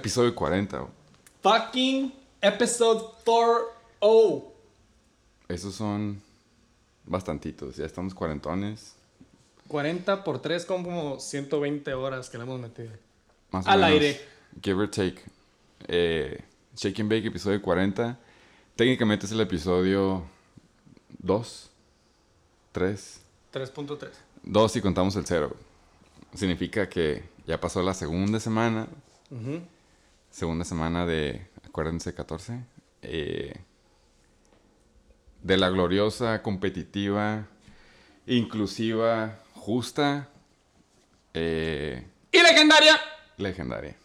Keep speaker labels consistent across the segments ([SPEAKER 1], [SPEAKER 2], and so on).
[SPEAKER 1] episodio 40. güey.
[SPEAKER 2] Fucking episode 4
[SPEAKER 1] Esos son bastantitos. Ya estamos cuarentones.
[SPEAKER 2] 40 por 3 con como 120 horas que le hemos metido.
[SPEAKER 1] Más o
[SPEAKER 2] Al
[SPEAKER 1] menos,
[SPEAKER 2] aire.
[SPEAKER 1] Give or take. Eh, Shake and Bake, episodio 40. Técnicamente es el episodio 2, 3,
[SPEAKER 2] 3.3.
[SPEAKER 1] 2 si contamos el cero. Significa que ya pasó la segunda semana.
[SPEAKER 2] Ujú.
[SPEAKER 1] Segunda semana de, acuérdense, 14. eh, de la gloriosa, competitiva, inclusiva, justa, eh,
[SPEAKER 2] Y legendaria,
[SPEAKER 1] legendaria.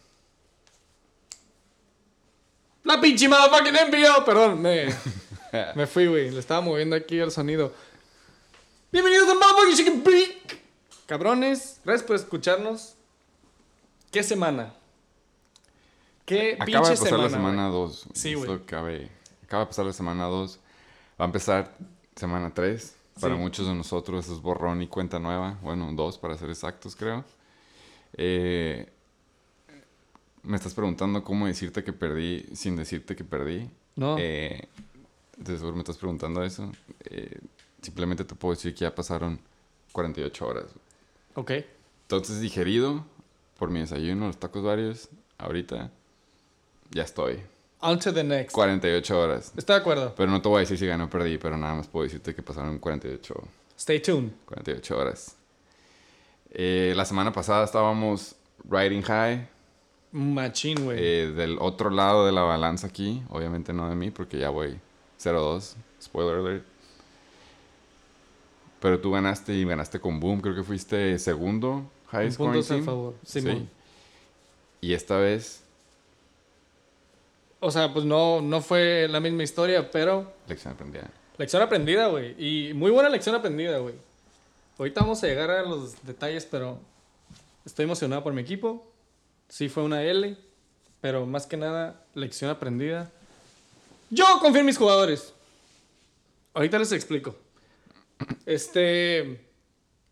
[SPEAKER 2] la pinche motherfucking envío. Perdón, me, me fui, güey. Le estaba moviendo aquí el sonido. Bienvenidos al motherfucking Chicken Beak. Cabrones, gracias por escucharnos. ¿Qué semana? ¿Qué
[SPEAKER 1] Acaba de pasar
[SPEAKER 2] semana?
[SPEAKER 1] la semana
[SPEAKER 2] güey?
[SPEAKER 1] 2.
[SPEAKER 2] Sí, güey.
[SPEAKER 1] Acaba, acaba de pasar la semana 2. Va a empezar semana 3. Para
[SPEAKER 2] Sí.
[SPEAKER 1] muchos de nosotros es borrón y cuenta nueva. Bueno, dos para ser exactos, creo. Eh, me estás preguntando cómo decirte que perdí sin decirte que perdí.
[SPEAKER 2] No.
[SPEAKER 1] Eh, de seguro me estás preguntando eso. Eh, simplemente te puedo decir que ya pasaron 48 horas.
[SPEAKER 2] Ok.
[SPEAKER 1] Entonces, digerido por mi desayuno, los tacos varios, ahorita ya estoy.
[SPEAKER 2] On to the next.
[SPEAKER 1] 48 horas.
[SPEAKER 2] Estoy de acuerdo.
[SPEAKER 1] Pero no te voy a decir si gané o perdí, pero nada más puedo decirte que pasaron 48,
[SPEAKER 2] Stay tuned.
[SPEAKER 1] 48 horas. Eh, la semana pasada estábamos riding high,
[SPEAKER 2] Machín, güey.
[SPEAKER 1] eh, del otro lado de la balanza aquí. Obviamente no de mí, porque ya voy 0-2. Spoiler alert. Pero tú ganaste y ganaste con Boom. Creo que fuiste segundo high
[SPEAKER 2] Un puntos a favor.
[SPEAKER 1] Sí. Y esta vez,
[SPEAKER 2] O sea, pues no, no fue la misma historia, pero
[SPEAKER 1] lección aprendida.
[SPEAKER 2] lección aprendida, güey. Y muy buena lección aprendida, güey. Ahorita vamos a llegar a los detalles, pero estoy emocionado por mi equipo. Sí fue una L, pero más que nada, lección aprendida. Yo confío en mis jugadores. Ahorita les explico. Este,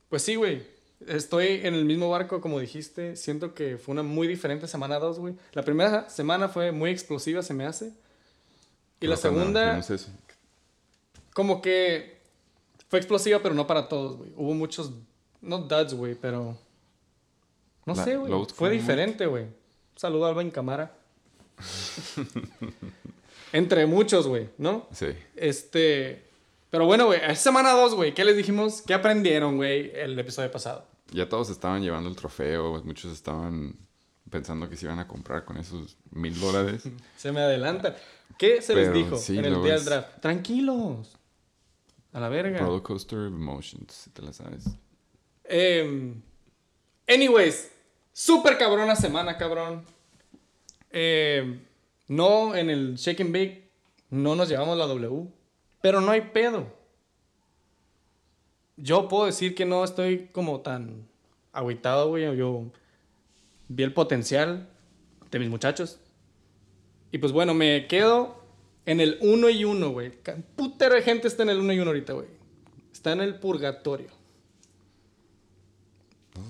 [SPEAKER 2] pues sí, güey. Estoy en el mismo barco, como dijiste. Siento que fue una muy diferente semana 2, güey. La primera semana fue muy explosiva, se me hace. Y la segunda,
[SPEAKER 1] vimos eso,
[SPEAKER 2] como que fue explosiva, pero no para todos, güey. Hubo muchos, no duds, güey, pero... No
[SPEAKER 1] La-
[SPEAKER 2] sé, güey. fue diferente, güey. Saludo a Alba en cámara. Entre muchos, güey, ¿no?
[SPEAKER 1] Sí.
[SPEAKER 2] Este... Pero bueno, güey, es semana 2, güey. ¿Qué les dijimos? ¿Qué aprendieron, güey, el episodio pasado?
[SPEAKER 1] Ya todos estaban llevando el trofeo, muchos estaban pensando que se iban a comprar con esos mil dólares.
[SPEAKER 2] Se me adelantan. ¿Qué se les dijo
[SPEAKER 1] sí,
[SPEAKER 2] en el día del draft? Tranquilos. A la verga.
[SPEAKER 1] Roller Coaster of Emotions, si te la sabes.
[SPEAKER 2] Em, anyways, súper cabrona semana, cabrón. Em, no en el Shake and Bake, no nos llevamos la W, pero no hay pedo. Yo puedo decir que no estoy como tan agüitado, güey. Yo vi el potencial de mis muchachos. Y pues bueno, me quedo en el 1 y 1, güey. De gente está en el 1 y 1 ahorita, güey. Está en el purgatorio.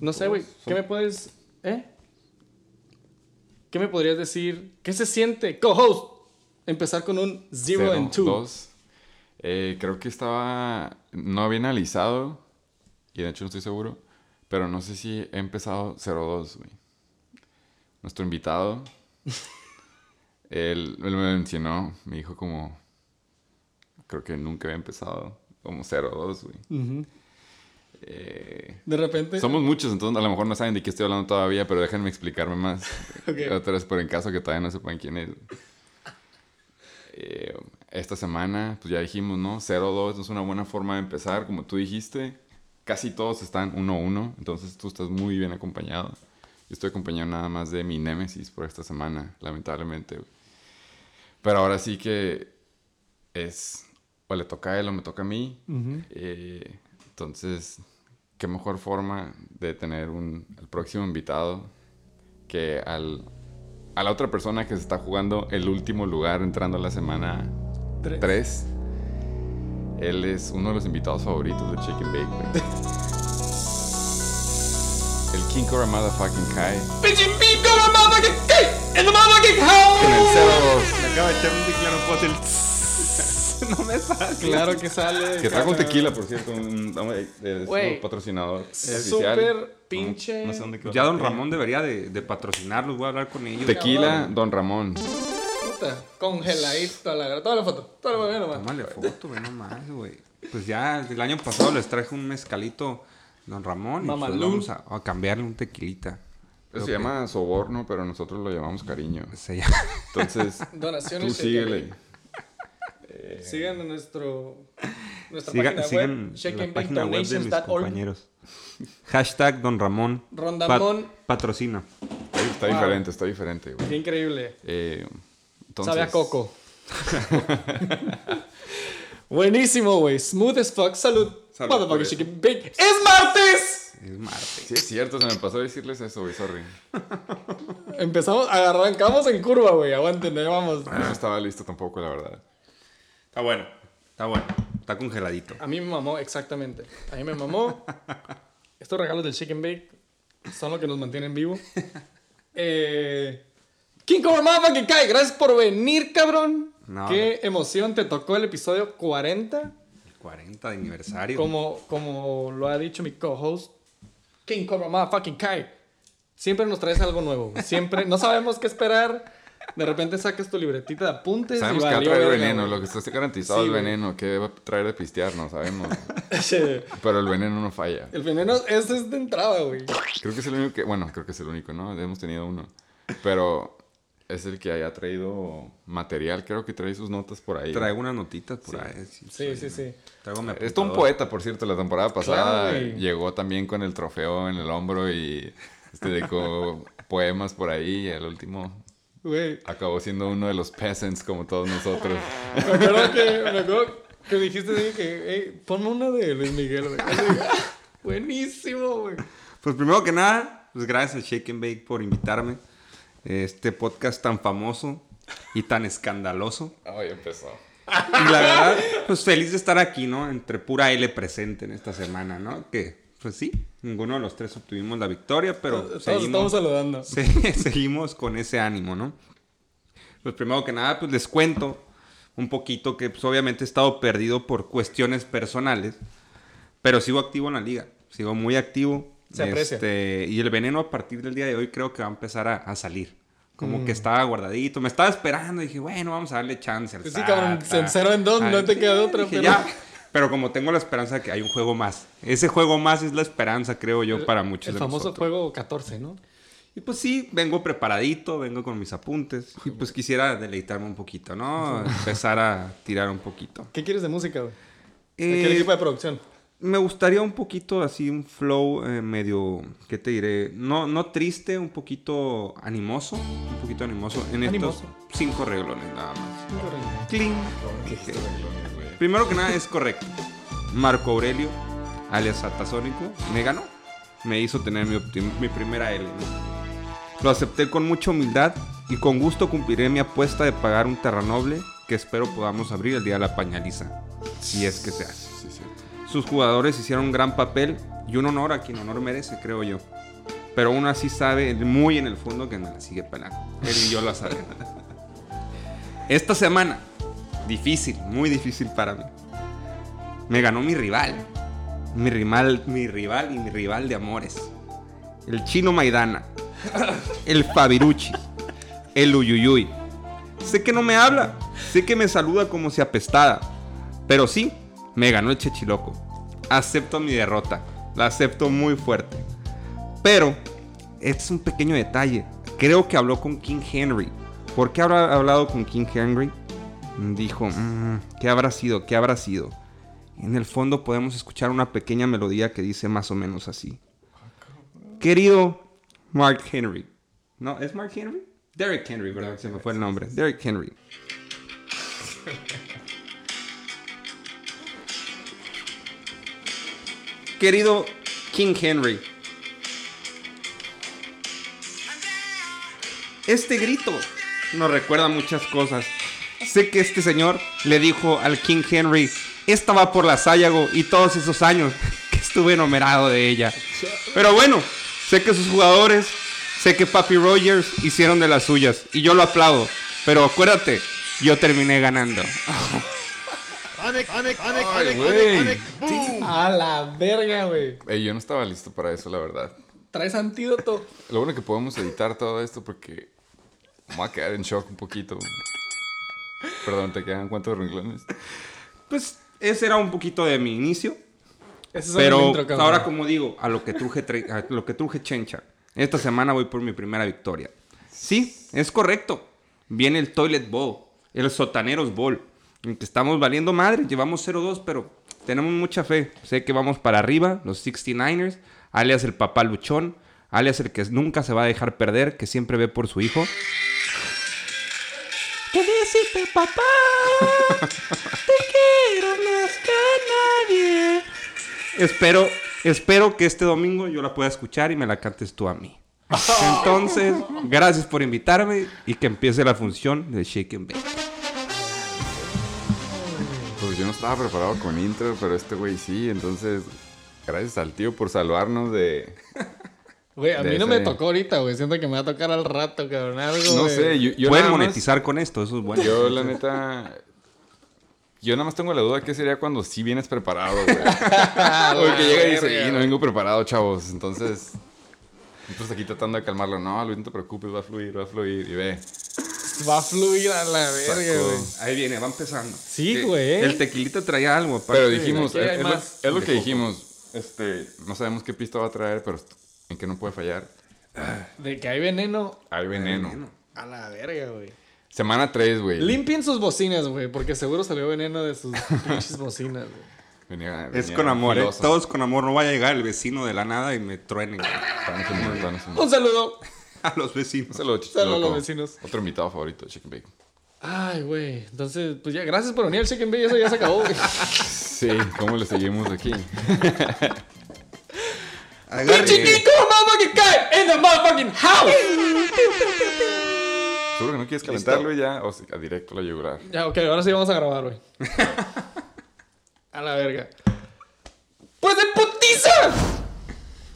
[SPEAKER 2] No sé, güey. ¿Qué me puedes. ¿Eh? ¿Qué me podrías decir? ¿Qué se siente, co-host? Empezar con un 0 and 2.
[SPEAKER 1] Eh, creo que estaba. No había analizado. Y de hecho no estoy seguro. Pero no sé si he empezado 0-2, güey. Nuestro invitado. él, él me mencionó. Me dijo como. Creo que nunca había empezado como 0-2, güey. Eh,
[SPEAKER 2] De repente.
[SPEAKER 1] Somos muchos, entonces a lo mejor no saben de qué estoy hablando todavía, pero déjenme explicarme más.
[SPEAKER 2] Ok.
[SPEAKER 1] Otra vez, por en caso que todavía no sepan quién es. Eh, esta semana, pues ya dijimos, ¿no? 0-2 es una buena forma de empezar, como tú dijiste. Casi todos están 1-1, entonces tú estás muy bien acompañado. Yo estoy acompañado nada más de mi némesis por esta semana, lamentablemente. Pero ahora sí que es, o le toca a él o me toca a mí. Eh, entonces, qué mejor forma de tener un, el próximo invitado que al, a la otra persona que se está jugando el último lugar entrando a la semana
[SPEAKER 2] Tres.
[SPEAKER 1] 3. Él es uno de los invitados favoritos de Chicken Bake. güey. El King Cobra Motherfucking Kai.
[SPEAKER 2] Pichipito, mamá, motherfucking cake! ¡In the motherfucking house!
[SPEAKER 1] En el 02.
[SPEAKER 3] Me acaba de echar un hacer el... no me sale.
[SPEAKER 2] Claro que sale.
[SPEAKER 1] Que trajo tequila, por cierto. Un, es un patrocinador oficial.
[SPEAKER 2] Súper pinche.
[SPEAKER 1] No sé dónde quedó.
[SPEAKER 3] Ya Don Ramón debería de, de patrocinarlos, voy a hablar con ellos.
[SPEAKER 1] Tequila, Don Ramón.
[SPEAKER 2] Puta, congeladito a la Toda la foto. Toda la foto.
[SPEAKER 3] Tómale foto, ve nomás, güey. Pues ya, el año pasado les traje un mezcalito Don Ramón. Y pues
[SPEAKER 2] Mamalú.
[SPEAKER 3] vamos a, a cambiarle un tequilita.
[SPEAKER 1] Eso se llama soborno, pero nosotros lo llamamos cariño.
[SPEAKER 3] que Se llama...
[SPEAKER 1] Entonces,
[SPEAKER 2] Donaciones.
[SPEAKER 1] tú síguele.
[SPEAKER 2] Sigan en nuestro. Nuestra
[SPEAKER 3] Sigan,
[SPEAKER 2] página
[SPEAKER 3] sigan
[SPEAKER 2] web.
[SPEAKER 3] la página web de mis compañeros. Hashtag Don Ramón.
[SPEAKER 2] Rondamón.
[SPEAKER 3] patrocina.
[SPEAKER 1] Está, está
[SPEAKER 2] Wow.
[SPEAKER 1] diferente, está diferente, güey.
[SPEAKER 2] Qué increíble.
[SPEAKER 1] Eh, entonces,
[SPEAKER 2] Sabe a coco. Buenísimo, güey. Smooth as fuck. Salud.
[SPEAKER 1] Salud eso.
[SPEAKER 2] chicken bake. ¡Es martes!
[SPEAKER 3] Es martes.
[SPEAKER 1] Sí, es cierto, se me pasó decirles eso, güey, sorry.
[SPEAKER 2] Empezamos, arrancamos en curva, güey. Aguanten, ahí vamos.
[SPEAKER 1] No estaba listo tampoco, la verdad.
[SPEAKER 3] Está bueno. Está bueno. Está congeladito.
[SPEAKER 2] A mí me mamó, exactamente. A mí me mamó. Estos regalos del Chicken Bake son lo que nos mantienen vivo. Eh, King Cobra Motherfucking Kai, gracias por venir, cabrón.
[SPEAKER 3] No,
[SPEAKER 2] Qué emoción, te tocó el episodio 40.
[SPEAKER 3] El 40 de aniversario.
[SPEAKER 2] Como, como lo ha dicho mi co-host, King Cobra Motherfucking Kai. Siempre nos traes algo nuevo. Siempre, no sabemos qué esperar. De repente sacas tu libretita de apuntes.
[SPEAKER 1] Sabemos
[SPEAKER 2] y
[SPEAKER 1] que va a traer veneno,
[SPEAKER 2] güey.
[SPEAKER 1] lo que está garantizado
[SPEAKER 2] Sí,
[SPEAKER 1] es
[SPEAKER 2] güey.
[SPEAKER 1] veneno, que va a traer de pistear, no sabemos.
[SPEAKER 2] Sí.
[SPEAKER 1] Pero el veneno no falla.
[SPEAKER 2] El veneno, ese es de entrada, güey.
[SPEAKER 1] Creo que es el único que, bueno, creo que es el único, ¿no? Hemos tenido uno. Pero es el que haya traído material, creo que trae sus notas por ahí.
[SPEAKER 3] Traigo unas notitas por ahí.
[SPEAKER 2] Sí, sí, sí.
[SPEAKER 3] Traigo mi
[SPEAKER 1] Es todo un poeta, por cierto, la temporada pasada
[SPEAKER 2] Claro,
[SPEAKER 1] llegó también con el trofeo en el hombro y este, dedicó poemas por ahí y el último
[SPEAKER 2] Güey,
[SPEAKER 1] acabó siendo uno de los peasants como todos nosotros.
[SPEAKER 2] me acuerdo que, me acuerdo que dijiste así que, hey, ponme una de Luis Miguel, güey. Buenísimo, güey.
[SPEAKER 3] Pues primero que nada, pues gracias a Shake and Bake por invitarme. Este podcast tan famoso y tan escandaloso.
[SPEAKER 1] Ay, empezó.
[SPEAKER 3] Y la verdad, pues feliz de estar aquí, ¿no? Entre pura L presente en esta semana, ¿no? Que, pues sí, ninguno de los tres obtuvimos la victoria, pero
[SPEAKER 2] Todos
[SPEAKER 3] seguimos,
[SPEAKER 2] estamos saludando.
[SPEAKER 3] se- seguimos con ese ánimo, ¿no? Pues primero que nada, pues les cuento un poquito que pues obviamente he estado perdido por cuestiones personales, pero sigo activo en la liga, sigo muy activo.
[SPEAKER 2] Se aprecia.
[SPEAKER 3] Este, y el veneno a partir del día de hoy creo que va a empezar a, a salir. Como
[SPEAKER 2] Mm.
[SPEAKER 3] que estaba guardadito, me estaba esperando y dije, bueno, vamos a darle chance al
[SPEAKER 2] Pues sí, cabrón, en cero en dos, no te queda otra,
[SPEAKER 3] dije,
[SPEAKER 2] pero-
[SPEAKER 3] ya. Pero como tengo la esperanza de que hay un juego más. Ese juego más es la esperanza, creo yo, para muchos
[SPEAKER 2] El
[SPEAKER 3] de
[SPEAKER 2] famoso
[SPEAKER 3] nosotros.
[SPEAKER 2] juego 14, ¿no?
[SPEAKER 3] Y pues sí, vengo preparadito, vengo con mis apuntes. Y pues quisiera deleitarme un poquito, ¿no? Empezar a tirar un poquito.
[SPEAKER 2] ¿Qué quieres de música, güey? ¿De
[SPEAKER 3] Eh,
[SPEAKER 2] qué equipo de producción?
[SPEAKER 3] me gustaría un poquito así, un flow eh, medio, ¿qué te diré? No, no triste, un poquito animoso. Un poquito animoso en
[SPEAKER 2] Animoso.
[SPEAKER 3] estos cinco reglones nada más. Clean.
[SPEAKER 1] Este
[SPEAKER 3] Primero que nada es correcto. Marco Aurelio, alias Atasónico, me ganó. Me hizo tener mi, mi primera L. ¿no? Lo acepté con mucha humildad y con gusto cumpliré mi apuesta de pagar un terranoble que espero podamos abrir el día de la pañaliza. Si es que se hace.
[SPEAKER 1] Sí, cierto.
[SPEAKER 3] Sus jugadores hicieron un gran papel y un honor a quien honor merece, creo yo. Pero uno así sabe muy en el fondo que me la sigue pelando. Él y yo la sabemos. Esta semana, difícil, muy difícil para mí. Me ganó mi rival. Mi rival, mi rival y mi rival de amores. El chino Maidana. El Fabiruchi. El Uyuyuy. Sé que no me habla. Sé que me saluda como si apestada. Pero sí, me ganó el Chechiloco. Acepto mi derrota. La acepto muy fuerte. Pero, es un pequeño detalle. Creo que habló con King Henry. ¿Por qué habrá hablado con King Henry? Dijo, "Mm, ¿qué habrá sido? ¿Qué habrá sido? En el fondo podemos escuchar una pequeña melodía que dice más o menos así. Querido Mark Henry. ¿No? ¿Es Mark Henry? Derek Henry, ¿verdad? Se me fue el nombre. Derek Henry. Querido King Henry. Este grito nos recuerda muchas cosas. Sé que este señor le dijo al King Henry, esta va por la Sayago y todos esos años que estuve enumerado de ella. Pero bueno, sé que sus jugadores Sé que Papi Rogers hicieron de las suyas y yo lo aplaudo. Pero acuérdate, yo terminé ganando.
[SPEAKER 1] Ay, güey.
[SPEAKER 2] A la verga, güey.
[SPEAKER 1] Ey, yo no estaba listo para eso, la verdad.
[SPEAKER 2] Traes antídoto.
[SPEAKER 1] Lo bueno que podemos editar todo esto porque me voy a quedar en shock un poquito. Perdón, ¿te quedan cuántos renglones?
[SPEAKER 3] Pues ese era un poquito de mi inicio.
[SPEAKER 2] Ese es
[SPEAKER 3] Pero
[SPEAKER 2] intro,
[SPEAKER 3] ahora, como digo, a lo que truje, a lo que truje Chencha. Esta semana voy por mi primera victoria. Sí, es correcto. Viene el Toilet Bowl, el Sotaneros Bowl. En que estamos valiendo madre, llevamos 0-2, pero tenemos mucha fe. Sé que vamos para arriba, los 69ers, alias el papá luchón, alias el que nunca se va a dejar perder, que siempre ve por su hijo. ¿Qué decirte, papá? Te quiero más que nadie. Espero, espero que este domingo yo la pueda escuchar y me la cantes tú a mí. Entonces, gracias por invitarme y que empiece la función de Shake and Bake.
[SPEAKER 1] Pues yo no estaba preparado con intro, pero este güey sí. Entonces, gracias al tío por salvarnos de...
[SPEAKER 2] Güey, a mí no me tocó ahorita, güey. Siento que me va a tocar al rato, cabrón. Algo,
[SPEAKER 1] No sé, yo, yo
[SPEAKER 3] Pueden
[SPEAKER 1] más-
[SPEAKER 3] monetizar con esto, eso es bueno.
[SPEAKER 1] Yo, la neta... Yo nada más tengo la duda que sería cuando sí vienes preparado, güey. Porque llega y dice, y no vengo preparado, chavos. Entonces, nosotros aquí tratando de calmarlo. No, Luis, no te preocupes, va a fluir, va a fluir. Y ve.
[SPEAKER 2] Va a fluir a la verga, güey.
[SPEAKER 3] Ahí viene, va empezando.
[SPEAKER 2] Sí, güey.
[SPEAKER 3] El tequilita traía algo. aparte
[SPEAKER 1] Pero dijimos, es, lo, es lo que dijimos. Este, no sabemos qué pista va a traer, pero en qué no puede fallar.
[SPEAKER 2] De que hay veneno
[SPEAKER 1] Hay veneno.
[SPEAKER 3] veneno.
[SPEAKER 2] a la verga, güey.
[SPEAKER 1] Semana 3, güey.
[SPEAKER 2] Limpien sus bocinas, güey, porque seguro salió veneno de sus pinches bocinas, güey.
[SPEAKER 1] Venía-
[SPEAKER 3] Es con amor, ¿eh? Todos con amor. No vaya a llegar el vecino de la nada y me
[SPEAKER 1] haciendo-
[SPEAKER 2] Un saludo.
[SPEAKER 3] a los vecinos.
[SPEAKER 1] Un saludo,
[SPEAKER 2] Saludo a los vecinos.
[SPEAKER 1] Otro invitado favorito de Chicken Bacon.
[SPEAKER 2] Ay, güey. Entonces, pues ya, gracias por venir al Chicken Bay. Eso ya se acabó, güey.
[SPEAKER 1] Sí, ¿cómo le seguimos aquí?
[SPEAKER 2] ¡Pinche Nico, motherfucking guy in the motherfucking house!
[SPEAKER 1] ¿Seguro que no quieres calentarlo y ya? O si- a directo la yugular.
[SPEAKER 2] Ya, ok, ahora sí vamos a grabar, güey. a la verga. ¡Pues de putiza!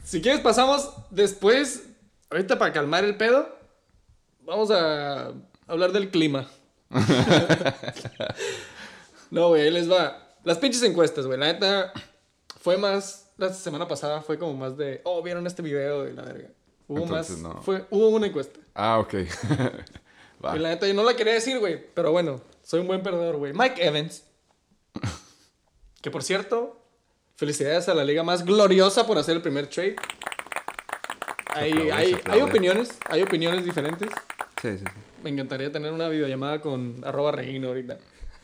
[SPEAKER 2] Si quieres, pasamos después. Ahorita para calmar el pedo. Vamos a hablar del clima. no, güey, ahí les va. Las pinches encuestas, güey. La neta fue más. La semana pasada fue como más de. Oh, vieron este video de la verga. Hubo
[SPEAKER 1] Entonces,
[SPEAKER 2] más.
[SPEAKER 1] no.
[SPEAKER 2] Fue, hubo una encuesta.
[SPEAKER 1] Ah, ok. Va.
[SPEAKER 2] Y la neta yo no la quería decir, güey. Pero bueno, soy un buen perdedor, güey. Mike Evans. Que por cierto, felicidades a la liga más gloriosa por hacer el primer trade. Hay,
[SPEAKER 3] aplaude,
[SPEAKER 2] hay, hay opiniones, hay opiniones diferentes.
[SPEAKER 3] Sí, sí, sí.
[SPEAKER 2] Me encantaría tener una videollamada con arroba reguino ahorita.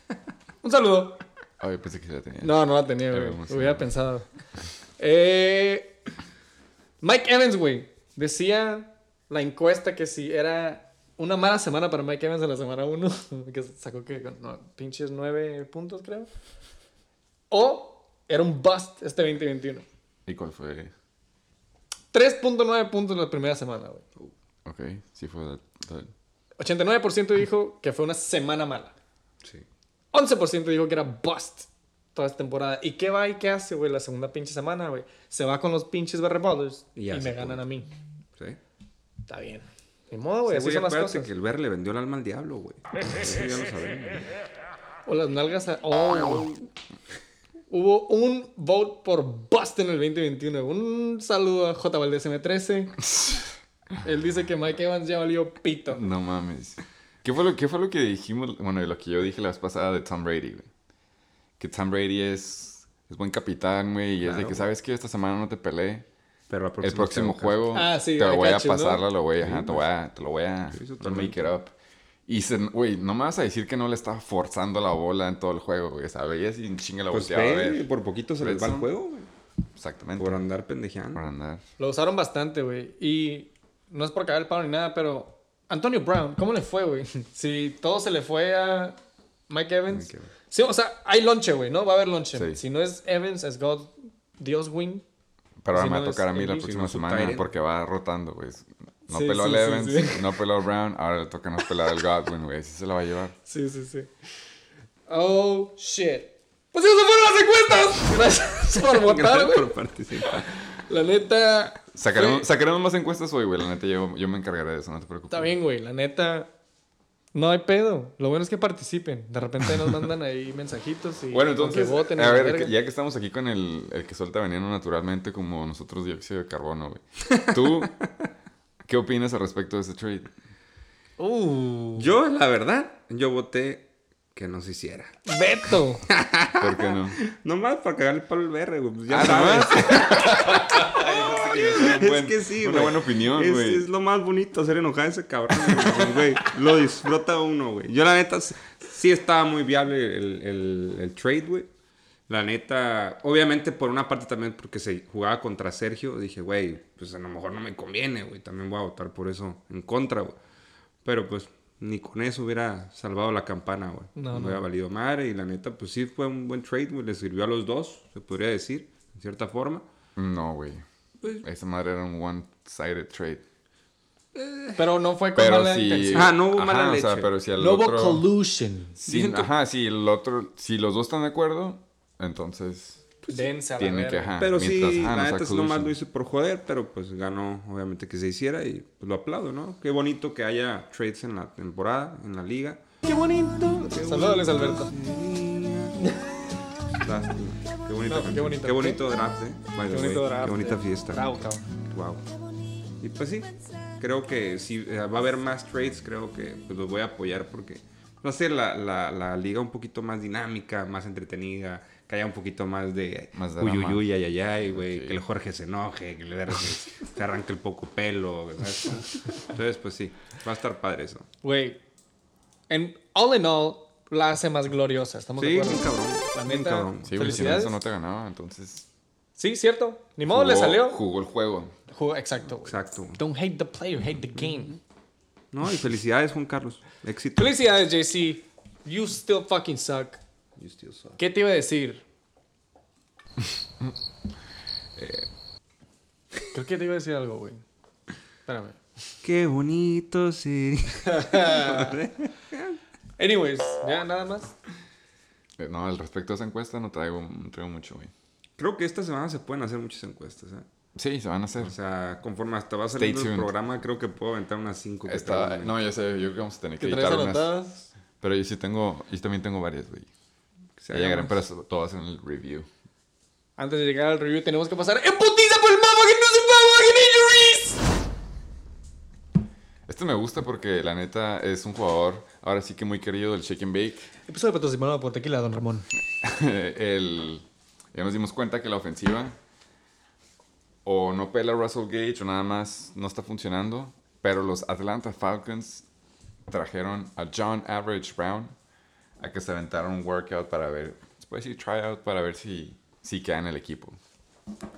[SPEAKER 2] Un saludo.
[SPEAKER 1] Ay, pensé que la tenía.
[SPEAKER 2] No, no la tenía, güey. Hubiera pensado. Eh, Mike Evans, güey. Decía la encuesta que si era una mala semana para Mike Evans en la semana 1, que sacó que no, pinches 9 puntos, creo. O era un bust este 2021.
[SPEAKER 1] ¿Y cuál fue?
[SPEAKER 2] 3.9 puntos en la primera semana, güey.
[SPEAKER 1] Ok, sí fue. de- de-
[SPEAKER 2] 89% dijo que fue una semana mala.
[SPEAKER 3] sí.
[SPEAKER 2] 11% dijo que era bust toda esta temporada. ¿Y qué va y qué hace, güey, la segunda pinche semana, güey? Se va con los pinches Barry Brothers
[SPEAKER 3] Y
[SPEAKER 2] me ganan a mí.
[SPEAKER 3] sí.
[SPEAKER 2] Está bien. Ni modo, güey,
[SPEAKER 3] Sí,
[SPEAKER 2] así son las cosas.
[SPEAKER 3] que el ver le vendió el alma al diablo, güey. Eso ya lo sabemos.
[SPEAKER 2] O las nalgas a... Oh. Hubo un vote por bust en el 2021. Un saludo a J. Valdez M13. Él dice que Mike Evans ya valió pito.
[SPEAKER 1] No mames. ¿Qué fue, lo, ¿Qué fue lo que dijimos? Bueno, lo que yo dije la vez pasada de Tom Brady, güey. Que Tom Brady es, es buen capitán, güey. Y es de
[SPEAKER 3] Claro.
[SPEAKER 1] que, ¿sabes que Esta semana no te peleé.
[SPEAKER 3] Pero la próxima
[SPEAKER 1] El próximo juego
[SPEAKER 2] Ah, sí,
[SPEAKER 1] te lo
[SPEAKER 2] I
[SPEAKER 1] voy a
[SPEAKER 2] got you, ¿no?
[SPEAKER 1] pasar, lo voy a, ajá, te, voy a, te lo voy a
[SPEAKER 3] Sí,
[SPEAKER 1] make it up. Y, se, güey, no me vas a decir que no le estaba forzando la bola en todo el juego, güey. Sabías y en chinga la
[SPEAKER 3] Pues
[SPEAKER 1] volteaba ver.
[SPEAKER 3] por poquito se les va el juego, güey.
[SPEAKER 1] Exactamente.
[SPEAKER 3] Por andar pendejeando.
[SPEAKER 1] Por andar.
[SPEAKER 2] Lo usaron bastante, güey. Y no es por caer el palo ni nada, pero Antonio Brown, ¿cómo le fue, güey? Si todo se le fue a Mike Evans.
[SPEAKER 3] Mike Evans.
[SPEAKER 2] Sí, o sea, hay lonche, güey, ¿no? Va a haber lonche.
[SPEAKER 1] Sí.
[SPEAKER 2] Si no es Evans, es God, Dios win.
[SPEAKER 1] Pero ahora
[SPEAKER 2] Si
[SPEAKER 1] me
[SPEAKER 2] no
[SPEAKER 1] va a tocar a mí la próxima
[SPEAKER 3] Si no,
[SPEAKER 1] semana porque va rotando, güey. No
[SPEAKER 2] Sí,
[SPEAKER 1] peló
[SPEAKER 2] sí,
[SPEAKER 1] Evans, no peló al Brown, ahora le toca no pelar al Godwin, güey. Sí se la va a llevar.
[SPEAKER 2] Sí, sí, sí. Oh, shit. Pues eso fueron las encuestas. Gracias por votar, güey.
[SPEAKER 3] por participar.
[SPEAKER 2] La neta.
[SPEAKER 1] Sacaremos más encuestas hoy, güey. La neta, yo, yo me encargaré de eso, no te preocupes.
[SPEAKER 2] Está bien, güey. La neta. No hay pedo. Lo bueno es que participen. De repente nos mandan ahí mensajitos y
[SPEAKER 1] Bueno, entonces,
[SPEAKER 2] que voten.
[SPEAKER 1] a ver, que- ya que estamos aquí con el, el que suelta veneno naturalmente, como nosotros dióxido de carbono, güey. ¿Tú qué opinas al respecto de ese trade?
[SPEAKER 2] Uh,
[SPEAKER 3] Yo, la verdad, yo voté que no se hiciera.
[SPEAKER 2] Beto.
[SPEAKER 1] ¿Por qué no?
[SPEAKER 3] Nomás para cagarle el palo al BR, güey. Pues ya
[SPEAKER 1] Ah,
[SPEAKER 3] sabes.
[SPEAKER 1] Buen-
[SPEAKER 3] es que sí,
[SPEAKER 1] Una
[SPEAKER 3] güey.
[SPEAKER 1] buena opinión, güey.
[SPEAKER 3] es lo más bonito hacer enojar a ese cabrón, güey. Lo disfruta uno, güey. Yo, la neta, sí- sí estaba muy viable el, el, el trade, güey. La neta, obviamente por una parte también porque se jugaba contra Sergio, dije, güey, pues a lo mejor no me conviene, güey. También voy a votar por eso en contra, güey. Pero pues ni con eso hubiera salvado la campana, güey.
[SPEAKER 2] No,
[SPEAKER 3] No,
[SPEAKER 2] no.
[SPEAKER 3] hubiera valido madre. Y la neta, pues sí fue un buen trade, güey. Le sirvió a los dos, se podría decir, en cierta forma.
[SPEAKER 1] No, güey.
[SPEAKER 3] Pues-
[SPEAKER 1] Esa madre era un one-sided trade.
[SPEAKER 2] Pero no fue con
[SPEAKER 1] Pero
[SPEAKER 2] mala
[SPEAKER 1] si...
[SPEAKER 2] intención.
[SPEAKER 3] Ah, no hubo
[SPEAKER 1] Ajá,
[SPEAKER 3] mala
[SPEAKER 1] o sea,
[SPEAKER 3] leche.
[SPEAKER 1] pero si el
[SPEAKER 2] No hubo
[SPEAKER 1] otro...
[SPEAKER 2] collusion.
[SPEAKER 1] si- Ajá, si el otro... Si los dos están de acuerdo, entonces...
[SPEAKER 2] Dense a la
[SPEAKER 1] Tiene que... Ajá,
[SPEAKER 3] Pero
[SPEAKER 1] mientras,
[SPEAKER 3] sí,
[SPEAKER 1] ajá, no
[SPEAKER 3] la neta nomás lo hice por joder, pero pues ganó, obviamente, que se hiciera y pues lo aplaudo, ¿no? Qué bonito que haya trades en la temporada, en la liga.
[SPEAKER 2] Qué bonito. Saludos, Alberto.
[SPEAKER 3] Qué bonito,
[SPEAKER 2] No, qué bonito.
[SPEAKER 3] qué bonito draft, ¿eh? By
[SPEAKER 2] Qué bonito
[SPEAKER 3] way.
[SPEAKER 2] draft,
[SPEAKER 3] Qué bonita
[SPEAKER 2] eh.
[SPEAKER 3] fiesta.
[SPEAKER 2] Bravo, cabrón.
[SPEAKER 3] Wow. Y pues sí, creo que si eh, va a haber más trades, creo que pues, los voy a apoyar porque va a ser la, la, la liga un poquito más dinámica, más entretenida, que haya un poquito más de
[SPEAKER 1] Más
[SPEAKER 3] uy, uy,
[SPEAKER 1] drama.
[SPEAKER 3] uy, ay, ay, ay, güey,
[SPEAKER 1] Sí.
[SPEAKER 3] que el Jorge se enoje, que le verga se, arranque el poco pelo, ¿sabes? Entonces, pues sí, va a estar padre eso.
[SPEAKER 2] Güey. En all in all, la hace más gloriosa. ¿Estamos de
[SPEAKER 3] Sí,
[SPEAKER 2] acuerdo?
[SPEAKER 3] bien cabrón,
[SPEAKER 2] La neta,
[SPEAKER 3] cabrón.
[SPEAKER 1] Sí, güey, si eso no te ganaba, entonces...
[SPEAKER 2] Sí, cierto. Ni modo, le salió.
[SPEAKER 1] Jugó el juego.
[SPEAKER 2] Jugó- exacto.
[SPEAKER 3] Exacto.
[SPEAKER 2] Don't hate the player, hate the game.
[SPEAKER 3] No, y felicidades, Juan Carlos. Éxito.
[SPEAKER 2] Felicidades, JC. You still fucking suck. ¿Qué te iba a decir? Creo que te iba a decir algo, güey. Espérame.
[SPEAKER 3] Qué bonito, sí.
[SPEAKER 2] Anyways, ya nada más.
[SPEAKER 1] Eh, No, al respecto a esa encuesta no traigo, no traigo mucho, güey.
[SPEAKER 3] Creo que esta semana se pueden hacer muchas encuestas, ¿eh?
[SPEAKER 1] Sí, se van a hacer.
[SPEAKER 3] O sea, conforme hasta va
[SPEAKER 1] Stay
[SPEAKER 3] saliendo el
[SPEAKER 1] tuned.
[SPEAKER 3] programa, creo que puedo aventar unas 5 que
[SPEAKER 1] Está,
[SPEAKER 3] tengo,
[SPEAKER 1] no, ya sé, yo creo que vamos a tener que
[SPEAKER 2] ¿Qué traes
[SPEAKER 1] editar unas.
[SPEAKER 2] anotadas?
[SPEAKER 1] Pero yo sí tengo, yo también tengo varias, güey.
[SPEAKER 3] Que se
[SPEAKER 1] Ya llegarán, pero todas en el review.
[SPEAKER 2] Antes de llegar al review, tenemos que pasar en putiza por el mapa que no se injuries.
[SPEAKER 1] Este me gusta porque la neta es un jugador, ahora sí que muy querido del Shake and Bake.
[SPEAKER 2] Episodio patrocinado por Tequila, don Ramón.
[SPEAKER 1] el, ya nos dimos cuenta que la ofensiva o no pela Russell Gage o nada más no está funcionando. Pero los Atlanta Falcons trajeron a John Average Brown a que se aventaron un workout para ver, puede decir tryout para ver si, si queda en el equipo.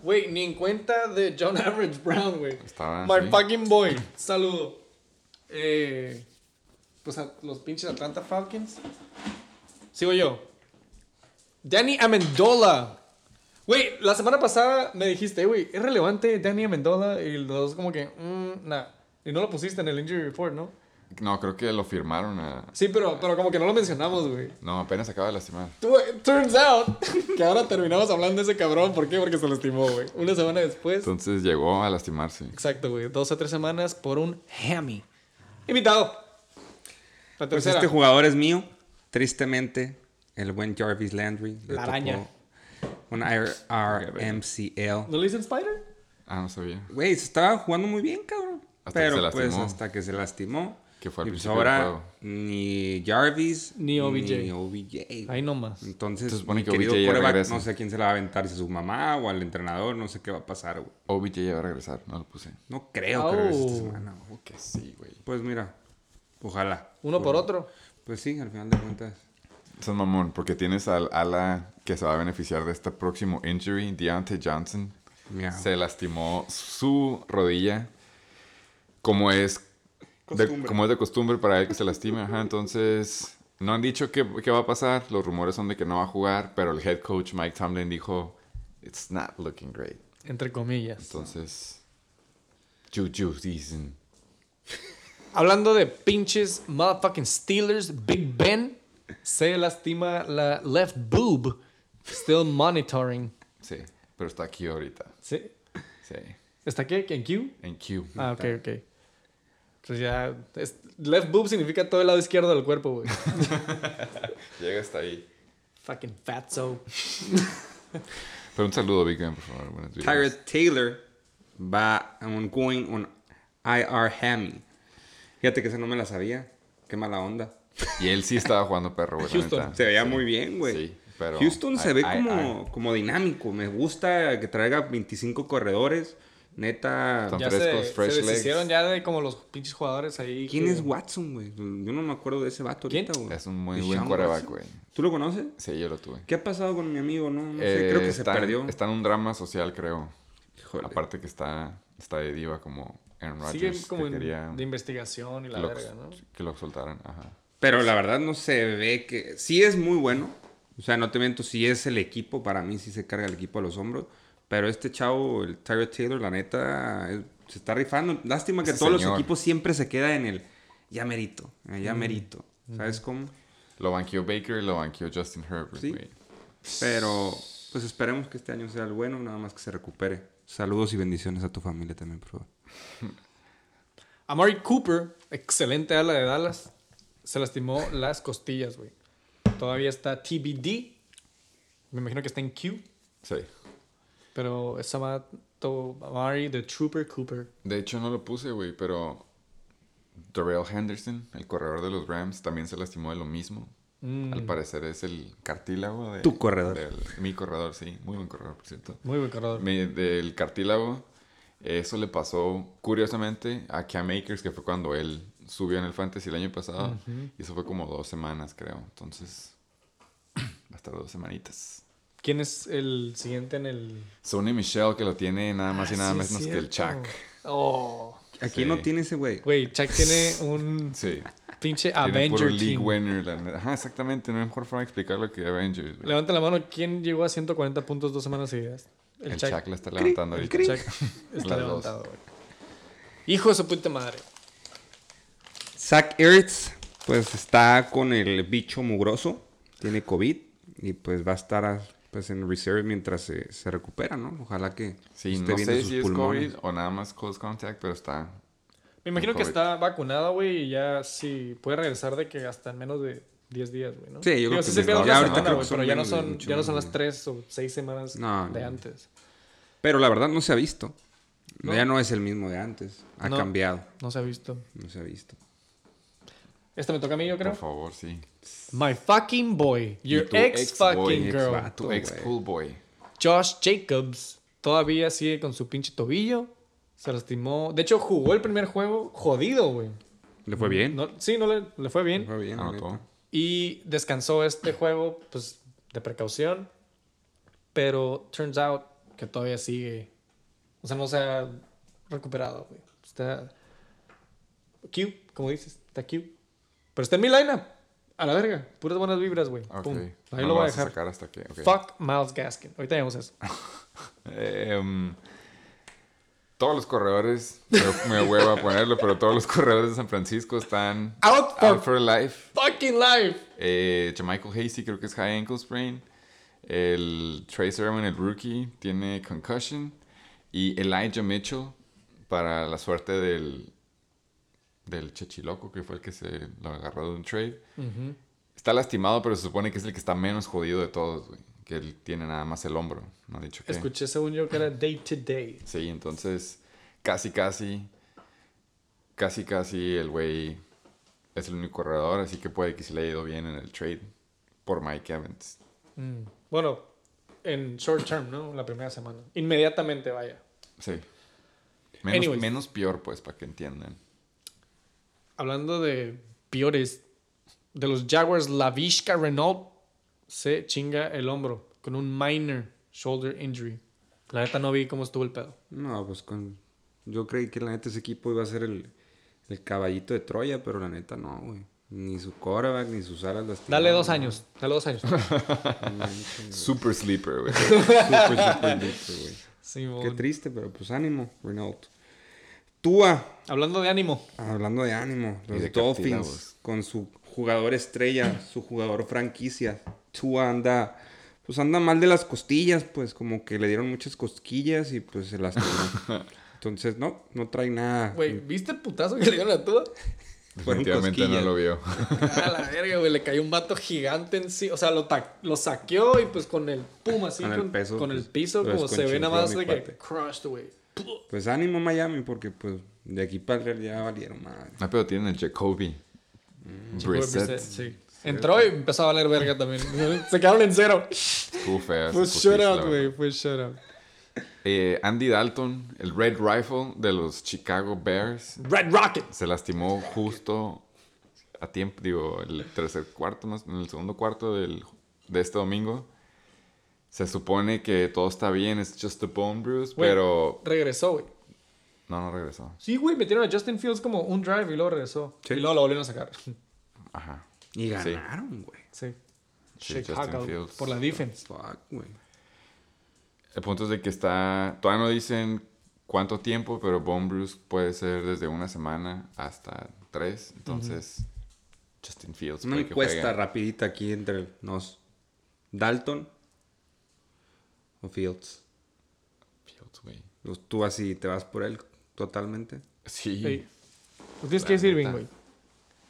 [SPEAKER 2] Güey, ni en cuenta de John Average Brown, güey.
[SPEAKER 1] Estaba
[SPEAKER 2] My
[SPEAKER 1] así.
[SPEAKER 2] fucking boy. Saludo. Eh, pues a los pinches Atlanta Falcons. Sigo yo. Danny Amendola. Güey, la semana pasada me dijiste, güey, es relevante Danny Amendola. Y los dos como que, mmm, nah. Y no lo pusiste en el injury report, ¿no?
[SPEAKER 1] No, creo que lo firmaron a...
[SPEAKER 2] Sí, pero, pero como que no lo mencionamos, güey.
[SPEAKER 1] No, apenas acaba de lastimar.
[SPEAKER 2] Tú- Turns out que ahora terminamos hablando de ese cabrón. ¿Por qué? Porque se lastimó, güey. Una semana después.
[SPEAKER 1] Entonces llegó a lastimarse.
[SPEAKER 2] Exacto, güey. Dos o tres semanas por un hammy. Invitado. La
[SPEAKER 3] Pues este jugador es mío. Tristemente, el buen Jarvis Landry.
[SPEAKER 2] La araña.
[SPEAKER 3] Un RMCL.
[SPEAKER 2] ¿No le dicen Spider?
[SPEAKER 1] Ah, no sabía.
[SPEAKER 3] Güey, se estaba jugando muy bien, cabrón.
[SPEAKER 1] Hasta que
[SPEAKER 3] Pero
[SPEAKER 1] se
[SPEAKER 3] pues
[SPEAKER 1] lastimó.
[SPEAKER 3] hasta que se lastimó.
[SPEAKER 1] Que fue al
[SPEAKER 3] y pues
[SPEAKER 1] principio del
[SPEAKER 3] ahora
[SPEAKER 1] juego.
[SPEAKER 3] ni Jarvis
[SPEAKER 2] Ni OBJ.
[SPEAKER 3] Ni OBJ.
[SPEAKER 2] Ahí nomás.
[SPEAKER 3] Entonces,
[SPEAKER 1] Se supone
[SPEAKER 3] mi
[SPEAKER 1] que
[SPEAKER 3] querido
[SPEAKER 1] OBJ ya
[SPEAKER 3] quarterback,
[SPEAKER 1] regresa.
[SPEAKER 3] no sé a quién se la va a aventar, si a su mamá o al entrenador, no sé qué va a pasar, güey.
[SPEAKER 1] OBJ ya va a regresar, no lo puse.
[SPEAKER 3] No creo que regrese esta
[SPEAKER 2] Oh.
[SPEAKER 3] semana. güey.
[SPEAKER 1] Que sí, güey.
[SPEAKER 3] Pues mira, ojalá.
[SPEAKER 2] Uno por otro.
[SPEAKER 3] Pues sí, al final de cuentas.
[SPEAKER 1] Eso es mamón, porque tienes al ala que se va a beneficiar de este próximo injury, Deontay Johnson.
[SPEAKER 3] Miau.
[SPEAKER 1] Se lastimó su rodilla, como es, de, como es de costumbre para él que se lastime. Ajá, entonces, no han dicho qué, qué va a pasar. Los rumores son de que no va a jugar, pero el head coach Mike Tomlin dijo, it's not looking great.
[SPEAKER 2] Entre comillas.
[SPEAKER 1] Entonces, Juju season.
[SPEAKER 2] Hablando de pinches motherfucking Steelers, Big Ben se lastima la left boob. Still monitoring.
[SPEAKER 1] Sí, pero está aquí ahorita.
[SPEAKER 2] Sí.
[SPEAKER 1] Sí.
[SPEAKER 2] ¿Está qué? ¿En Q?
[SPEAKER 1] En Q.
[SPEAKER 2] Ah, ok, ok. Entonces ya... es- left boob significa todo el lado izquierdo del cuerpo, güey.
[SPEAKER 1] Llega hasta ahí.
[SPEAKER 2] Fucking fatso.
[SPEAKER 1] Pero un saludo, Big Ben, por favor.
[SPEAKER 3] Tyrod Taylor va on going on IR hammy. Fíjate que esa no me la sabía. Qué mala onda.
[SPEAKER 1] Y él sí estaba jugando perro, güey.
[SPEAKER 2] Houston.
[SPEAKER 3] Se veía
[SPEAKER 1] Sí.
[SPEAKER 3] muy bien, güey.
[SPEAKER 1] Sí, pero...
[SPEAKER 3] Houston se
[SPEAKER 1] ay,
[SPEAKER 3] ve
[SPEAKER 1] ay,
[SPEAKER 3] como,
[SPEAKER 1] ay.
[SPEAKER 3] como dinámico. Me gusta que traiga 25 corredores. Neta.
[SPEAKER 1] Están
[SPEAKER 2] Ya
[SPEAKER 1] frescos,
[SPEAKER 2] se,
[SPEAKER 1] fresh
[SPEAKER 2] se
[SPEAKER 1] legs.
[SPEAKER 2] ya de como los pinches jugadores ahí.
[SPEAKER 3] ¿Quién
[SPEAKER 2] que-
[SPEAKER 3] es Watson, güey? Yo no me acuerdo de ese vato
[SPEAKER 2] ¿Quién?
[SPEAKER 3] ahorita, güey.
[SPEAKER 1] Es un muy buen quarterback, güey.
[SPEAKER 3] ¿Tú lo conoces?
[SPEAKER 1] Sí, yo lo tuve.
[SPEAKER 3] ¿Qué ha pasado con mi amigo? No, no sé.
[SPEAKER 1] Eh,
[SPEAKER 3] Creo que se perdió.
[SPEAKER 1] Está en un drama social, creo.
[SPEAKER 3] Híjole.
[SPEAKER 1] Aparte que está, está de diva como Aaron
[SPEAKER 2] Sigue
[SPEAKER 1] Rodgers.
[SPEAKER 2] como
[SPEAKER 1] que
[SPEAKER 2] en-
[SPEAKER 1] quería
[SPEAKER 2] de investigación y la
[SPEAKER 1] lo,
[SPEAKER 2] verga, ¿no?
[SPEAKER 1] que lo soltaran. Ajá.
[SPEAKER 3] Pero la verdad no se ve que... Sí es muy bueno. O sea, no te miento, sí es el equipo. Para mí sí se carga el equipo a los hombros. Pero este chavo, el Tyrod Taylor, la neta, se está rifando. Lástima que
[SPEAKER 1] Ese
[SPEAKER 3] todos los equipos siempre se queda en el... Ya merito, eh, ya merito. ¿Sabes cómo?
[SPEAKER 1] Lo banqueó Baker y lo banqueó Justin Herbert,
[SPEAKER 3] Sí.
[SPEAKER 1] güey.
[SPEAKER 3] Pero pues esperemos que este año sea el bueno, nada más que se recupere. Saludos y bendiciones a tu familia también, por favor.
[SPEAKER 2] Amari Cooper, excelente ala de Dallas, se lastimó las costillas, güey. Todavía está TBD. Me imagino que está en Q.
[SPEAKER 1] Sí.
[SPEAKER 2] Pero esa mato Amari, The Trooper Cooper.
[SPEAKER 1] De hecho, no lo puse, güey, pero Darrell Henderson, el corredor de los Rams, también se lastimó de lo mismo.
[SPEAKER 2] Mm,
[SPEAKER 1] Al parecer es el cartílago de...
[SPEAKER 3] Tu corredor.
[SPEAKER 1] del- mi corredor, sí. Muy buen corredor, por cierto.
[SPEAKER 2] muy buen corredor.
[SPEAKER 1] Mi- del cartílago, eso le pasó curiosamente a Cam Akers, que fue cuando él subió en el Fantasy el año pasado. Y eso fue como dos semanas, creo. Entonces, va a estar dos semanitas.
[SPEAKER 2] ¿Quién es el siguiente en el.
[SPEAKER 1] Sony Michelle, que lo tiene nada más y
[SPEAKER 2] Ah,
[SPEAKER 1] nada
[SPEAKER 2] sí,
[SPEAKER 1] menos que el. Chuck.
[SPEAKER 2] Oh.
[SPEAKER 3] Aquí
[SPEAKER 1] Sí.
[SPEAKER 3] no tiene ese güey.
[SPEAKER 2] Güey, Chuck tiene un
[SPEAKER 1] Sí.
[SPEAKER 2] pinche
[SPEAKER 1] Tiene
[SPEAKER 2] Avenger
[SPEAKER 1] puro league winner. la. Ajá, exactamente. No hay mejor forma de explicarlo que Avengers. güey.
[SPEAKER 2] Levanta la mano, ¿quién llegó a 140 puntos dos semanas seguidas?
[SPEAKER 1] El, Chuck. la está levantando
[SPEAKER 3] el
[SPEAKER 1] ahorita.
[SPEAKER 3] cri.
[SPEAKER 2] Chuck está
[SPEAKER 1] Las
[SPEAKER 2] levantado, güey. Hijo de su puta madre.
[SPEAKER 3] Zach Ertz, pues está con el bicho mugroso. Tiene COVID. Y pues va a estar pues en reserve mientras se, se recupera, ¿no? Ojalá que
[SPEAKER 1] Sí,
[SPEAKER 3] esté
[SPEAKER 1] no
[SPEAKER 3] bien
[SPEAKER 1] sé
[SPEAKER 3] sus
[SPEAKER 1] si es
[SPEAKER 3] pulmones.
[SPEAKER 1] COVID o nada más close contact, pero está...
[SPEAKER 2] Me imagino que está vacunado, güey, y ya sí puede regresar de que hasta en menos de 10 días, güey, ¿no?
[SPEAKER 3] Sí, yo
[SPEAKER 2] Digo,
[SPEAKER 3] creo
[SPEAKER 2] sí
[SPEAKER 3] que
[SPEAKER 2] se pierde
[SPEAKER 3] ya ahorita
[SPEAKER 2] semana,
[SPEAKER 3] creo
[SPEAKER 2] güey,
[SPEAKER 3] que son
[SPEAKER 2] pero ya no son,
[SPEAKER 3] mucho,
[SPEAKER 2] ya no son las 3 o 6 semanas
[SPEAKER 3] No,
[SPEAKER 2] de
[SPEAKER 3] no.
[SPEAKER 2] antes.
[SPEAKER 3] Pero la verdad no se ha visto.
[SPEAKER 2] ¿No?
[SPEAKER 3] Ya no es el mismo de antes. Ha
[SPEAKER 2] No.
[SPEAKER 3] cambiado.
[SPEAKER 2] No se ha visto.
[SPEAKER 3] No se ha visto.
[SPEAKER 2] Este me toca a mí, yo creo.
[SPEAKER 1] Por favor, sí.
[SPEAKER 2] My fucking boy. Your
[SPEAKER 1] tu
[SPEAKER 2] ex fucking girl.
[SPEAKER 1] Tu ex cool boy.
[SPEAKER 2] Josh Jacobs todavía sigue con su pinche tobillo. Se lastimó. De hecho, jugó el primer juego jodido, güey.
[SPEAKER 3] ¿Le fue bien?
[SPEAKER 2] No, sí, no le, le fue
[SPEAKER 3] Le
[SPEAKER 2] bien.
[SPEAKER 3] fue bien.
[SPEAKER 1] Anotó.
[SPEAKER 2] Y descansó este juego, pues, de precaución. Pero turns out que todavía sigue. O sea, no se ha recuperado, güey. Está. Q, como dices, está Q. Pero está en mi lineup. A la verga. Puras buenas vibras, güey. Pum. Ahí
[SPEAKER 1] No
[SPEAKER 2] lo voy a dejar.
[SPEAKER 1] sacar hasta ok.
[SPEAKER 2] Fuck Miles Gaskin. Ahorita a eso.
[SPEAKER 1] Em, todos los corredores, me, me a ponerlo, pero todos los corredores de San Francisco están
[SPEAKER 2] Out for
[SPEAKER 1] out for life.
[SPEAKER 2] fucking life.
[SPEAKER 1] Eh, Michael Hasty creo que es high ankle sprain. El Trey Sermon, el rookie, tiene concussion. Y Elijah Mitchell, para la suerte del, del Chechiloco, que fue el que se lo agarró de un trade. Está lastimado, pero se supone que es el que está menos jodido de todos, güey. Que él tiene nada más el hombro. No ha dicho que.
[SPEAKER 2] Escuché según yo que era day to day.
[SPEAKER 1] Sí, entonces casi, casi, casi, casi el güey es el único corredor, así que puede que se le haya ido bien en el trade por Mike Evans.
[SPEAKER 2] Mm. Bueno, en short term, ¿no? La primera semana. Inmediatamente, vaya.
[SPEAKER 1] Sí. Menos,
[SPEAKER 2] Anyways.
[SPEAKER 1] menos peor, pues, para que entiendan.
[SPEAKER 2] Hablando de peores, de los Jaguars, Lavishka Renault se chinga el hombro con un minor shoulder injury. La neta no vi cómo estuvo el pedo.
[SPEAKER 3] No, pues con... Yo creí que la neta ese equipo iba a ser el, el caballito de Troya, pero la neta no, güey. Ni su quarterback, ni sus alas lastimadas.
[SPEAKER 2] Dale dos años, dale dos años.
[SPEAKER 1] Super sleeper, güey.
[SPEAKER 3] Súper listo, güey. Qué triste, pero pues ánimo, Renault. Tua,
[SPEAKER 2] Hablando de ánimo,
[SPEAKER 3] hablando de ánimo, los
[SPEAKER 1] de
[SPEAKER 3] Dolphins con su jugador estrella, su jugador franquicia. Tua anda pues anda mal de las costillas, pues como que le dieron muchas cosquillas y pues se lastimó. Entonces, no, no trae nada.
[SPEAKER 2] Güey, ¿viste el putazo que le dieron a?
[SPEAKER 3] Fueron
[SPEAKER 1] Definitivamente no lo vio.
[SPEAKER 2] A la verga, güey. Le cayó un vato gigante en sí. O sea, lo, lo saqueó y pues con el pum así.
[SPEAKER 3] Con
[SPEAKER 2] Con,
[SPEAKER 3] el peso,
[SPEAKER 2] con el
[SPEAKER 3] pues,
[SPEAKER 2] piso, como se ve nada más de que crushed, güey.
[SPEAKER 3] Pues ánimo Miami, porque pues de aquí para allá ya valieron madre.
[SPEAKER 1] Ah, pero tienen el Jacoby.
[SPEAKER 2] De
[SPEAKER 1] Brissett.
[SPEAKER 2] Brissett, Sí. Entró y empezó a valer verga también. Se quedaron en cero.
[SPEAKER 1] Estuvo fea
[SPEAKER 2] Fue
[SPEAKER 1] la
[SPEAKER 2] güey. Fue shutout.
[SPEAKER 1] Eh, Andy Dalton, el Red Rifle de los Chicago Bears,
[SPEAKER 2] Red Rocket.
[SPEAKER 1] se lastimó justo a tiempo, digo, el tercer cuarto, más, en el segundo cuarto del, de este domingo. Se supone que todo está bien, es just a bone bruise, pero
[SPEAKER 2] Regresó, güey.
[SPEAKER 1] no, no regresó.
[SPEAKER 2] Sí, güey. Metieron a Justin Fields como un drive y luego regresó.
[SPEAKER 3] Sí.
[SPEAKER 2] Y luego lo volvieron a sacar.
[SPEAKER 1] Ajá.
[SPEAKER 3] Y ganaron, güey.
[SPEAKER 2] Sí.
[SPEAKER 1] Sí,
[SPEAKER 2] Chicago.
[SPEAKER 1] Justin Fields.
[SPEAKER 2] Por la defense.
[SPEAKER 3] Fuck, güey.
[SPEAKER 1] El punto es de que está, todavía no dicen cuánto tiempo, pero bone bruise puede ser desde una semana hasta tres, entonces Justin Fields
[SPEAKER 3] Una encuesta rapidita aquí entre nos. Dalton o Fields.
[SPEAKER 1] Fields, güey.
[SPEAKER 3] Pues, Tú así te vas por él totalmente.
[SPEAKER 1] Sí.
[SPEAKER 2] Sí. Pues tienes que decir güey.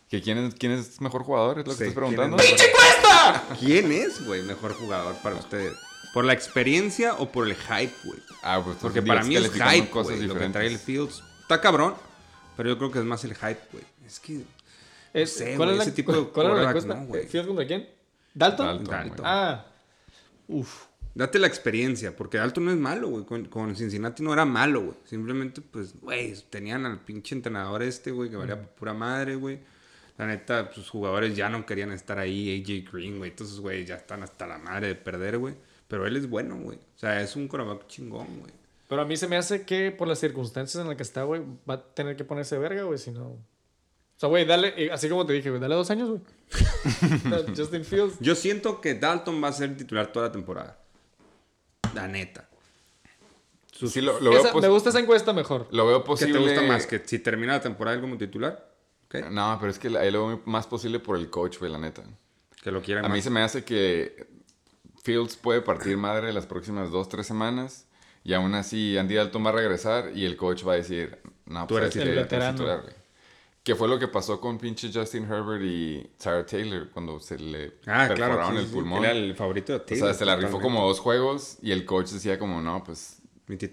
[SPEAKER 1] ¿Que quién, es, ¿Quién es mejor jugador? Es lo que
[SPEAKER 3] Sí,
[SPEAKER 1] estás
[SPEAKER 3] ¿quién
[SPEAKER 1] preguntando.
[SPEAKER 3] es mejor- ¿Quién es, güey, mejor jugador para ustedes? ¿Por la experiencia o por el hype, güey?
[SPEAKER 1] Ah, pues
[SPEAKER 3] Porque para mí
[SPEAKER 1] que
[SPEAKER 3] es hype,
[SPEAKER 1] cosas.
[SPEAKER 3] Lo que trae el Fields. Está cabrón, pero yo creo que es más el hype, güey. Es que
[SPEAKER 2] Es-
[SPEAKER 3] sé,
[SPEAKER 2] ¿Cuál, es la,
[SPEAKER 3] ese tipo de
[SPEAKER 2] ¿cuál era la encuesta?
[SPEAKER 3] no, güey.
[SPEAKER 2] ¿Fields contra quién? ¿Dalton?
[SPEAKER 1] Dalton,
[SPEAKER 3] Dalton.
[SPEAKER 2] Ah. Uf.
[SPEAKER 3] Date la experiencia, porque Dalton no es malo, güey. Con, con Cincinnati no era malo, güey. Simplemente, pues, güey, tenían al pinche entrenador este, güey, que valía pura madre, güey. La neta, sus jugadores ya no querían estar ahí, AJ Green, güey. Entonces, güey, ya están hasta la madre de perder, güey. Pero él es bueno, güey. O sea, es un coreback chingón, güey.
[SPEAKER 2] Pero a mí se me hace que por las circunstancias en las que está, güey, va a tener que ponerse verga, güey, si no. O sea, güey, dale, eh, así como te dije, güey, dale dos años, güey. Justin Fields.
[SPEAKER 3] Yo siento que Dalton va a ser titular toda la temporada. La neta. Sus-
[SPEAKER 1] Sí, lo, lo veo
[SPEAKER 2] Esa-
[SPEAKER 1] pos-
[SPEAKER 2] me gusta esa encuesta mejor.
[SPEAKER 1] Lo veo
[SPEAKER 3] ¿Qué
[SPEAKER 1] posible.
[SPEAKER 3] te gusta más? ¿Que si termina la temporada él como titular?
[SPEAKER 1] No, pero es que ahí lo veo más posible por el coach, güey, la neta.
[SPEAKER 3] Que lo quieran
[SPEAKER 1] A mí
[SPEAKER 3] más.
[SPEAKER 1] se me hace que Fields puede partir madre las próximas dos, tres semanas. Y aún así Andy Dalton va a regresar y el coach va a decir, no,
[SPEAKER 3] Tú
[SPEAKER 1] pues
[SPEAKER 3] eres
[SPEAKER 2] el veterano.
[SPEAKER 1] titular, güey. Que fue lo que pasó con pinche Justin Herbert y Sarah Taylor cuando se le
[SPEAKER 3] Ah, claro.
[SPEAKER 1] perforaron
[SPEAKER 3] sí,
[SPEAKER 1] el pulmón.
[SPEAKER 3] Era el favorito de
[SPEAKER 1] o
[SPEAKER 3] Taylor.
[SPEAKER 1] sea, se la rifó
[SPEAKER 3] totalmente.
[SPEAKER 1] como dos juegos y el coach decía como, no, pues.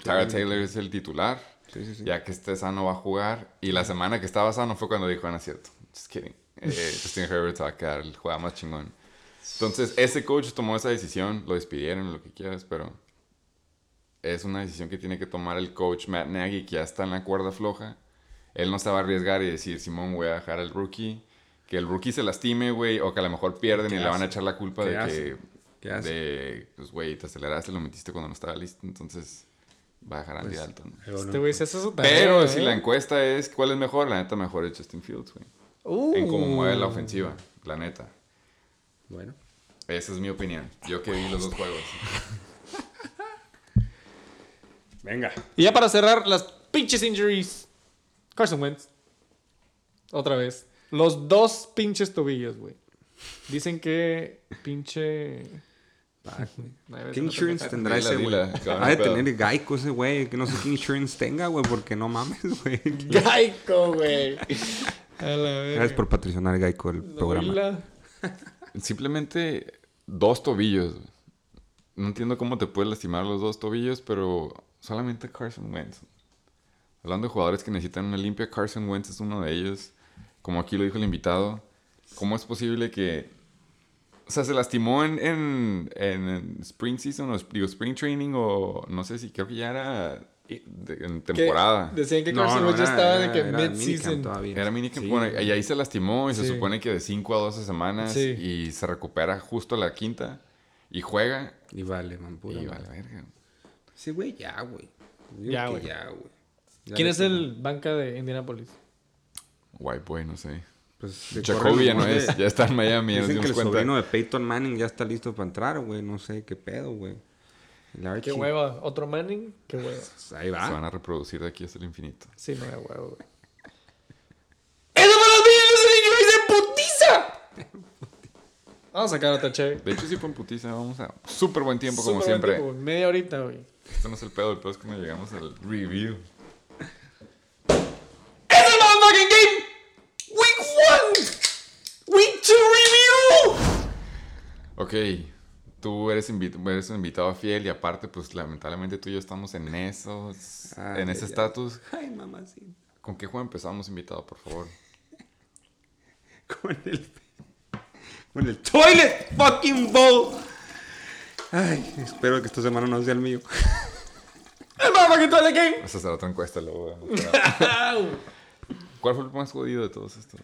[SPEAKER 1] Sarah Taylor es el titular.
[SPEAKER 3] Sí, sí, sí.
[SPEAKER 1] Ya que esté sano va a jugar. Y la semana que estaba sano fue cuando dijo, "Ah, no es cierto. Just kidding. Eh, Justin Herbert se va a quedar el juega más chingón. Entonces, ese coach tomó esa decisión. Lo despidieron, lo que quieras, pero es una decisión que tiene que tomar el coach Matt Nagy, que ya está en la cuerda floja. Él no se va a arriesgar y decir, Simón, voy a dejar al rookie. Que el rookie se lastime, güey, o que a lo mejor pierden y
[SPEAKER 3] ¿Qué
[SPEAKER 1] le van a echar la culpa
[SPEAKER 3] ¿Qué
[SPEAKER 1] de
[SPEAKER 3] hace?
[SPEAKER 1] que...
[SPEAKER 3] ¿Qué hace?
[SPEAKER 1] De, pues, güey, te aceleraste, lo metiste cuando no estaba listo. Entonces, va a dejar a Andy
[SPEAKER 3] Pues,
[SPEAKER 1] Dalton.
[SPEAKER 3] Pero
[SPEAKER 2] Este
[SPEAKER 3] no.
[SPEAKER 2] güey se hace su tarea,
[SPEAKER 1] Pero si
[SPEAKER 2] ¿eh?
[SPEAKER 1] la encuesta es cuál es mejor, la neta mejor es Justin Fields, güey.
[SPEAKER 2] Uh.
[SPEAKER 1] En cómo mueve la ofensiva, la neta.
[SPEAKER 3] Bueno.
[SPEAKER 1] Esa es mi opinión. Yo que vi los dos juegos.
[SPEAKER 3] Venga.
[SPEAKER 2] Y ya para cerrar, las pinches injuries. Carson Wentz. Otra vez. Los dos pinches tobillos, güey. Dicen que pinche...
[SPEAKER 3] ¿Qué insurance
[SPEAKER 2] te-
[SPEAKER 3] tendrá ese güey? Ha de tener Geico ese güey. Que no sé qué insurance tenga, güey. Porque no mames, güey.
[SPEAKER 2] Geico, güey. La.
[SPEAKER 3] Gracias por patrocinar Geico el programa.
[SPEAKER 2] Oíla.
[SPEAKER 1] Simplemente dos tobillos. No entiendo cómo te puedes lastimar los dos tobillos, pero solamente Carson Wentz. Hablando de jugadores que necesitan una limpia, Carson Wentz es uno de ellos. Como aquí lo dijo el invitado, ¿cómo es posible que... O sea, se lastimó en, en, en Spring Season o digo, Spring Training o no sé si creo que ya era en
[SPEAKER 2] Que
[SPEAKER 1] temporada.
[SPEAKER 2] Decían que
[SPEAKER 3] No,
[SPEAKER 2] Carson
[SPEAKER 3] no,
[SPEAKER 2] Wentz ya estaba
[SPEAKER 3] era-
[SPEAKER 2] de que
[SPEAKER 3] era minicamp
[SPEAKER 2] mid-season.
[SPEAKER 3] todavía.
[SPEAKER 1] Era minicamp,
[SPEAKER 3] Sí.
[SPEAKER 1] bueno, y ahí se lastimó y se
[SPEAKER 2] Sí.
[SPEAKER 1] supone que de 5 a 12 semanas
[SPEAKER 2] Sí.
[SPEAKER 1] y se recupera justo a la quinta y juega
[SPEAKER 3] Y vale, man. pura
[SPEAKER 1] y vale verga.
[SPEAKER 3] Sí, güey, ya, güey.
[SPEAKER 2] Ya, güey.
[SPEAKER 3] Ya, güey.
[SPEAKER 2] ¿Quién es el banca de Indianapolis?
[SPEAKER 1] White boy, no sé.
[SPEAKER 3] Pues, de
[SPEAKER 1] Jacoby ya no es,
[SPEAKER 3] de-
[SPEAKER 1] ya está en Miami,
[SPEAKER 3] Dicen que el
[SPEAKER 1] cuenta.
[SPEAKER 3] sobrino de Peyton Manning ya está listo para entrar, güey. No sé qué pedo, güey.
[SPEAKER 2] ¿Qué hueva? ¿Otro Manning? ¿Qué hueva?
[SPEAKER 3] Pues ahí
[SPEAKER 1] Se
[SPEAKER 3] va.
[SPEAKER 1] van a reproducir de aquí hasta el infinito.
[SPEAKER 2] Sí, no hay huevo, güey. ¡Eso fue los videos de putiza! Vamos a sacar otra chévere.
[SPEAKER 1] De hecho, sí fue en putiza. Vamos a súper buen tiempo, como
[SPEAKER 2] buen
[SPEAKER 1] siempre.
[SPEAKER 2] tiempo. Media horita, güey.
[SPEAKER 1] Esto no es el pedo, el pedo es cuando llegamos al review.
[SPEAKER 2] ¡Es el motherfucking game! ¡Week 1! ¡Week 2 review!
[SPEAKER 1] Ok, tú eres, invi- eres un invitado fiel y aparte, pues lamentablemente tú y yo estamos en esos,
[SPEAKER 3] Ay,
[SPEAKER 1] en ese estatus.
[SPEAKER 3] Ay, mamacita.
[SPEAKER 1] ¿Con qué juego empezamos, invitado, por favor?
[SPEAKER 3] Con el. Con el toilet fucking bowl. Ay, espero que esta semana no sea el mío.
[SPEAKER 2] ¡El motherfucking toilet game!
[SPEAKER 1] Vas a hacer otra encuesta luego. ¿Cuál fue el más jodido de todos estos?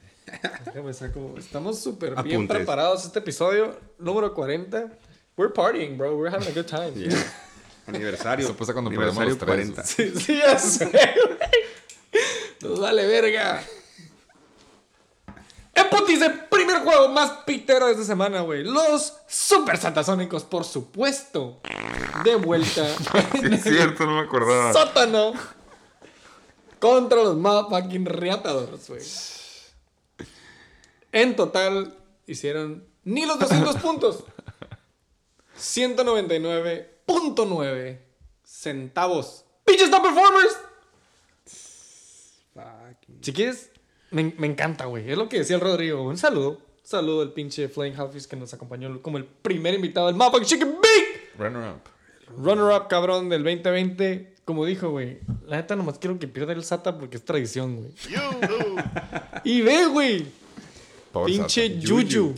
[SPEAKER 2] Déjame saco. Estamos súper bien preparados. Este episodio número 40. We're partying, bro. We're having a good time.
[SPEAKER 3] Aniversario.
[SPEAKER 1] Eso pasa cuando
[SPEAKER 3] Aniversario
[SPEAKER 1] perdemos los
[SPEAKER 3] 40.
[SPEAKER 1] tres.
[SPEAKER 2] Sí, sí, ya sé, güey. Nos vale verga. En putiza, el primer juego más pitero de esta semana, güey. Los Super Satasónicos, por supuesto. De vuelta
[SPEAKER 1] Sí, es cierto, no me acordaba.
[SPEAKER 2] sótano. Contra los motherfucking Reatadores, güey. En total, hicieron ni los 200 puntos. 199.9 centavos. ¡Pinches top performers!
[SPEAKER 3] Fucking-
[SPEAKER 2] Si quieres, me, me encanta, güey. Es lo que decía el Rodrigo. Un saludo. Un saludo al pinche Flame Halfies que nos acompañó como el primer invitado del Motherfucking Chicken Big.
[SPEAKER 1] Runner up.
[SPEAKER 2] Runner-up, cabrón, del 2020. Como dijo, güey. La neta nomás quiero que pierda el SATA porque es tradición, güey. y ve, güey. Pinche. Yuyu.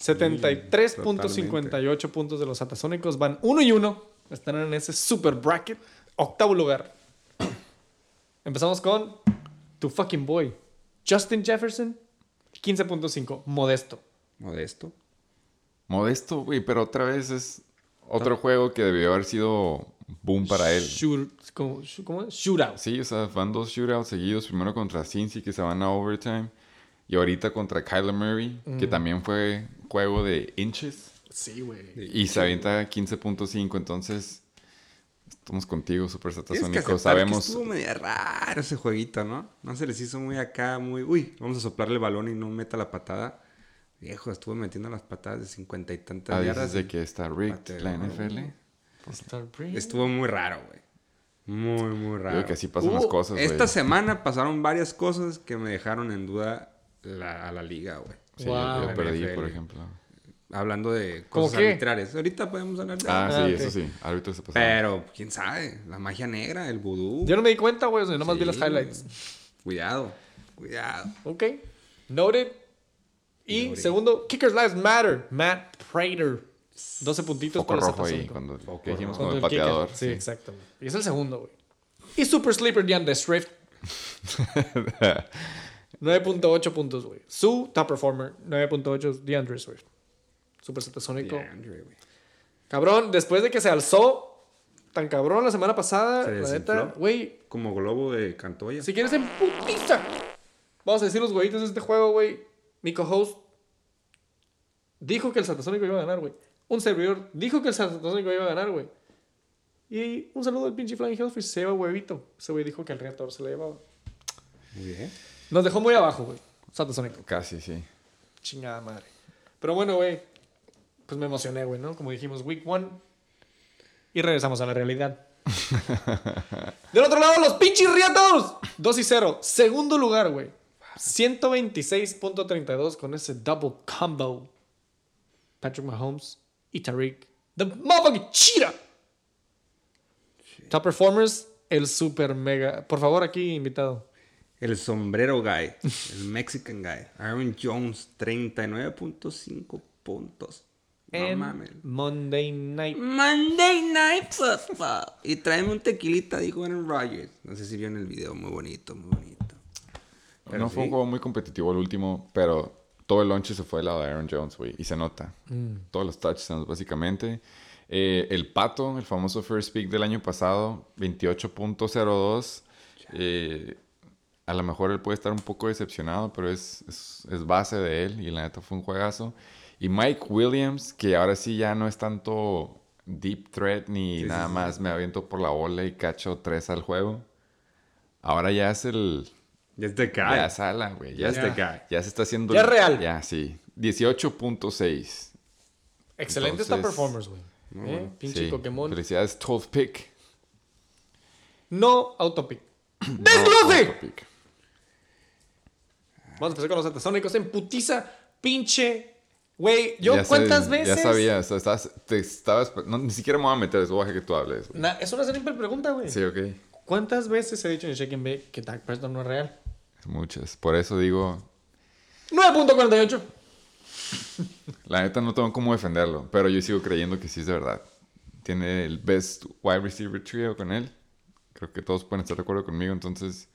[SPEAKER 2] 73.58 puntos de los satasónicos. Van 1 y 1. Están en ese super bracket. Octavo lugar. Empezamos con tu fucking boy. Justin Jefferson. 15.5. Modesto.
[SPEAKER 3] Modesto.
[SPEAKER 1] Modesto, güey, pero otra vez es otro juego que debió haber sido boom para él.
[SPEAKER 2] Shoot, ¿cómo, cómo es? Shootout.
[SPEAKER 1] Sí, o sea, van dos shootouts seguidos. Primero contra Cincy, que se van a overtime. Y ahorita contra Kyler Murray, que también fue juego de inches.
[SPEAKER 2] Sí, güey.
[SPEAKER 1] Y se avienta 15.5. Entonces, estamos contigo, Super Satasónico.
[SPEAKER 3] que
[SPEAKER 1] Sabemos.
[SPEAKER 3] estuvo medio raro ese jueguito, ¿no? No se les hizo muy acá, muy... Uy, vamos a soplarle el balón y no meta la patada. Viejo, estuvo metiendo las patadas de cincuenta y tantas
[SPEAKER 1] Ah,
[SPEAKER 3] yardas.
[SPEAKER 1] de que está rigged
[SPEAKER 3] Pateo,
[SPEAKER 1] la. NFL.
[SPEAKER 2] Star Breeze.
[SPEAKER 3] Estuvo muy raro, güey. Muy, muy raro.
[SPEAKER 1] Digo que así pasan
[SPEAKER 2] Uh,
[SPEAKER 1] las cosas, güey.
[SPEAKER 3] Esta semana pasaron varias cosas que me dejaron en duda la- a la liga, güey.
[SPEAKER 1] Sí,
[SPEAKER 2] Wow.
[SPEAKER 1] yo perdí,
[SPEAKER 3] NFL.
[SPEAKER 1] por ejemplo.
[SPEAKER 3] Hablando de
[SPEAKER 2] ¿Cómo
[SPEAKER 3] cosas arbitrarias. Ahorita podemos hablar de
[SPEAKER 1] Ah,
[SPEAKER 2] Ah,
[SPEAKER 1] sí,
[SPEAKER 2] ok.
[SPEAKER 1] eso sí. Árbitros se pasaron.
[SPEAKER 3] Pero, quién sabe, la magia negra, el vudú.
[SPEAKER 2] Yo no me di cuenta, güey. o sea, nomás vi
[SPEAKER 3] Sí,
[SPEAKER 2] highlights.
[SPEAKER 3] Cuidado, cuidado.
[SPEAKER 2] Ok. Noted. Y
[SPEAKER 3] Noted.
[SPEAKER 2] segundo, Kickers Lives Matter. Matt Prater. 12 puntitos
[SPEAKER 1] Foco
[SPEAKER 2] para
[SPEAKER 1] rojo ahí, cuando que dijimos
[SPEAKER 2] Cuando
[SPEAKER 1] el
[SPEAKER 2] kicker.
[SPEAKER 1] pateador.
[SPEAKER 2] Sí, exactamente. Y es el segundo, güey. Y Super Sleeper DeAndre Swift. 9.8 puntos, güey. Su top performer, 9.8 DeAndre Swift. Super Satasónico.
[SPEAKER 3] DeAndre, güey.
[SPEAKER 2] Cabrón, después de que se alzó tan cabrón la semana pasada,
[SPEAKER 3] Se
[SPEAKER 2] la neta, güey,
[SPEAKER 3] Como globo de Cantoya.
[SPEAKER 2] si quieres en putiza. Vamos a decir los huevitos de este juego, güey. Mi co-host dijo que el Satasónico iba a ganar, güey. Un servidor dijo que el Satasónico iba a ganar, güey. Y un saludo al pinche Flying Hellfish. Se lleva huevito. Ese güey dijo que el reactor se lo llevaba.
[SPEAKER 3] Muy bien.
[SPEAKER 2] Nos dejó muy abajo, güey. Satasónico.
[SPEAKER 1] Casi, sí.
[SPEAKER 2] Chingada madre. Pero bueno, güey. Pues me emocioné, güey, ¿no? Como dijimos, week one. Y regresamos a la realidad. Del otro lado, los pinches riatos. 2 y 0. Segundo lugar, güey. 126.32 con ese double combo. Patrick Mahomes y Tariq. The motherfucking cheetah. Top performers, el super mega. Por favor, aquí invitado.
[SPEAKER 3] El sombrero guy. El Mexican guy. Aaron Jones, 39.5 puntos. No mames.
[SPEAKER 2] Monday Night.
[SPEAKER 3] Monday Night Football. Y tráeme un tequilita, dijo Aaron Rodgers. No sé si vieron el video, muy bonito, muy bonito. Pero
[SPEAKER 1] no fue un juego muy competitivo el último, pero todo el lonche se fue del lado de Aaron Jones, güey. Y se nota.
[SPEAKER 2] Mm.
[SPEAKER 1] Todos los touchdowns, básicamente. Eh, el Pato, el famoso first pick del año pasado, 28.02. Eh, a lo mejor él puede estar un poco decepcionado, pero es, es, es base de él y la neta fue un juegazo. Y Mike Williams, que ahora sí ya no es tanto deep threat ni
[SPEAKER 3] Sí,
[SPEAKER 1] nada
[SPEAKER 3] sí, sí.
[SPEAKER 1] más me aviento por la bola y cacho tres al juego. Ahora ya es el,
[SPEAKER 3] Ya es de guy.
[SPEAKER 1] ya sala, güey.
[SPEAKER 3] Ya
[SPEAKER 1] Ya,
[SPEAKER 3] es
[SPEAKER 1] está-
[SPEAKER 3] the guy.
[SPEAKER 1] ya se está haciendo.
[SPEAKER 2] Ya es real.
[SPEAKER 1] Ya, sí. 18.6.
[SPEAKER 2] Excelente star performers, güey. ¿Eh? Pinche
[SPEAKER 1] Sí,
[SPEAKER 2] Pokémon.
[SPEAKER 1] Felicidades, 12 pick.
[SPEAKER 2] No autopic.
[SPEAKER 1] No,
[SPEAKER 2] ¡Desglose!
[SPEAKER 1] autopick.
[SPEAKER 2] Vamos a empezar con los satasónicos en putiza. Pinche. Güey, yo
[SPEAKER 1] Ya
[SPEAKER 2] cuántas veces.
[SPEAKER 1] Ya sabía, o sea, estabas, te estabas, no, ni siquiera me voy a meter, es guaje que tú hables. güey.
[SPEAKER 2] Na- es una simple pregunta, güey.
[SPEAKER 1] Sí, ok.
[SPEAKER 2] ¿Cuántas veces he dicho en Shake and Bake que Dak Preston no es real?
[SPEAKER 1] Muchas. Por eso digo,
[SPEAKER 2] 9.48.
[SPEAKER 1] la neta no tengo cómo defenderlo, pero yo sigo creyendo que sí es de verdad. Tiene el best wide receiver trio con él. Creo que todos pueden estar de acuerdo conmigo, entonces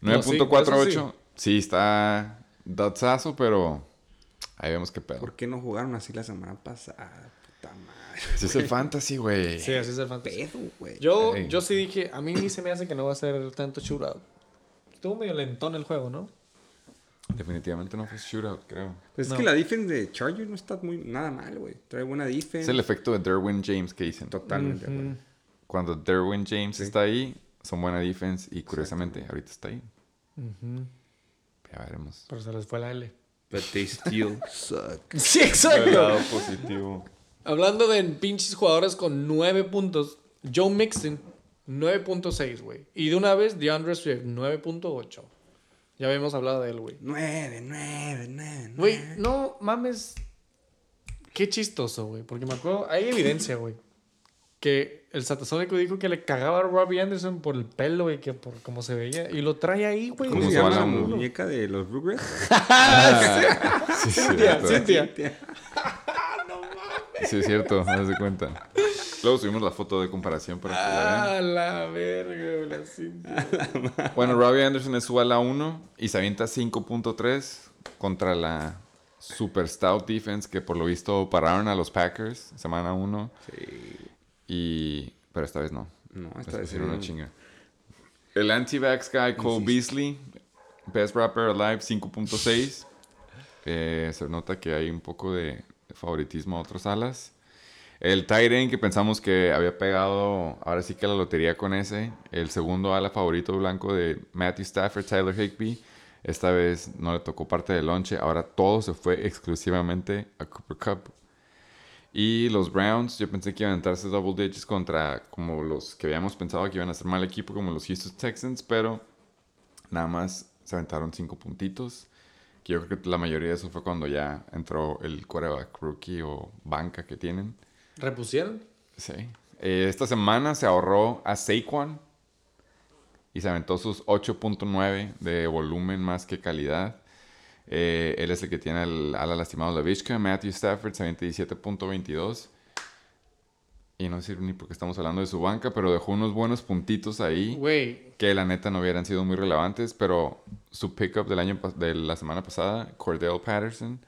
[SPEAKER 2] No, sí,
[SPEAKER 1] 9.48. sí. está datsazo, pero ahí vemos qué pedo.
[SPEAKER 3] ¿Por qué no jugaron así la semana pasada? Puta madre.
[SPEAKER 1] Si es el fantasy, güey.
[SPEAKER 2] Sí, así es el fantasy.
[SPEAKER 3] Pedo, güey.
[SPEAKER 2] Yo,
[SPEAKER 1] Ey.
[SPEAKER 2] yo sí dije, a mí se me hace que no va a ser tanto shootout. Estuvo medio lentón el juego, ¿no?
[SPEAKER 1] Definitivamente no fue shootout, creo.
[SPEAKER 3] Pues
[SPEAKER 2] No.
[SPEAKER 3] es que la defense de Chargers no está muy nada mal, güey. Trae buena
[SPEAKER 1] Es
[SPEAKER 3] defense.
[SPEAKER 1] el efecto de Derwin James que dicen.
[SPEAKER 3] Totalmente, güey.
[SPEAKER 1] Cuando Derwin James está ahí, son buena defense y curiosamente ahorita está ahí. Ya veremos.
[SPEAKER 2] Pero se les fue la L.
[SPEAKER 3] But they still suck.
[SPEAKER 2] Sí, exacto.
[SPEAKER 1] positivo.
[SPEAKER 2] Hablando de pinches jugadores con 9 puntos, Joe Mixon, 9.6, güey. Y de una vez, DeAndre Swift, 9.8. Ya habíamos hablado de él, güey.
[SPEAKER 3] Nueve, nueve, nueve,
[SPEAKER 2] Güey,
[SPEAKER 3] nueve.
[SPEAKER 2] no mames. Qué chistoso, güey. Porque me acuerdo, hay evidencia, güey. Que el satasónico dijo que le cagaba a Robbie Anderson por el pelo, güey, que por cómo se veía. Y lo trae ahí, güey.
[SPEAKER 3] ¿Cómo se llama la muñeca de los Rugrats?
[SPEAKER 1] Sí, es
[SPEAKER 2] Cintia,
[SPEAKER 1] cierto.
[SPEAKER 2] Cintia.
[SPEAKER 1] Sí, es cierto, haz de cuenta. Luego subimos la foto de comparación para que la vean.
[SPEAKER 2] Ah, la verga, güey, la Cintia.
[SPEAKER 1] Bueno, Robbie Anderson es su ala 1 y se avienta 5.3 contra la super stout defense que por lo visto pararon a los Packers semana 1
[SPEAKER 3] Sí.
[SPEAKER 1] Y pero esta vez no.
[SPEAKER 3] No, esta vez
[SPEAKER 1] vez una chinga. El anti-vax guy Cole Beasley, best rapper alive 5.6. Eh, se nota que hay un poco de favoritismo a otros alas. El end que pensamos que había pegado, ahora sí que la lotería con ese. El segundo ala favorito blanco de Matthew Stafford, Tyler Higby. Esta vez no le tocó parte del lonche. Ahora todo se fue exclusivamente a Cooper Cup. Y los Browns, yo pensé que iban a entrarse double digits contra como los que habíamos pensado que iban a ser mal equipo, como los Houston Texans, pero nada más se aventaron cinco puntitos. Que yo creo que la mayoría de eso fue cuando ya entró el quarterback rookie o banca que tienen.
[SPEAKER 2] ¿Repusieron?
[SPEAKER 1] Sí. Eh, esta semana se ahorró a Saquon y se aventó sus 8.9 de volumen más que calidad. Eh, él es el que tiene el ala lastimado de Vizca. Matthew Stafford se avienta 17.22. Y no sé ni por qué estamos hablando de su banca, pero dejó unos buenos puntitos ahí que la neta no hubieran sido muy relevantes, pero su pickup del año pas- de la semana pasada, Cordell Patterson,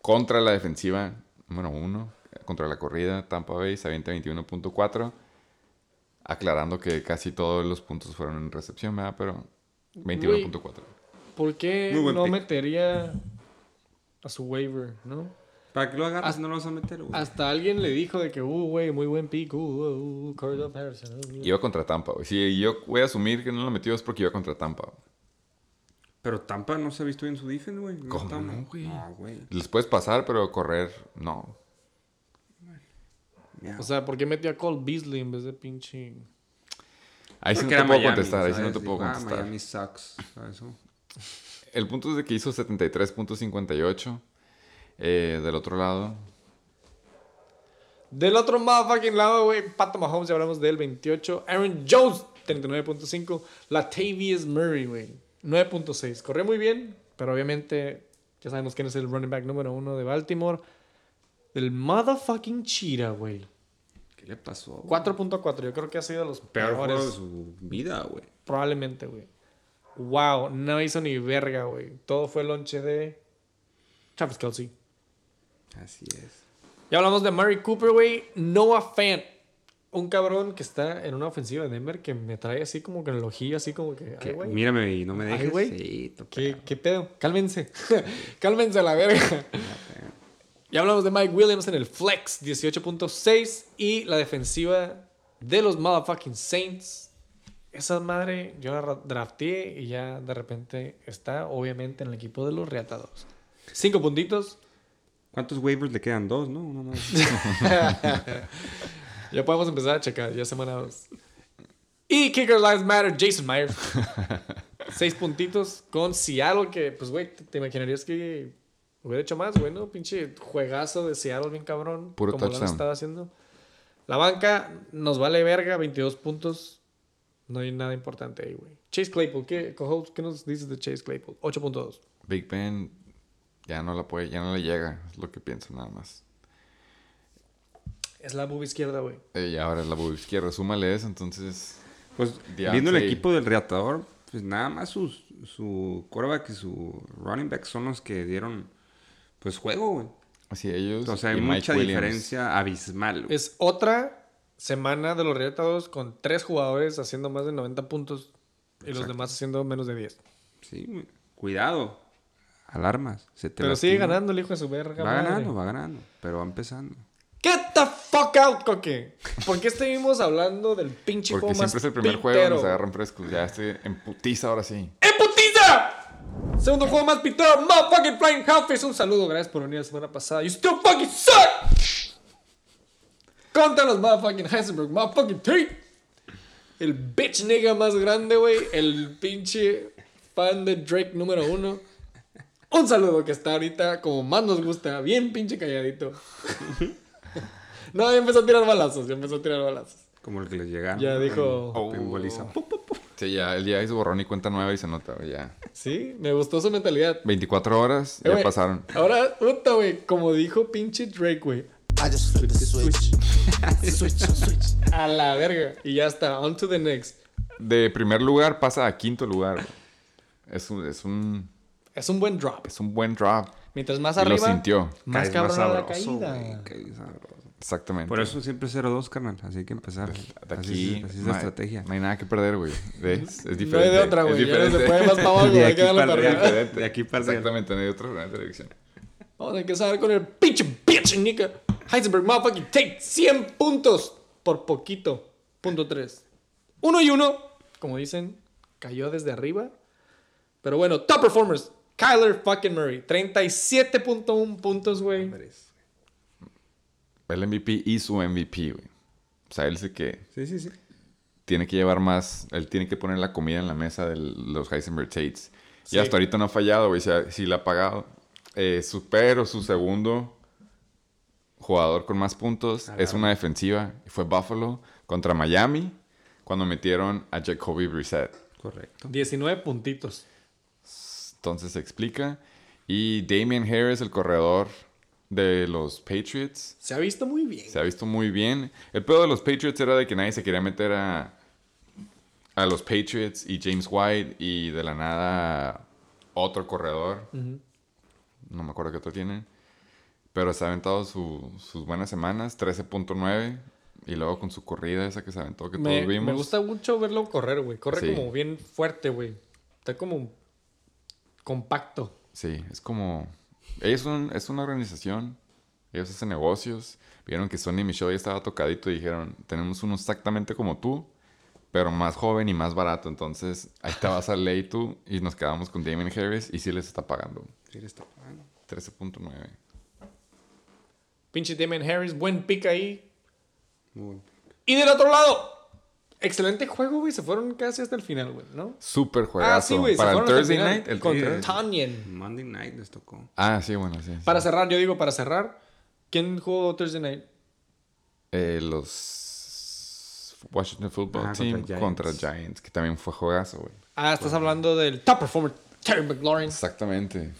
[SPEAKER 1] contra la defensiva número uno, contra la corrida, Tampa Bay, se avienta 21.4, aclarando que casi todos los puntos fueron en recepción, ¿verdad? Pero 21.4.
[SPEAKER 2] ¿por qué no
[SPEAKER 3] pick.
[SPEAKER 2] metería a su waiver, no?
[SPEAKER 3] ¿Para que lo agarres
[SPEAKER 2] Hasta-
[SPEAKER 3] no lo vas a meter, güey?
[SPEAKER 2] Hasta alguien le dijo de que, uh, güey, muy buen pick, uh, uh, uh, Cordell Patterson. uh, uh.
[SPEAKER 1] Iba contra Tampa, güey. Si yo voy a asumir que no lo metió es porque iba contra Tampa. güey.
[SPEAKER 3] Pero Tampa no se ha visto bien su defense, güey.
[SPEAKER 1] ¿Cómo no, güey?
[SPEAKER 3] No, güey.
[SPEAKER 1] Les puedes pasar, pero correr, no.
[SPEAKER 2] O sea, ¿por qué metió a Cole Beasley en vez de pinche...
[SPEAKER 1] Ahí sí no te puedo
[SPEAKER 3] Miami,
[SPEAKER 1] contestar, ahí sí no te puedo
[SPEAKER 3] ah,
[SPEAKER 1] contestar.
[SPEAKER 3] Miami sucks, ¿sabes?
[SPEAKER 1] El punto es de que hizo 73.58. Eh, del otro lado,
[SPEAKER 2] Del otro motherfucking lado, güey, Pato Mahomes, ya hablamos de él, 28. Aaron Jones, 39.5. Latavius Murray, güey, 9.6. Corrió muy bien, pero obviamente ya sabemos quién es el running back número uno de Baltimore. El motherfucking Cheetah, güey.
[SPEAKER 3] ¿Qué le pasó? güey?
[SPEAKER 2] 4.4, yo creo que ha sido de los
[SPEAKER 3] Peor
[SPEAKER 2] peores.
[SPEAKER 3] de su vida, güey.
[SPEAKER 2] Probablemente, güey. Wow, no hizo ni verga, güey. Todo fue lonche de Travis Kelsey.
[SPEAKER 3] Así es.
[SPEAKER 2] Ya hablamos de Murray Cooper, güey. Noah Fant. Un cabrón que está en una ofensiva de Denver que me trae así como que en el ojillo, así como que. Ay,
[SPEAKER 3] ¿Qué?
[SPEAKER 2] güey.
[SPEAKER 3] Mírame y no me
[SPEAKER 2] Ay,
[SPEAKER 3] dejes.
[SPEAKER 2] güey.
[SPEAKER 3] Sí, total.
[SPEAKER 2] ¿Qué, ¿Qué pedo? Cálmense. Cálmense a la verga. Ya hablamos de Mike Williams en el flex, 18.6. Y la defensiva de los motherfucking Saints. Esa madre yo la ra- drafteé y ya de repente está obviamente en el equipo de los reatados. Cinco puntitos.
[SPEAKER 3] ¿Cuántos waivers le quedan? Dos, ¿no? Uno más.
[SPEAKER 2] Ya podemos empezar a checar, ya semana 2. Y Kicker Lives Matter, Jason Myers. Seis puntitos con Seattle, que, pues, güey, te, te imaginarías que hubiera hecho más, güey, ¿no? Pinche juegazo de Seattle, bien cabrón.
[SPEAKER 1] Puro
[SPEAKER 2] como lo han
[SPEAKER 1] touchdown.
[SPEAKER 2] estado haciendo. La banca nos vale verga, 22 puntos. No hay nada importante ahí, güey. Chase Claypool, ¿qué, ¿qué nos dices de Chase Claypool? 8.2.
[SPEAKER 1] Big Ben ya no la puede, ya no le llega, es lo que pienso nada más.
[SPEAKER 2] Es la boob izquierda, güey.
[SPEAKER 1] Y ahora la boba izquierda, súmale eso, entonces.
[SPEAKER 3] Pues
[SPEAKER 1] Deontay.
[SPEAKER 3] viendo el equipo del reatador, pues nada más sus, su quarterback y su running back son los que dieron pues juego, güey.
[SPEAKER 1] Así ellos.
[SPEAKER 3] O sea, hay mucha
[SPEAKER 1] Williams.
[SPEAKER 3] diferencia abismal. güey.
[SPEAKER 2] Es otra semana de los Reatados con tres jugadores haciendo más de 90 puntos y los demás haciendo menos de 10.
[SPEAKER 3] Sí. Cuidado. Alarmas. Se te
[SPEAKER 2] Pero sigue ganando el hijo de su verga.
[SPEAKER 3] Va
[SPEAKER 2] madre.
[SPEAKER 3] ganando, va ganando. Pero va empezando.
[SPEAKER 2] Get the fuck out, coque. ¿Por qué estuvimos hablando del pinche
[SPEAKER 1] Porque
[SPEAKER 2] juego más
[SPEAKER 1] siempre es el primer juego donde se agarran frescos. Ya estoy en putiza ahora sí.
[SPEAKER 2] ¡En putiza! Segundo juego más pitero, motherfucking Flying Hellfish. Un saludo, gracias por venir la semana pasada. You still fucking suck! Contra los motherfucking Heisenberg, motherfucking Tate. El bitch nigga más grande, güey. El pinche fan de Drake número uno. Un saludo que está ahorita como más nos gusta, bien pinche calladito. No, ya empezó a tirar balazos, ya empezó a tirar balazos.
[SPEAKER 3] Como el que les llegaron.
[SPEAKER 2] Ya dijo-
[SPEAKER 1] Oh. Sí, ya, él ya hizo borrón y cuenta nueva y se nota, güey, ya.
[SPEAKER 2] Sí, me gustó su mentalidad.
[SPEAKER 1] 24 horas,
[SPEAKER 2] Eh,
[SPEAKER 1] ya pasaron.
[SPEAKER 2] Ahora, puta, güey, como dijo pinche Drake, güey.
[SPEAKER 4] I just flip the switch. switch, switch.
[SPEAKER 2] A la verga. Y ya está, on to the next.
[SPEAKER 1] De primer lugar pasa a quinto lugar, güey. Es un, es un,
[SPEAKER 2] Es un buen drop.
[SPEAKER 1] es un buen drop.
[SPEAKER 2] Mientras más
[SPEAKER 1] Y lo
[SPEAKER 2] arriba,
[SPEAKER 1] sintió.
[SPEAKER 2] más cabrón la
[SPEAKER 3] sabroso,
[SPEAKER 2] caída.
[SPEAKER 3] güey, sabroso.
[SPEAKER 1] Exactamente.
[SPEAKER 3] Por eso siempre 0-2, carnal. Así hay que empezar.
[SPEAKER 1] de
[SPEAKER 3] así,
[SPEAKER 1] aquí
[SPEAKER 3] es- así es
[SPEAKER 1] no
[SPEAKER 3] la
[SPEAKER 1] hay-
[SPEAKER 3] estrategia.
[SPEAKER 1] No hay nada que perder, güey. ¿Ves? Es diferente.
[SPEAKER 2] No hay de otra,
[SPEAKER 1] es
[SPEAKER 2] güey. Ya no se
[SPEAKER 1] diferente.
[SPEAKER 2] puede más para abajo,
[SPEAKER 3] De
[SPEAKER 2] hay
[SPEAKER 3] aquí
[SPEAKER 2] que darle
[SPEAKER 3] para arriba. De aquí para.
[SPEAKER 1] Exactamente, no hay otra, no hay otra dirección.
[SPEAKER 2] Vamos a empezar con el pinche bitch, Nika. Heisenberg, motherfucking take 100 puntos por poquito. Punto 3. Uno y uno, como dicen, cayó desde arriba. Pero bueno, top performers. Kyler fucking Murray. 37.1 puntos, güey.
[SPEAKER 1] El MVP y su MVP, güey. O sea, él dice que
[SPEAKER 3] Sí, sí, sí.
[SPEAKER 1] tiene que llevar más, él tiene que poner la comida en la mesa de los Heisenberg Tates.
[SPEAKER 2] Sí.
[SPEAKER 1] Y hasta ahorita no ha fallado, güey. Si, si le ha pagado. Eh, su, pero su segundo jugador con más puntos es una defensiva. Y fue Buffalo contra Miami cuando metieron a Jacoby Brissett.
[SPEAKER 3] Correcto.
[SPEAKER 2] 19 puntitos.
[SPEAKER 1] Entonces se explica. Y Damian Harris, el corredor de los Patriots,
[SPEAKER 2] Se ha visto muy bien.
[SPEAKER 1] se ha visto muy bien. El peor de los Patriots era de que nadie se quería meter a, a los Patriots y James White y de la nada otro corredor. No me acuerdo qué otro tienen. Pero se ha aventado su- sus buenas semanas, 13.9. Y luego con su corrida esa que se aventó que
[SPEAKER 2] Me,
[SPEAKER 1] todos vimos.
[SPEAKER 2] me gusta mucho verlo correr, güey. Corre
[SPEAKER 1] Sí.
[SPEAKER 2] como bien fuerte, güey. Está como compacto.
[SPEAKER 1] Sí, es como... Ellos son, es una organización, ellos hacen negocios. Vieron que Sonny Michaud ya estaba tocadito y dijeron, tenemos uno exactamente como tú, pero más joven y más barato. Entonces, ahí te vas a ley tú y nos quedamos con Damien Harris y sí les está pagando.
[SPEAKER 3] Sí, le está pagando.
[SPEAKER 1] 13.9.
[SPEAKER 2] Pinche Damon Harris, buen pick ahí.
[SPEAKER 3] Muy.
[SPEAKER 2] Y del otro lado, excelente juego, güey. Se fueron casi hasta el final, güey, ¿no?
[SPEAKER 1] Súper
[SPEAKER 2] Ah,
[SPEAKER 1] juegazo.
[SPEAKER 2] sí, güey. se
[SPEAKER 1] Para el Thursday
[SPEAKER 2] final
[SPEAKER 1] night. El
[SPEAKER 2] contra
[SPEAKER 1] sí.
[SPEAKER 2] Tanyan.
[SPEAKER 3] Monday night les tocó.
[SPEAKER 1] Ah, sí, bueno, sí. sí.
[SPEAKER 2] Para cerrar, yo digo para cerrar. ¿Quién jugó Thursday night?
[SPEAKER 1] Eh, los Washington Football
[SPEAKER 3] Ah, contra
[SPEAKER 1] Team
[SPEAKER 3] Giants.
[SPEAKER 1] contra Giants, que también fue juegazo, güey.
[SPEAKER 2] Ah, estás hablando del top performer, Terry McLaurin.
[SPEAKER 1] Exactamente.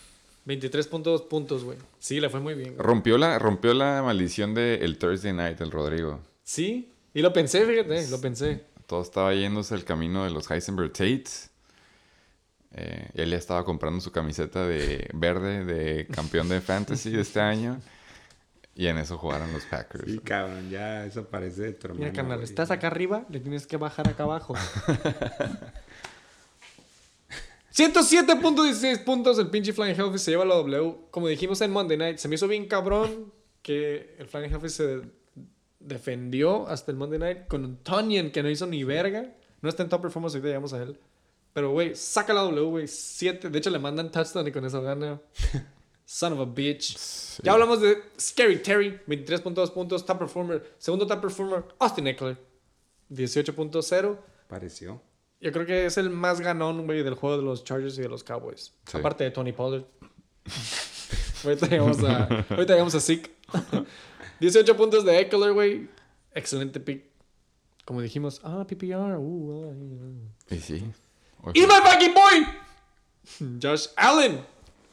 [SPEAKER 2] 23.2 puntos, güey. Sí, le fue muy bien. güey.
[SPEAKER 1] Rompió la, rompió la maldición del Thursday night, el Rodrigo.
[SPEAKER 2] Sí, y lo pensé, fíjate, lo pensé.
[SPEAKER 1] Todo estaba yéndose el camino de los Heisenberg Tates. Eh, él ya estaba comprando su camiseta de verde de campeón de fantasy de este año. Y en eso jugaron los Packers.
[SPEAKER 3] Sí, cabrón, ya eso parece de tu hermano.
[SPEAKER 2] Mira, carnal, estás acá arriba, le tienes que bajar acá abajo. 107.16 puntos, el pinche Flying Hellfish se lleva la W. Como dijimos en Monday Night, se me hizo bien cabrón que el Flying Hellfish se defendió hasta el Monday Night con un Tonyan que no hizo ni verga. No está en top performance, ahorita llegamos a él. Pero, güey, saca la W, güey. 7. De hecho, le mandan touchdown y con eso gana. Son of a bitch.
[SPEAKER 1] Sí.
[SPEAKER 2] Ya hablamos de Scary Terry, 23.2 puntos, top performer. Segundo top performer, Austin Eckler, 18.0.
[SPEAKER 3] Pareció.
[SPEAKER 2] Yo creo que es el más ganón, güey, del juego de los Chargers y de los Cowboys.
[SPEAKER 1] Sí.
[SPEAKER 2] Aparte de Tony Pollard. ahorita llegamos a, ahorita llegamos a Zeke. 18 puntos de Eckler, güey. Excelente pick. Como dijimos, ah, PPR. Uh, ah,
[SPEAKER 1] Y sí.
[SPEAKER 2] ¡Y my fucking boy! Josh Allen.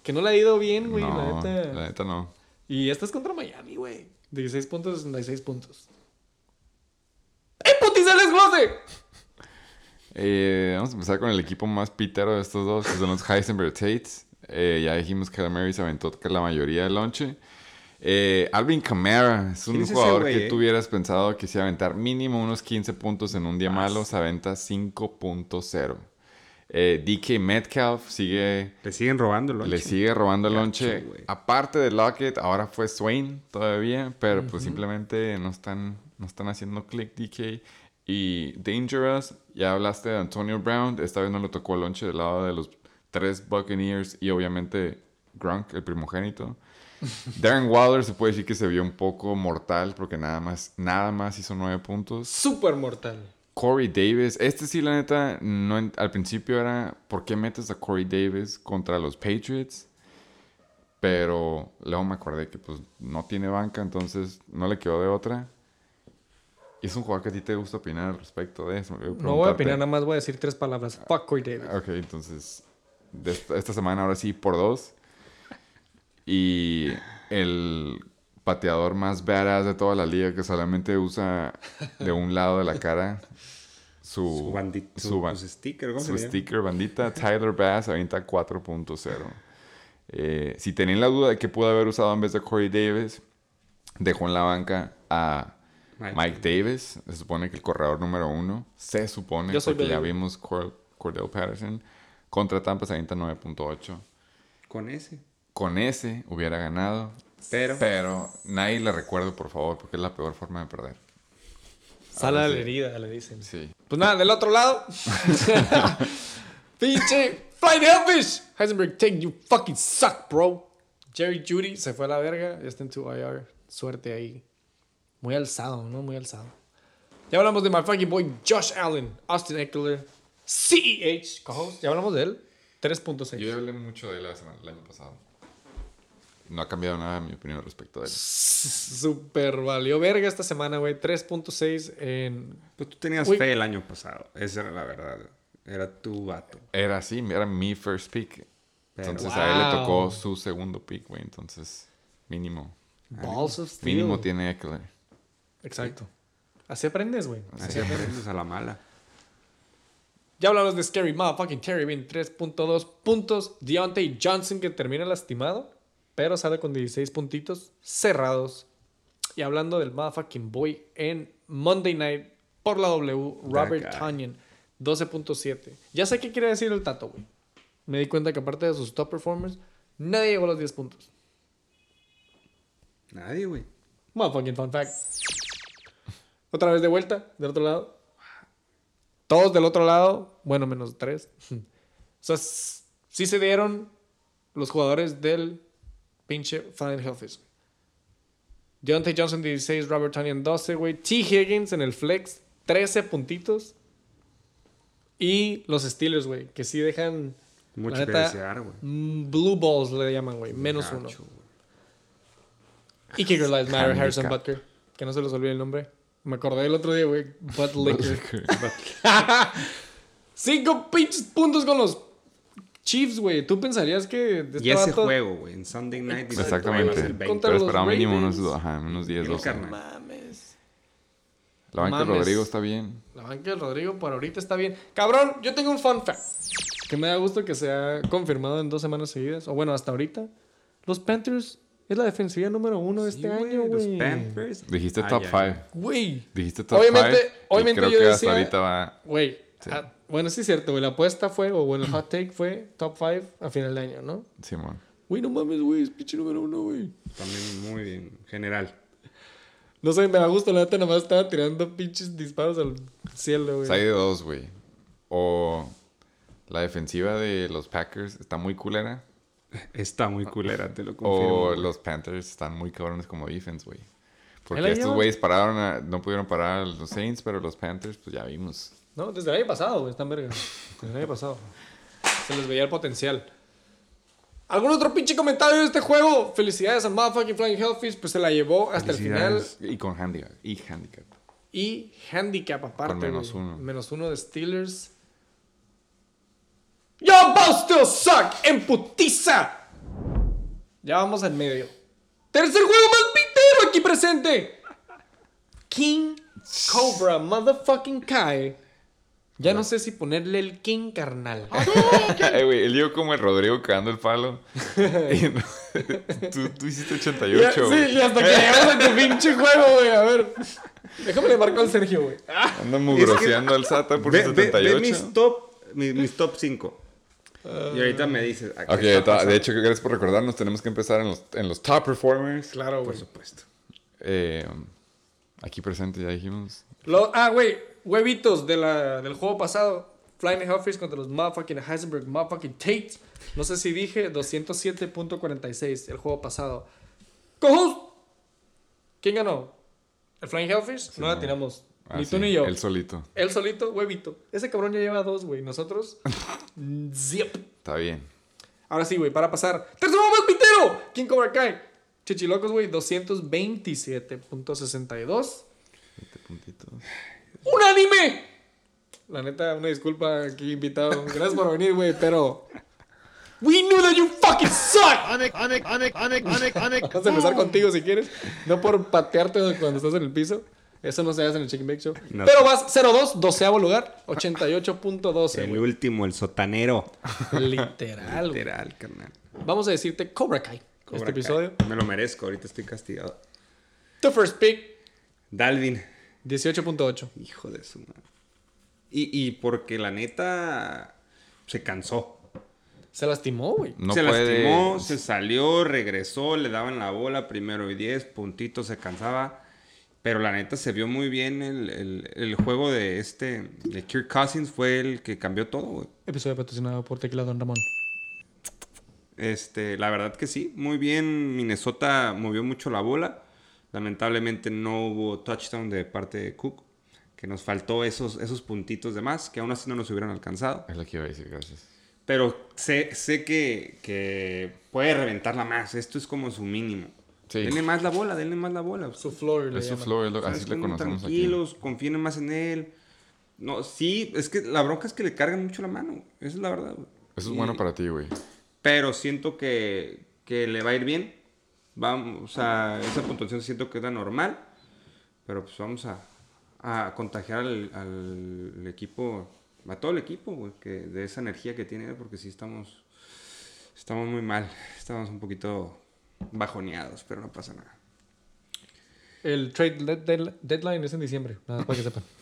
[SPEAKER 2] Que no le ha ido bien, güey,
[SPEAKER 1] no,
[SPEAKER 2] la neta.
[SPEAKER 1] la neta no.
[SPEAKER 2] Y esta es contra Miami, güey. 16 puntos, 66 puntos. ¡Eh, putis, el desglose!
[SPEAKER 1] Eh, vamos a empezar con el equipo más pitero de estos dos, que son los Heisenberg Tates. Eh, ya dijimos que Mary se aventó la mayoría del lonche. Eh, Alvin Kamara es un
[SPEAKER 3] ¿Quién es ese
[SPEAKER 1] jugador que
[SPEAKER 3] eh?
[SPEAKER 1] tú hubieras pensado que se iba a aventar mínimo unos 15 puntos en un día malo, se aventa 5.0. Eh, DK Metcalf sigue,
[SPEAKER 3] Le siguen robando el
[SPEAKER 1] le
[SPEAKER 3] lonche.
[SPEAKER 1] sigue robando el lonche. Aparte de Lockett, ahora fue Swain todavía, pero pues simplemente no están, no están haciendo click DK. Y Dangerous, ya hablaste de Antonio Brown, esta vez no le tocó el lonche del lado de los tres Buccaneers y obviamente Gronk, el primogénito. Darren Waller se puede decir que se vio un poco mortal porque nada más, nada más hizo nueve puntos.
[SPEAKER 2] Súper mortal.
[SPEAKER 1] Corey Davis, este sí, la neta, no al principio era, ¿por qué metes a Corey Davis contra los Patriots? Pero luego me acordé que pues no tiene banca, entonces no le quedó de otra. Y es un jugador que a ti te gusta opinar al respecto de eso.
[SPEAKER 2] No voy a opinar, nada más voy a decir tres palabras. Fuck Corey Davis.
[SPEAKER 1] Ok, entonces, de esta, esta semana ahora sí por dos. Y el pateador más badass de toda la liga que solamente usa de un lado de la cara su,
[SPEAKER 3] Su, bandi-
[SPEAKER 1] su
[SPEAKER 3] su,
[SPEAKER 1] ba-
[SPEAKER 3] su sticker, ¿cómo
[SPEAKER 1] su sticker bandita, Tyler Bass, avienta 4.0. Eh, si tenían la duda de que pudo haber usado en vez de Corey Davis, dejó en la banca a
[SPEAKER 3] Mike.
[SPEAKER 1] Mike Davis. Se supone que el corredor número uno. Se supone,
[SPEAKER 2] Yo soy
[SPEAKER 1] porque ya vimos Cor- Cordell Patterson. Contra Tampa se avienta 9.8.
[SPEAKER 3] Con ese.
[SPEAKER 1] Con ese hubiera ganado.
[SPEAKER 3] Pero.
[SPEAKER 1] Pero nadie le recuerdo, por favor, porque es la peor forma de perder.
[SPEAKER 2] Sala de la herida, le dicen.
[SPEAKER 1] Sí.
[SPEAKER 2] Pues nada, del otro lado. Pinche Flight Hellfish. Heisenberg, take you fucking suck, bro. Jerry Judy se fue a la verga. Ya está en tu IR. Suerte ahí. Muy alzado, ¿no? Muy alzado. Ya hablamos de my fucking boy Josh Allen, Austin Eckler, CEH, co-host. Ya hablamos de él. 3.6.
[SPEAKER 1] Yo ya hablé mucho de él la semana- el año pasado. No ha cambiado nada mi opinión respecto de él.
[SPEAKER 2] Super valió verga esta semana, güey. 3.6 en.
[SPEAKER 3] Pues tú tenías
[SPEAKER 2] Uy.
[SPEAKER 3] fe el año pasado. Esa era la verdad. Era tu vato.
[SPEAKER 1] Era así, era mi first pick.
[SPEAKER 3] Pero-
[SPEAKER 1] Entonces a él le tocó su segundo pick, güey. Entonces, mínimo.
[SPEAKER 2] Balls of Steel.
[SPEAKER 1] Mínimo tiene Eckler.
[SPEAKER 2] Exacto. Así aprendes, güey.
[SPEAKER 3] Así aprendes a la mala.
[SPEAKER 2] Ya hablamos de Scary Motherfucking Terry, 23.2 puntos. Deontay Johnson que termina lastimado, pero sale con 16 puntitos cerrados. Y hablando del Motherfucking Boy en Monday Night por la W, Robert. Tanyan, 12.7. Ya sé qué quiere decir el tato, güey. Me di cuenta que aparte de sus top performers, nadie llegó a los 10 puntos.
[SPEAKER 3] Nadie, güey.
[SPEAKER 2] Motherfucking fun fact. Otra vez de vuelta, del otro lado. Todos del otro lado, bueno, menos tres. O sea, sí se dieron los jugadores del pinche Flying Hellfish. Deontay Johnson 16, Robert Tonyan 12, güey. T. Higgins en el flex, 13 puntitos. Y los Steelers, güey, que sí dejan...
[SPEAKER 3] Mucho
[SPEAKER 2] la
[SPEAKER 3] que
[SPEAKER 2] neta,
[SPEAKER 3] desear, güey.
[SPEAKER 2] mm, Blue Balls le llaman, güey. Menos uno.
[SPEAKER 3] Güey.
[SPEAKER 2] Y Kicker Lives Matter, Harrison. Butker. Que no se les olvide el nombre. Me acordé el otro día, güey. Butt Licker. Cinco pinches puntos con los Chiefs, güey. Tú pensarías que de este
[SPEAKER 3] Y ese juego, güey, en Sunday Night.
[SPEAKER 1] Exactamente.
[SPEAKER 3] "Güey, va a ser 20".
[SPEAKER 2] Contra
[SPEAKER 1] Pero
[SPEAKER 2] los
[SPEAKER 1] esperaba mínimo unos, ajá, unos 10,
[SPEAKER 3] Sí,
[SPEAKER 1] 12.
[SPEAKER 3] carnal.
[SPEAKER 2] Mames.
[SPEAKER 1] La banca de
[SPEAKER 2] Mames.
[SPEAKER 1] Rodrigo está bien.
[SPEAKER 2] La banca del Rodrigo por ahorita está bien. Cabrón, yo tengo un fun fact. Que me da gusto que se ha confirmado en dos semanas seguidas. O bueno, hasta ahorita. Los Panthers es la defensiva número uno de
[SPEAKER 3] Sí,
[SPEAKER 2] este
[SPEAKER 3] güey,
[SPEAKER 2] año,
[SPEAKER 3] Los
[SPEAKER 2] güey.
[SPEAKER 3] Panthers.
[SPEAKER 1] Dijiste
[SPEAKER 3] Ay,
[SPEAKER 1] top
[SPEAKER 3] ay,
[SPEAKER 1] 5.
[SPEAKER 2] Güey.
[SPEAKER 1] Dijiste top 5.
[SPEAKER 2] Obviamente- obviamente
[SPEAKER 1] creo
[SPEAKER 2] yo
[SPEAKER 1] que
[SPEAKER 2] decía-
[SPEAKER 1] hasta ahorita va.
[SPEAKER 2] Güey. ah, bueno, sí es cierto, güey. La apuesta fue, o bueno, el hot take fue top 5 a final de año, ¿no?
[SPEAKER 1] Simón.
[SPEAKER 2] Güey, no mames, güey. Es pinche número uno, güey.
[SPEAKER 3] También muy bien. General.
[SPEAKER 2] No sé, me da gusto, la neta, nada más estaba tirando pinches disparos al cielo, güey.
[SPEAKER 1] hay de dos, güey. O la defensiva de los Packers está muy culera.
[SPEAKER 3] Está muy culera, te lo confirmo.
[SPEAKER 1] O los Panthers están muy cabrones como defense, güey. Porque estos güeyes pararon a- no pudieron parar a los Saints, pero los Panthers, pues ya vimos.
[SPEAKER 2] No, desde el año pasado, güey, están verga. Desde el año pasado. Se les veía el potencial. ¿Algún otro pinche comentario de este juego? Felicidades a Motherfucking Flying Hellfish, pues se la llevó hasta el final.
[SPEAKER 1] Y con handicap. Y handicap.
[SPEAKER 2] Y handicap aparte.
[SPEAKER 1] Con menos uno.
[SPEAKER 2] Menos uno de Steelers. ¡Yo, both still suck! ¡En putiza! Ya vamos al medio. Tercer juego más pitero aquí presente. King Cobra Motherfucking Kai. Ya no sé si ponerle el King carnal.
[SPEAKER 1] Eh, güey, él llegó como el Rodrigo cagando el palo. Tú, tú hiciste
[SPEAKER 2] Ya,
[SPEAKER 1] 88. güey.
[SPEAKER 2] sí, y hasta que llegamos a tu pinche juego, güey. A ver. Déjame le marco al Sergio, güey.
[SPEAKER 1] Anda mugroseando al SATA por
[SPEAKER 3] Ve,
[SPEAKER 1] sus
[SPEAKER 3] ve- ve
[SPEAKER 1] 78.
[SPEAKER 3] mis top, mis, mis top 5. Y ahorita me dices. ¿a qué
[SPEAKER 1] Ok,
[SPEAKER 3] está
[SPEAKER 1] ta-
[SPEAKER 3] pasando?
[SPEAKER 1] de hecho, gracias por recordarnos. Tenemos que empezar en los, en los top performers.
[SPEAKER 2] claro,
[SPEAKER 3] Por
[SPEAKER 2] güey.
[SPEAKER 3] supuesto.
[SPEAKER 1] Eh, aquí presente, ya dijimos.
[SPEAKER 2] Lo- ah, güey, huevitos de la, del juego pasado. Flying Hellfish contra los motherfucking Heisenberg motherfucking Tate. No sé si dije 207.46 el juego pasado. ¡Cojos! ¿Quién ganó? ¿El Flying Hellfish? no la
[SPEAKER 1] no.
[SPEAKER 2] tiramos.
[SPEAKER 1] Ah,
[SPEAKER 2] ni
[SPEAKER 1] sí,
[SPEAKER 2] tú ni yo.
[SPEAKER 1] Él solito.
[SPEAKER 2] Él solito, huevito. Ese cabrón ya lleva dos, güey. Nosotros. Zip.
[SPEAKER 1] Está bien.
[SPEAKER 2] Ahora sí, güey, para pasar. ¡Tercer juego más pitero! ¿Quién Cobra Kai? Chichilocos, güey, 227.62.
[SPEAKER 1] Siete puntitos.
[SPEAKER 2] ¡Unánime! La neta, una disculpa aquí, invitado. Gracias por venir, güey, pero. We knew that you fucking suck! Vamos a empezar contigo si quieres. No por patearte cuando estás en el piso. Eso no se hace en el Chicken Bake Show.
[SPEAKER 3] No.
[SPEAKER 2] Pero vas 0-2, doceavo lugar, 88.12.
[SPEAKER 3] El
[SPEAKER 2] güey.
[SPEAKER 3] último, el sotanero.
[SPEAKER 2] Literal, güey.
[SPEAKER 3] Literal, carnal.
[SPEAKER 2] Vamos a decirte Cobra Kai.
[SPEAKER 3] Cobra
[SPEAKER 2] este
[SPEAKER 3] Kai.
[SPEAKER 2] episodio.
[SPEAKER 3] Me lo merezco, ahorita estoy castigado.
[SPEAKER 2] The first pick,
[SPEAKER 3] Dalvin.
[SPEAKER 2] 18.8.
[SPEAKER 3] Hijo de su madre. Y, y porque la neta se cansó.
[SPEAKER 2] Se lastimó, güey.
[SPEAKER 1] No
[SPEAKER 3] se
[SPEAKER 1] puede.
[SPEAKER 3] lastimó, se salió, regresó, le daban la bola, primero y 10, puntitos, se cansaba. Pero la neta se vio muy bien el, el- el juego de este, de Kirk Cousins, fue el que cambió todo, güey.
[SPEAKER 2] Episodio patrocinado por Tequila Don Ramón.
[SPEAKER 3] Este, la verdad que sí, muy bien. Minnesota movió mucho la bola. Lamentablemente no hubo touchdown de parte de Cook, que nos faltó esos, esos puntitos de más, que aún así no nos hubieran alcanzado.
[SPEAKER 1] Es lo que iba a decir, gracias.
[SPEAKER 3] Pero sé, sé que, que puede reventarla más. Esto es como su mínimo.
[SPEAKER 1] Sí.
[SPEAKER 3] Denle más la bola, denle más la bola.
[SPEAKER 2] Su floor.
[SPEAKER 1] Es su es lo-
[SPEAKER 3] ¿Sabes
[SPEAKER 1] así le conocemos aquí.
[SPEAKER 3] Tranquilos, confíen más en él. No, sí, es que la bronca es que le cargan mucho la mano. Esa es la verdad. güey.
[SPEAKER 1] Eso es
[SPEAKER 3] Y-
[SPEAKER 1] bueno para ti, güey.
[SPEAKER 3] Pero siento que, que le va a ir bien. Vamos, o sea, esa puntuación siento que es la normal. Pero pues vamos a, a contagiar al, al equipo, a todo el equipo, güey, que de esa energía que tiene, porque sí estamos, estamos muy mal. Estamos un poquito bajoneados, pero no pasa nada.
[SPEAKER 2] El trade dead- dead- deadline es en diciembre, nada más para que sepan.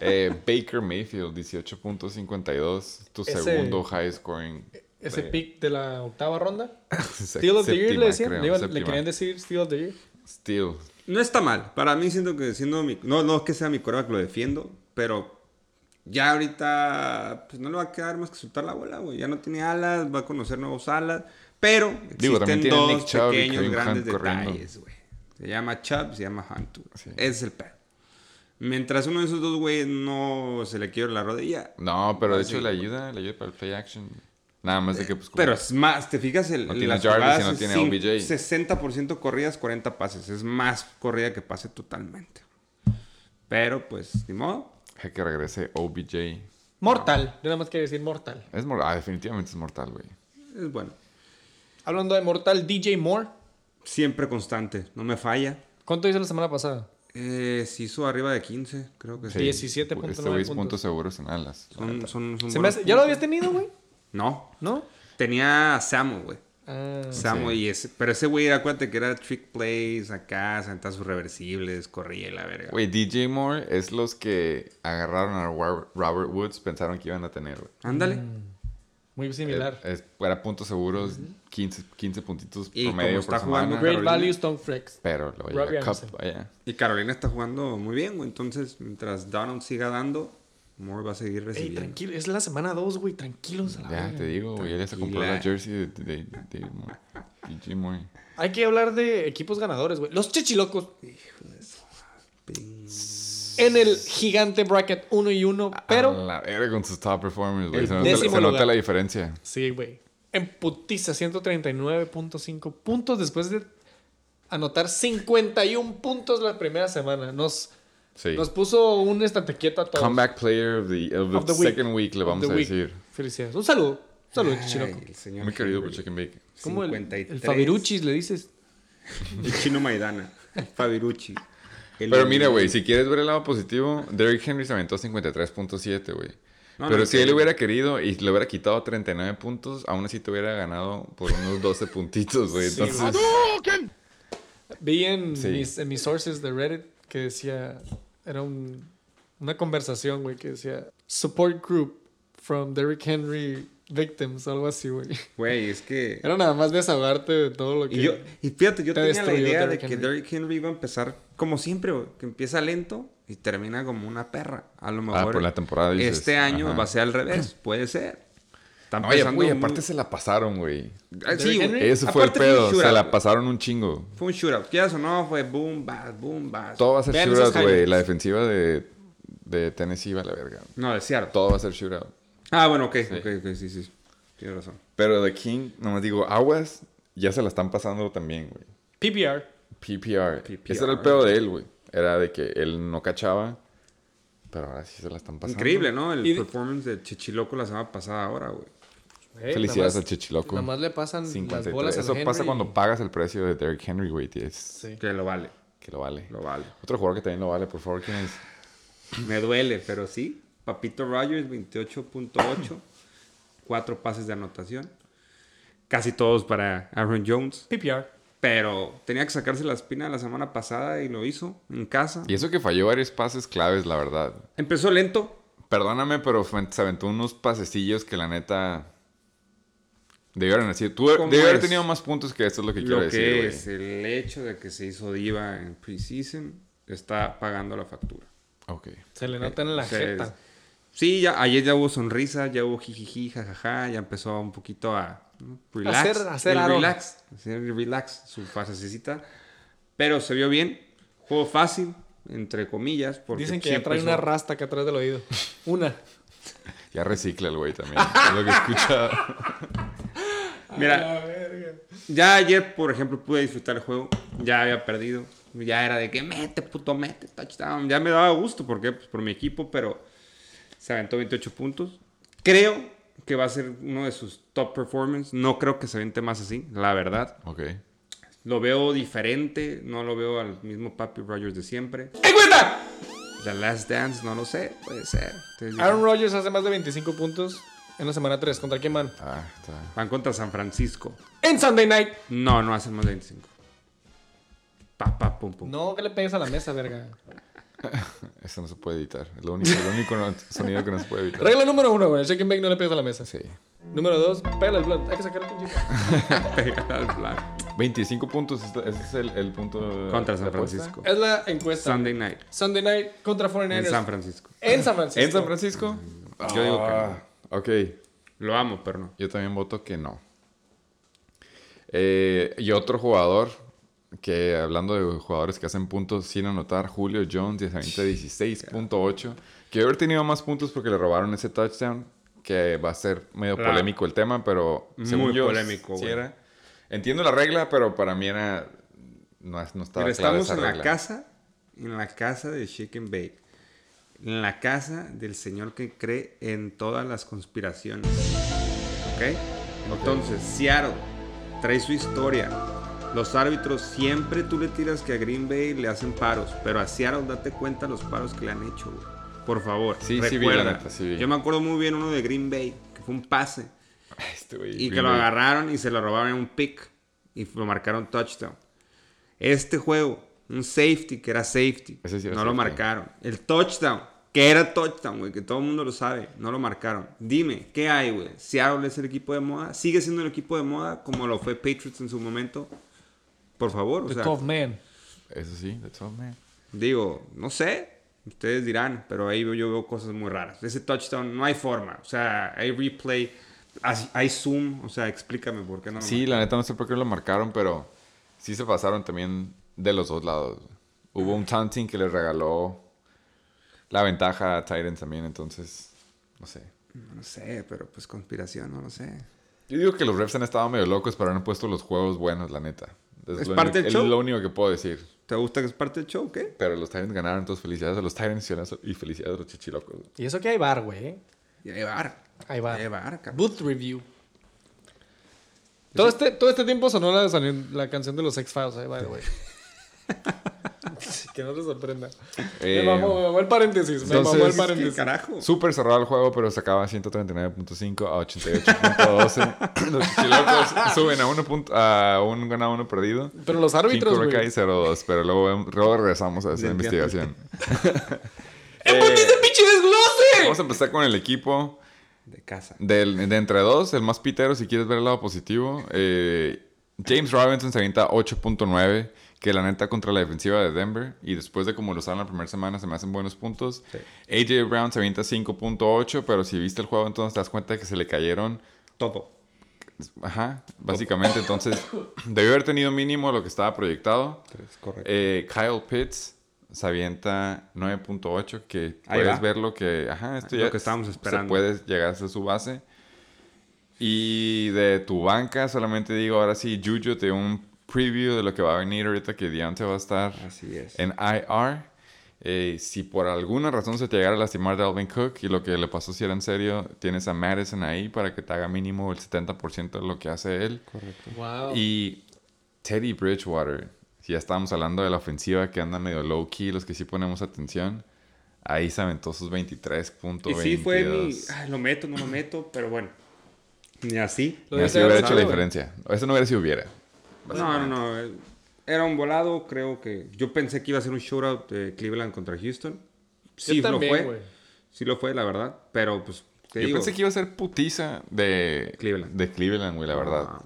[SPEAKER 1] Eh, Baker Mayfield, 18.52. Tu
[SPEAKER 2] Ese-
[SPEAKER 1] segundo high scoring.
[SPEAKER 2] Ese
[SPEAKER 1] de-
[SPEAKER 2] pick de la octava ronda. Steal of the Year le decían.
[SPEAKER 1] creo,
[SPEAKER 2] le, querían decir Steal of the Year.
[SPEAKER 1] Steal.
[SPEAKER 3] No está mal. Para mí siento que siendo mi... No, no es que sea mi coreback, lo defiendo. Pero ya ahorita pues no le va a quedar más que soltar la bola, güey. Ya no tiene alas, va a conocer nuevos alas. Pero
[SPEAKER 1] Digo,
[SPEAKER 3] existen
[SPEAKER 1] tiene
[SPEAKER 3] dos
[SPEAKER 1] Nick Chubb y
[SPEAKER 3] pequeños grandes detalles, güey. Se llama Chubb, se llama Hunt.
[SPEAKER 1] Sí.
[SPEAKER 3] Ese es el pedo. Mientras uno de esos dos güeyes no se le quiebra la rodilla.
[SPEAKER 1] No, pero de hecho le ayuda, le ayuda para el play action. Nada más de que, pues,
[SPEAKER 3] Pero es más, te fijas, el,
[SPEAKER 1] No tiene
[SPEAKER 3] las
[SPEAKER 1] Jarvis y
[SPEAKER 3] jugadas
[SPEAKER 1] no tiene OBJ.
[SPEAKER 3] 60% corridas, 40 pases. Es más corrida que pase totalmente. Pero pues, ni modo.
[SPEAKER 1] Deja que regrese OBJ.
[SPEAKER 2] Mortal. Yo nada más quiero decir mortal.
[SPEAKER 1] Es mortal. Ah, definitivamente es mortal, güey.
[SPEAKER 3] Es bueno.
[SPEAKER 2] Hablando de mortal, DJ Moore.
[SPEAKER 3] Siempre constante, no me falla.
[SPEAKER 2] ¿Cuánto hizo la semana pasada?
[SPEAKER 3] Eh, se hizo arriba de 15, creo que sí.
[SPEAKER 1] Sí.
[SPEAKER 2] 17.9
[SPEAKER 1] Este
[SPEAKER 2] puntos.
[SPEAKER 1] puntos seguros en alas.
[SPEAKER 3] Son, son, son
[SPEAKER 2] Se me
[SPEAKER 3] buenos
[SPEAKER 2] hace- ¿Ya lo habías tenido, güey?
[SPEAKER 3] No,
[SPEAKER 2] ¿No?
[SPEAKER 3] tenía a Samo, güey.
[SPEAKER 2] Ah,
[SPEAKER 3] Samo,
[SPEAKER 1] Sí.
[SPEAKER 3] y ese, pero ese güey, acuérdate que era trick plays acá, sentar sus reversibles, corría y la verga.
[SPEAKER 1] Güey, DJ Moore es los que agarraron a Robert Woods, pensaron que iban a tener, güey.
[SPEAKER 3] Ándale.
[SPEAKER 2] Muy similar.
[SPEAKER 1] Eh, es- era puntos seguros, 15, 15 puntitos
[SPEAKER 3] Y
[SPEAKER 1] promedio
[SPEAKER 3] está
[SPEAKER 1] por
[SPEAKER 3] jugando
[SPEAKER 1] semana.
[SPEAKER 2] Great
[SPEAKER 3] Carolina.
[SPEAKER 2] value, Stone Flex.
[SPEAKER 1] Pero lo lleva. Cup allá.
[SPEAKER 3] Y Carolina está jugando muy bien, güey. Entonces, mientras Donald siga dando, Moore va a seguir
[SPEAKER 2] Ey,
[SPEAKER 3] recibiendo.
[SPEAKER 2] tranquilo, es la semana 2, güey, tranquilos. a la
[SPEAKER 1] Ya
[SPEAKER 2] verga.
[SPEAKER 1] te digo, güey. Ya se compró la jersey de, de, de, de Moore. DJ Moore.
[SPEAKER 2] Hay que hablar de equipos ganadores, güey. Los chichilocos. En el gigante bracket 1 y 1,
[SPEAKER 1] A
[SPEAKER 2] pero
[SPEAKER 1] la verga con sus top performers, güey. Se, nota,
[SPEAKER 2] décimo
[SPEAKER 1] se nota
[SPEAKER 2] lugar.
[SPEAKER 1] la diferencia.
[SPEAKER 2] sí, güey. En putiza, 139.5 puntos después de anotar 51 puntos la primera semana. Nos,
[SPEAKER 1] Sí.
[SPEAKER 2] nos puso un estate quieto a todos.
[SPEAKER 1] Comeback player of the, of the
[SPEAKER 2] Of the week.
[SPEAKER 1] second week, le vamos a
[SPEAKER 2] week.
[SPEAKER 1] decir.
[SPEAKER 2] Felicidades. Un saludo. Un saludo,
[SPEAKER 3] señor
[SPEAKER 1] Muy querido por Chicken Bake.
[SPEAKER 2] ¿Cómo el,
[SPEAKER 3] 53.
[SPEAKER 2] el Fabiruchis le dices?
[SPEAKER 3] El chino Maidana. Fabirucci.
[SPEAKER 1] Pero mira, güey, si quieres ver el lado positivo, Derrick Henry se aventó 53.7, güey.
[SPEAKER 3] No,
[SPEAKER 1] Pero
[SPEAKER 3] no,
[SPEAKER 1] si
[SPEAKER 3] que-
[SPEAKER 1] él hubiera querido y le hubiera quitado 39 puntos, aún así te hubiera ganado por unos 12 puntitos, güey.
[SPEAKER 2] Sí,
[SPEAKER 1] Entonces,
[SPEAKER 2] Vi en,
[SPEAKER 1] Sí.
[SPEAKER 2] mis, en mis sources de Reddit que decía, era un- una conversación, güey, que decía, support group from Derrick Henry victims, algo así, güey.
[SPEAKER 3] Güey, es que...
[SPEAKER 2] Era nada más desahogarte de todo lo que...
[SPEAKER 3] Y, yo, y fíjate, yo
[SPEAKER 2] te
[SPEAKER 3] tenía la idea de que. Derrick Henry iba a empezar como siempre, güey, que empieza lento y termina como una perra. A lo
[SPEAKER 1] Ah,
[SPEAKER 3] mejor
[SPEAKER 1] por la temporada dices.
[SPEAKER 3] este año
[SPEAKER 1] Ajá.
[SPEAKER 3] va a ser al revés, puede ser. Están
[SPEAKER 1] Oye, güey,
[SPEAKER 3] muy-
[SPEAKER 1] aparte se la pasaron, güey.
[SPEAKER 3] Ah, sí, güey.
[SPEAKER 1] Ese fue el
[SPEAKER 3] fue
[SPEAKER 1] pedo, se la pasaron un chingo.
[SPEAKER 3] Fue un shootout. Quieras o no, fue boom, bas, boom, bas.
[SPEAKER 1] Todo va a ser
[SPEAKER 2] Vean
[SPEAKER 1] shootout, güey. La defensiva de, de Tennessee va a la verga.
[SPEAKER 3] No, de Seattle.
[SPEAKER 1] Todo va a ser shootout.
[SPEAKER 3] Ah, bueno, ok, ok, ok, sí, sí. Tienes razón.
[SPEAKER 1] Pero The King, nomás digo, Aguas ya se la están pasando también, güey.
[SPEAKER 2] PPR.
[SPEAKER 1] PPR.
[SPEAKER 3] PPR.
[SPEAKER 1] Ese era el pedo de él, güey. Era de que él no cachaba, pero ahora sí se la están pasando.
[SPEAKER 3] Increíble, ¿no? El performance de Chichiloco la semana pasada ahora, güey.
[SPEAKER 1] Felicidades
[SPEAKER 2] más-
[SPEAKER 1] Chichiloco.
[SPEAKER 2] Nada más le pasan las
[SPEAKER 1] 53.
[SPEAKER 2] bolas al
[SPEAKER 1] Eso pasa
[SPEAKER 2] Henry.
[SPEAKER 1] cuando pagas el precio de Derrick Henry, güey.
[SPEAKER 2] Sí.
[SPEAKER 3] Que lo vale,
[SPEAKER 1] Que lo vale.
[SPEAKER 3] lo vale.
[SPEAKER 1] Otro jugador que también lo vale, por favor, ¿quién es?
[SPEAKER 3] Me duele, pero sí. Papito Rogers, 28.8. Cuatro pases de anotación. Casi todos para Aaron Jones.
[SPEAKER 2] PPR.
[SPEAKER 3] Pero tenía que sacarse la espina la semana pasada y lo hizo en casa.
[SPEAKER 1] Y eso que falló varios pases claves, la verdad.
[SPEAKER 3] Empezó lento.
[SPEAKER 1] Perdóname, pero se aventó unos pasecillos que la neta. Debió haber nacido. Tú
[SPEAKER 3] ¿Cómo
[SPEAKER 1] debió haber tenido más puntos que esto es lo que quiero
[SPEAKER 3] Lo
[SPEAKER 1] decir,
[SPEAKER 3] que es el hecho de que se hizo diva en preseason está pagando la factura.
[SPEAKER 1] Ok.
[SPEAKER 2] Se le nota en la
[SPEAKER 3] Se-
[SPEAKER 2] jeta.
[SPEAKER 3] Sí, ya, ayer ya hubo sonrisa, ya hubo jijiji, jajaja, ya empezó un poquito a ¿no? relax.
[SPEAKER 2] Hacer- hacer
[SPEAKER 3] el relax, hacer el relax, su fasecita. Pero se vio bien, juego fácil, entre comillas. Porque
[SPEAKER 2] Dicen que ya trae una rasta acá atrás del oído. Una.
[SPEAKER 1] Ya recicla el güey también. es lo que he escuchado.
[SPEAKER 3] Mira, ya ayer, por ejemplo, pude disfrutar el juego. Ya había perdido. Ya era de que mete, puto, mete, touchdown. Ya me daba gusto, porque Pues por mi equipo, pero se aventó 28 puntos. Creo que va a ser uno de sus top performance. No creo que se aviente más así, la verdad.
[SPEAKER 1] Ok.
[SPEAKER 3] Lo veo diferente, no lo veo al mismo Papi Rogers de siempre. The Last Dance, no lo sé, puede ser. Digan.
[SPEAKER 2] Aaron Rodgers hace más de 25 puntos en la semana 3. ¿Contra quién van?
[SPEAKER 1] Ah, está.
[SPEAKER 3] Van contra San Francisco.
[SPEAKER 2] En Sunday Night.
[SPEAKER 3] No, no hacen más de 25. Pa, pa, pum, pum.
[SPEAKER 2] No, que le pegues a la mesa, verga.
[SPEAKER 1] Eso no se puede editar. Es lo único, el único no- sonido que no se puede editar.
[SPEAKER 2] Regla número uno, güey. Check and bake, no le pegues a la mesa.
[SPEAKER 1] Sí.
[SPEAKER 2] Número dos, pégale el blunt. Hay que sacar el pinche.
[SPEAKER 3] Pegar al plan.
[SPEAKER 1] 25 puntos, ese es el, el punto
[SPEAKER 3] Contra San. Francisco.
[SPEAKER 2] Es la encuesta.
[SPEAKER 3] Sunday night.
[SPEAKER 2] Sunday Night contra 49ers.
[SPEAKER 3] En San Francisco.
[SPEAKER 2] En San Francisco.
[SPEAKER 1] ¿En San Francisco?
[SPEAKER 3] Yo digo que
[SPEAKER 1] Ah, Ok,
[SPEAKER 3] Lo amo, pero no.
[SPEAKER 1] yo también voto que no. Eh, y otro jugador que, hablando de jugadores que hacen puntos sin anotar, Julio Jones, 16.8. Que haber tenido más puntos porque le robaron ese touchdown. Que va a ser medio
[SPEAKER 3] Claro.
[SPEAKER 1] polémico el tema, pero
[SPEAKER 3] Muy
[SPEAKER 1] según yo,
[SPEAKER 3] polémico,
[SPEAKER 1] sí era. Entiendo la regla, pero para mí era. No, es- no estaba
[SPEAKER 3] Pero estamos
[SPEAKER 1] esa
[SPEAKER 3] en la casa, en la casa de and Bake. En la casa del señor que cree en todas las conspiraciones. ¿Ok? Entonces, Seattle trae su historia. Los árbitros siempre tú le tiras que a Green Bay le hacen paros, pero a Seattle date cuenta los paros que le han hecho, güey. Por favor,
[SPEAKER 1] Sí,
[SPEAKER 3] recuerda.
[SPEAKER 1] neta, sí vi.
[SPEAKER 3] Yo me acuerdo muy bien uno de Green Bay, que fue un pase.
[SPEAKER 1] Este
[SPEAKER 3] Y que lo
[SPEAKER 1] Bay.
[SPEAKER 3] agarraron y se lo robaron en un pick. Y lo marcaron touchdown. Este juego, un safety que era safety.
[SPEAKER 1] Sí
[SPEAKER 3] no lo marcaron. El touchdown, que era touchdown, güey, que todo el mundo lo sabe. No lo marcaron. Dime, ¿qué hay, güey? Seattle es el equipo de moda. Sigue siendo el equipo de moda como lo fue Patriots en su momento. Por favor, o
[SPEAKER 2] The
[SPEAKER 3] sea,
[SPEAKER 2] 12 Man.
[SPEAKER 1] Eso sí, that's all, man.
[SPEAKER 3] digo, no sé. Ustedes dirán, pero ahí yo veo cosas muy raras. Ese touchdown no hay forma. O sea, hay replay, hay- zoom. O sea, explícame por qué no. lo
[SPEAKER 1] Sí, la neta no sé por qué lo marcaron, pero sí se pasaron también de los dos lados. Hubo un taunting que le regaló la ventaja a Titans también, entonces, no sé.
[SPEAKER 3] No sé, pero pues conspiración, no lo sé.
[SPEAKER 1] Yo digo que los refs han estado medio locos, pero han puesto los juegos buenos, la neta.
[SPEAKER 3] ¿Es
[SPEAKER 1] lo
[SPEAKER 3] parte del
[SPEAKER 1] es
[SPEAKER 3] show?
[SPEAKER 1] lo único que puedo decir.
[SPEAKER 3] ¿Te gusta que es parte del show? ¿Qué?
[SPEAKER 1] Pero los Titans ganaron, entonces felicidades a los Titans y felicidades a los chichilocos.
[SPEAKER 2] Y eso que hay bar, güey. ¿eh?
[SPEAKER 3] Y. Ahí va.
[SPEAKER 2] Ahí va,
[SPEAKER 3] cabrón.
[SPEAKER 2] Booth Review. Todo este, todo este tiempo sonó la, la canción de los X-Files, eh, by the way. Que no te sorprenda.
[SPEAKER 1] Eh,
[SPEAKER 2] me mamó, me mamó el paréntesis. Me
[SPEAKER 1] entonces,
[SPEAKER 2] mamó el
[SPEAKER 3] ¿Qué
[SPEAKER 2] paréntesis.
[SPEAKER 3] carajo?
[SPEAKER 1] Súper cerrado el juego, pero se acaba 139.5 a 88.12. los chichilocos suben a, uno punto- a un ganado, uno perdido.
[SPEAKER 2] Pero los árbitros,
[SPEAKER 1] Cinco y 0-2, pero luego, luego regresamos a esa
[SPEAKER 3] Entiendo.
[SPEAKER 1] investigación.
[SPEAKER 2] ¡Eh, ese pinche desglose!
[SPEAKER 1] Vamos a empezar con el equipo
[SPEAKER 3] De casa.
[SPEAKER 1] del, de entre dos, el más pitero, si quieres ver el lado positivo. Eh, James Robinson se avienta 8.9, que la neta contra la defensiva de Denver. Y después de como lo usaron la primera semana, se me hacen buenos puntos. AJ Brown se avienta 5.8, pero si viste el juego, entonces te das cuenta que se le cayeron.
[SPEAKER 3] Todo.
[SPEAKER 1] Ajá, básicamente. Entonces, debió haber tenido mínimo lo que estaba proyectado.
[SPEAKER 3] Es correcto.
[SPEAKER 1] Eh, Kyle Pitts se avienta 9.8, que
[SPEAKER 3] Ahí
[SPEAKER 1] puedes
[SPEAKER 3] va.
[SPEAKER 1] ver lo que... Ajá, esto
[SPEAKER 3] Lo
[SPEAKER 1] ya
[SPEAKER 3] que estábamos
[SPEAKER 1] se
[SPEAKER 3] esperando.
[SPEAKER 1] puede llegar a su base. Y de tu banca, solamente digo ahora sí, Juju te dio un preview de lo que va a venir ahorita que Deontay va a estar
[SPEAKER 3] Así es.
[SPEAKER 1] en IR. Eh, si por alguna razón se te llegara a lastimar Dalvin Cook y lo que le pasó si era en serio, tienes a Madison ahí para que te haga mínimo el 70% de lo que hace él.
[SPEAKER 3] Correcto.
[SPEAKER 2] Wow.
[SPEAKER 1] Y Teddy Bridgewater, si ya estábamos hablando de la ofensiva que anda medio low key, los que sí ponemos atención, ahí se aventó sus 23.22.
[SPEAKER 3] Y sí fue mi... Ay, lo meto, no lo meto, pero bueno. Ni así.
[SPEAKER 2] Lo
[SPEAKER 1] Ni así hubiera hecho la diferencia. Eso no hubiera sido hubiera.
[SPEAKER 3] No, no, no. eh, Era un volado, creo que... Yo pensé que iba a ser un shootout de Cleveland contra Houston. Sí
[SPEAKER 2] Yo también,
[SPEAKER 3] lo fue. Sí lo fue, la verdad. Pero, pues,
[SPEAKER 1] Yo
[SPEAKER 3] digo...
[SPEAKER 1] pensé que iba a ser putiza de
[SPEAKER 3] Cleveland.
[SPEAKER 1] de Cleveland, güey, la verdad.
[SPEAKER 3] Ah,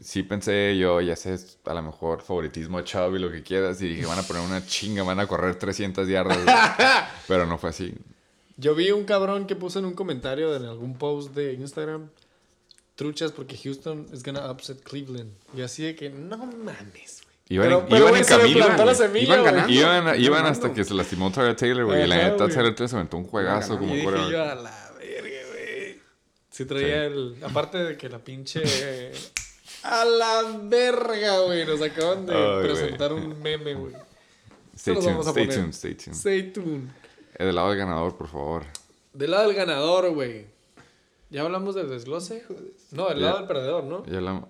[SPEAKER 1] Sí pensé yo, ya sé, a lo mejor favoritismo a Chubb y lo que quieras. Y dije, van a poner una chinga, van a correr 300 yardas. Pero no fue así.
[SPEAKER 2] Yo vi un cabrón que puso en un comentario en algún post de Instagram truchas porque Houston is gonna upset Cleveland. Y así de que no mames, güey.
[SPEAKER 1] Iban,
[SPEAKER 2] Pero-
[SPEAKER 1] iban en camino,
[SPEAKER 2] plantó la
[SPEAKER 1] güey.
[SPEAKER 2] semilla,
[SPEAKER 3] Iban ganando.
[SPEAKER 1] Iban,
[SPEAKER 3] Iban
[SPEAKER 1] iban
[SPEAKER 3] ganando.
[SPEAKER 1] hasta que se lastimó Tyler Taylor, güey. Y la neta. Tyler Taylor se aventó un juegazo como fuera.
[SPEAKER 2] yo a la verga, güey. Sí traía el... Aparte de que la pinche... A la verga, güey. Nos acaban de presentar un meme, güey.
[SPEAKER 1] Stay tuned, stay tuned, stay tuned.
[SPEAKER 2] Stay tuned.
[SPEAKER 1] Eh, Del lado del ganador, por favor.
[SPEAKER 2] Del lado del ganador, güey. ¿Ya hablamos del desglose? No, del
[SPEAKER 1] Ya.
[SPEAKER 2] lado del perdedor, ¿no?
[SPEAKER 1] Ya la...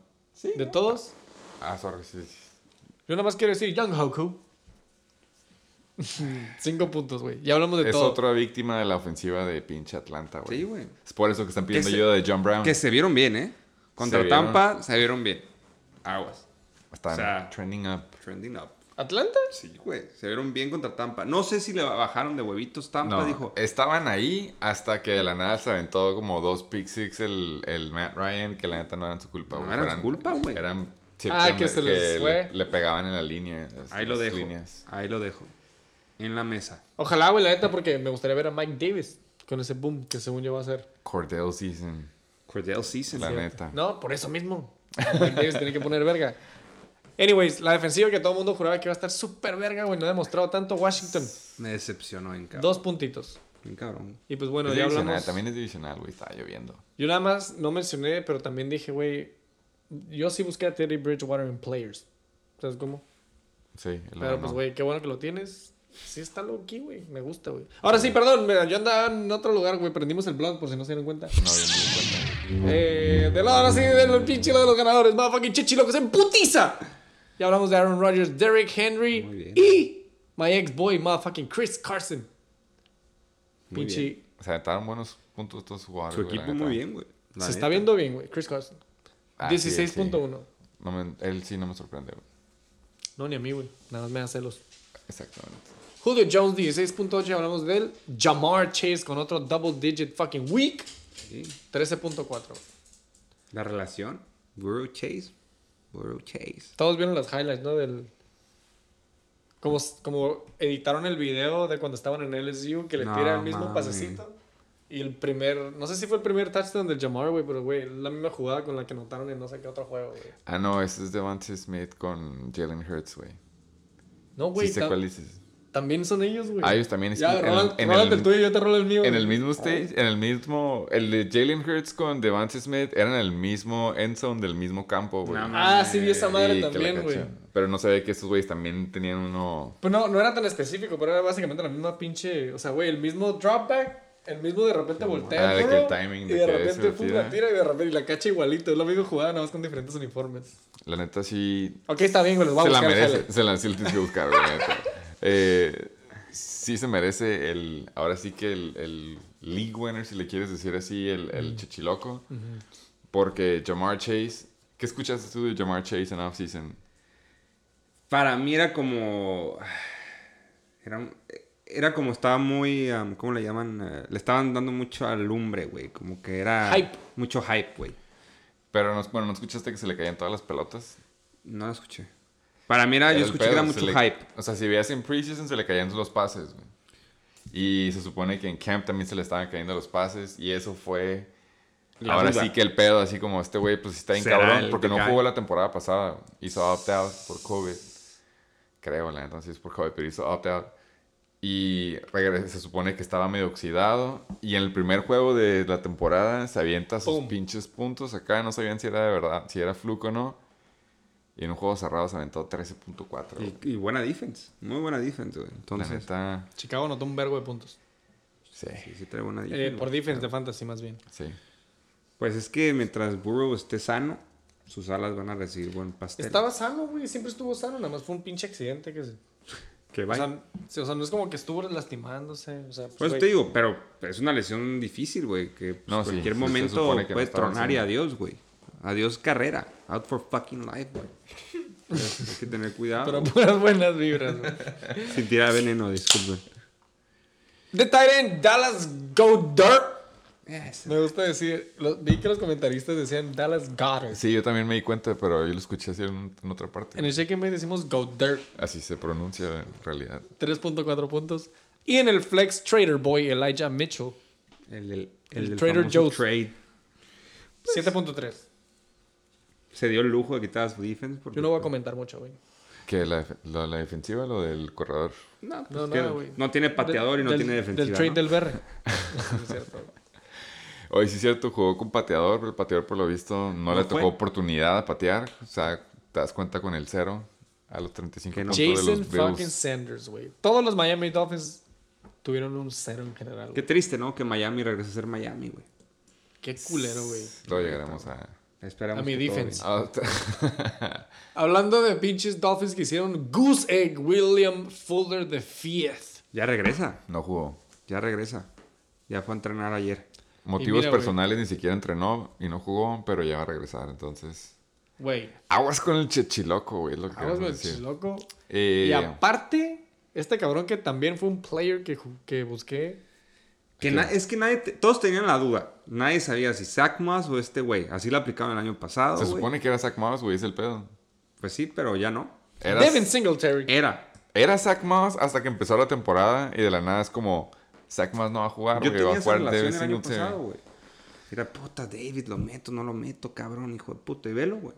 [SPEAKER 2] ¿De todos?
[SPEAKER 1] Ah, sorry, sí. sí.
[SPEAKER 2] Yo nada más quiero decir Young Hoku. Cinco puntos, güey. Ya hablamos de
[SPEAKER 1] Es
[SPEAKER 2] todo.
[SPEAKER 1] otra víctima de la ofensiva de pinche Atlanta, güey.
[SPEAKER 3] Sí, güey.
[SPEAKER 1] Es por eso que están pidiendo
[SPEAKER 3] Que se-
[SPEAKER 1] ayuda de John Brown.
[SPEAKER 3] Que se vieron bien, ¿eh? Contra
[SPEAKER 1] Se vieron.
[SPEAKER 3] Tampa se vieron bien. Aguas.
[SPEAKER 1] Están
[SPEAKER 3] o sea-
[SPEAKER 1] trending up.
[SPEAKER 3] Trending up.
[SPEAKER 2] ¿Atlanta?
[SPEAKER 3] Sí, güey. Se vieron bien contra Tampa. No sé si le bajaron de huevitos Tampa,
[SPEAKER 1] No,
[SPEAKER 3] dijo.
[SPEAKER 1] estaban ahí hasta que de la nada se aventó como dos pick six el, el Matt Ryan, que la neta no eran su culpa.
[SPEAKER 3] No
[SPEAKER 1] güey.
[SPEAKER 3] eran su culpa, güey.
[SPEAKER 1] Eran chips
[SPEAKER 2] Ah, que se les fue.
[SPEAKER 1] Le, le pegaban en la línea. las-
[SPEAKER 3] Ahí lo dejo.
[SPEAKER 1] líneas.
[SPEAKER 3] Ahí lo dejo. En la mesa.
[SPEAKER 2] Ojalá, güey, la neta, porque me gustaría ver a Mike Davis con ese boom que según yo va a hacer.
[SPEAKER 1] Cordell season,
[SPEAKER 3] Cordell Season.
[SPEAKER 1] la
[SPEAKER 3] ¿sí?
[SPEAKER 1] neta.
[SPEAKER 2] No, por eso mismo. Mike Davis tiene que poner verga. Anyways, la defensiva que todo el mundo juraba que iba a estar súper verga, güey. No ha demostrado tanto Washington.
[SPEAKER 3] Me decepcionó en cabrón.
[SPEAKER 2] Dos puntitos.
[SPEAKER 3] En cabrón.
[SPEAKER 2] Y pues bueno,
[SPEAKER 1] Es
[SPEAKER 2] ya hablamos.
[SPEAKER 1] También es divisional, güey. Estaba lloviendo.
[SPEAKER 2] Yo nada más no mencioné, pero también dije, güey. Yo sí busqué a Teddy Bridgewater en players. ¿Sabes cómo?
[SPEAKER 1] Sí, el
[SPEAKER 2] Pero pues, güey, qué bueno que lo tienes. Sí está low key, güey. Me gusta, güey. Ahora sí, perdón. mira, yo andaba en otro lugar, güey. Prendimos el blog por si no se dieron cuenta.
[SPEAKER 1] No, yo no me cuenta.
[SPEAKER 2] Eh, del lado ahora sí, del pinche lado de los ganadores. Motherfucking chichilocos en putiza. Ya hablamos de Aaron Rodgers, Derrick Henry
[SPEAKER 3] Muy bien.
[SPEAKER 2] y my ex boy, motherfucking Chris Carson.
[SPEAKER 3] Muy
[SPEAKER 2] Pinche.
[SPEAKER 3] bien.
[SPEAKER 1] O sea, estaban buenos puntos estos jugadores.
[SPEAKER 3] Su equipo muy bien, güey.
[SPEAKER 2] Se está viendo bien, güey. Chris Carson.
[SPEAKER 1] Ah, sí,
[SPEAKER 2] 16.1.
[SPEAKER 1] sí. No me- él sí no me sorprende, güey.
[SPEAKER 2] No, ni a mí, güey. Nada más me da celos.
[SPEAKER 1] Exactamente.
[SPEAKER 2] Julio Jones, 16.8. Hablamos de él. Jamar Chase con otro double digit fucking week.
[SPEAKER 3] Sí.
[SPEAKER 2] 13.4. güey.
[SPEAKER 3] La relación. Burrow Chase. Burrow Chase.
[SPEAKER 2] Todos vieron las highlights, ¿no? Del. como, como editaron el video de cuando estaban en LSU, que le
[SPEAKER 3] No,
[SPEAKER 2] tira el mismo
[SPEAKER 3] mami.
[SPEAKER 2] pasecito. Y el primer, no sé si fue el primer touchdown del Jamar, güey, pero güey, la misma jugada con la que anotaron en no sé qué otro juego, güey.
[SPEAKER 1] Ah, no, ese es Devontae Smith con Jalen Hurts, güey.
[SPEAKER 2] No, güey,
[SPEAKER 1] Sí sé cuál dices.
[SPEAKER 2] También son ellos, güey.
[SPEAKER 1] Ah, ellos también.
[SPEAKER 2] Ya,
[SPEAKER 1] que en,
[SPEAKER 2] rola-
[SPEAKER 1] en el,
[SPEAKER 2] el tuyo, yo te rolo el mío.
[SPEAKER 1] en
[SPEAKER 2] güey.
[SPEAKER 1] el mismo stage, en el mismo, el de Jalen Hurts con Devontae Smith eran en el mismo end zone del mismo campo, güey.
[SPEAKER 3] No,
[SPEAKER 2] Ah, sí vi esa madre
[SPEAKER 1] Y
[SPEAKER 2] también, güey.
[SPEAKER 1] Pero no sabía que estos güeyes también tenían uno...
[SPEAKER 2] Pues no, no era tan específico, pero era básicamente la misma pinche. O sea, güey, el mismo dropback, el mismo de repente voltea.
[SPEAKER 1] Ah, de que el timing
[SPEAKER 2] Y
[SPEAKER 1] de
[SPEAKER 2] de
[SPEAKER 1] que
[SPEAKER 2] repente pum,
[SPEAKER 1] tira.
[SPEAKER 2] la tira y de repente y la cacha igualito. Es la misma jugada, nada más con diferentes uniformes.
[SPEAKER 1] La neta sí...
[SPEAKER 2] Ok, está bien, güey, los voy a
[SPEAKER 1] Se la merece. Se la, sí la tienes que buscar, güey. Eh, sí se merece el... Ahora sí que el, el league winner, si le quieres decir así, el, el chichiloco. Porque Jamar Chase... ¿Qué escuchaste tú de Jamar Chase en offseason?
[SPEAKER 3] Para mí era como. Era, era como estaba muy. um, ¿Cómo le llaman? Eh, le estaban dando mucho alumbre, güey. Como que era.
[SPEAKER 2] Hype.
[SPEAKER 3] Mucho hype, güey.
[SPEAKER 1] Pero, no, bueno, ¿no escuchaste que se le caían todas las pelotas?
[SPEAKER 3] No lo escuché. Para mí era.
[SPEAKER 1] Era
[SPEAKER 3] Yo escuché que era
[SPEAKER 1] se
[SPEAKER 3] mucho
[SPEAKER 1] le-
[SPEAKER 3] hype.
[SPEAKER 1] O sea, si veías en preseason se le caían los pases, güey. Y se supone que en camp también se le estaban cayendo los pases. Y eso fue...
[SPEAKER 3] La
[SPEAKER 1] ahora
[SPEAKER 3] duda.
[SPEAKER 1] sí que el pedo, así como este güey, pues está bien
[SPEAKER 3] Será
[SPEAKER 1] cabrón. Porque no jugó la temporada pasada. Hizo opt-out por COVID. Creo, la neta, sí es por COVID, pero hizo opt-out. Y regresa, se supone que estaba medio oxidado. Y en el primer juego de la temporada se avienta sus
[SPEAKER 2] Pum.
[SPEAKER 1] pinches puntos. Acá no sabían si era de verdad, si era fluke o no. Y en un juego cerrado se aventó 13.4. güey.
[SPEAKER 3] Y, y buena defense. Muy buena defense, güey.
[SPEAKER 1] La
[SPEAKER 3] Entonces.
[SPEAKER 1] neta,
[SPEAKER 2] Chicago anotó un vergo de puntos.
[SPEAKER 1] sí,
[SPEAKER 3] Sí, sí trae buena
[SPEAKER 2] Eh,
[SPEAKER 3] defense.
[SPEAKER 2] por
[SPEAKER 3] güey.
[SPEAKER 2] defense de fantasy, más bien.
[SPEAKER 1] sí.
[SPEAKER 3] Pues es que mientras Burrow esté sano, sus alas van a recibir buen pastel.
[SPEAKER 2] Estaba sano, güey, siempre estuvo sano, nada más fue un pinche accidente que se...
[SPEAKER 3] Que
[SPEAKER 2] O
[SPEAKER 3] vaya.
[SPEAKER 2] sea, sí, o sea, no es como que estuvo lastimándose, o sea, pues,
[SPEAKER 3] Pues te digo, pero es una lesión difícil, güey. Que pues,
[SPEAKER 1] No,
[SPEAKER 3] cualquier
[SPEAKER 1] sí,
[SPEAKER 3] momento puede tronar y adiós, güey. Adiós carrera. Out for fucking life, güey. Hay que tener cuidado.
[SPEAKER 2] Pero puras buenas vibras, güey.
[SPEAKER 3] Sin tirar veneno, disculpen.
[SPEAKER 2] The tight end, Dallas Go Dirt. Me gusta decir, lo- vi que los comentaristas decían Dallas Goddard.
[SPEAKER 1] Sí, yo también me di cuenta, pero yo lo escuché así en, en otra parte.
[SPEAKER 2] En el Shake and Bake decimos Go Dirt,
[SPEAKER 1] Así se pronuncia en realidad.
[SPEAKER 2] 3.4 puntos. Y en el Flex Trader Boy, Elijah Mitchell,
[SPEAKER 3] El, el,
[SPEAKER 2] El
[SPEAKER 3] del
[SPEAKER 2] Trader Joe's.
[SPEAKER 3] Trade.
[SPEAKER 2] 7.3.
[SPEAKER 3] Se dio el lujo de quitar su defense. porque-
[SPEAKER 2] Yo no voy a comentar mucho, güey.
[SPEAKER 1] ¿Que la, la, la defensiva o lo del corredor?
[SPEAKER 3] No, pues
[SPEAKER 2] No,
[SPEAKER 3] que
[SPEAKER 2] nada, güey.
[SPEAKER 3] no tiene pateador y no
[SPEAKER 2] Del-
[SPEAKER 3] tiene defensiva.
[SPEAKER 2] Del trade
[SPEAKER 3] ¿no?
[SPEAKER 2] del BR. No es cierto, güey.
[SPEAKER 1] Hoy sí es cierto, jugó con pateador, pero el pateador por lo visto no,
[SPEAKER 3] ¿No
[SPEAKER 1] le
[SPEAKER 3] fue?
[SPEAKER 1] tocó oportunidad a patear. O sea, te das cuenta con el cero a los 35
[SPEAKER 3] Que no.
[SPEAKER 1] de
[SPEAKER 2] Jason
[SPEAKER 1] los
[SPEAKER 2] fucking
[SPEAKER 1] Bills.
[SPEAKER 2] Sanders, güey. Todos los Miami Dolphins tuvieron un cero en general.
[SPEAKER 3] Qué triste, ¿no? Que Miami regrese a ser Miami, güey.
[SPEAKER 2] Qué culero, güey.
[SPEAKER 1] Luego llegaremos a...
[SPEAKER 3] Esperamos
[SPEAKER 2] A mi defense.
[SPEAKER 3] bien.
[SPEAKER 1] a-
[SPEAKER 2] Hablando de pinches Dolphins que hicieron Goose Egg, William Fuller the Fifth.
[SPEAKER 3] Ya regresa.
[SPEAKER 1] no jugó.
[SPEAKER 3] Ya regresa. Ya fue a entrenar ayer.
[SPEAKER 1] Motivos
[SPEAKER 2] mira,
[SPEAKER 1] personales ni siquiera entrenó y no jugó, pero ya va a regresar. Entonces,
[SPEAKER 2] Güey.
[SPEAKER 1] aguas con el chechiloco, güey. Es lo que
[SPEAKER 2] Aguas con el
[SPEAKER 1] decir.
[SPEAKER 2] loco.
[SPEAKER 1] Eh,
[SPEAKER 2] Y aparte, este cabrón que también fue un player que, que busqué.
[SPEAKER 3] Que na- es que nadie, te- todos tenían la duda. Nadie sabía si Zach Moss o este güey. Así lo aplicaron el año pasado.
[SPEAKER 1] se supone que era Zach Moss, güey, es el pedo.
[SPEAKER 3] Pues sí, pero ya no.
[SPEAKER 1] Era,
[SPEAKER 2] Devin Singletary.
[SPEAKER 3] Era.
[SPEAKER 1] era Zach Moss hasta que empezó la temporada y de la nada es como, Zach Moss no va a jugar,
[SPEAKER 3] Yo
[SPEAKER 1] güey, va
[SPEAKER 3] tenía
[SPEAKER 1] a
[SPEAKER 3] esa
[SPEAKER 1] jugar
[SPEAKER 3] relación
[SPEAKER 1] Devin
[SPEAKER 3] el año
[SPEAKER 1] Singletary.
[SPEAKER 3] pasado, güey. Era puta, David, lo meto, no lo meto, cabrón, hijo de puta. Y velo, güey.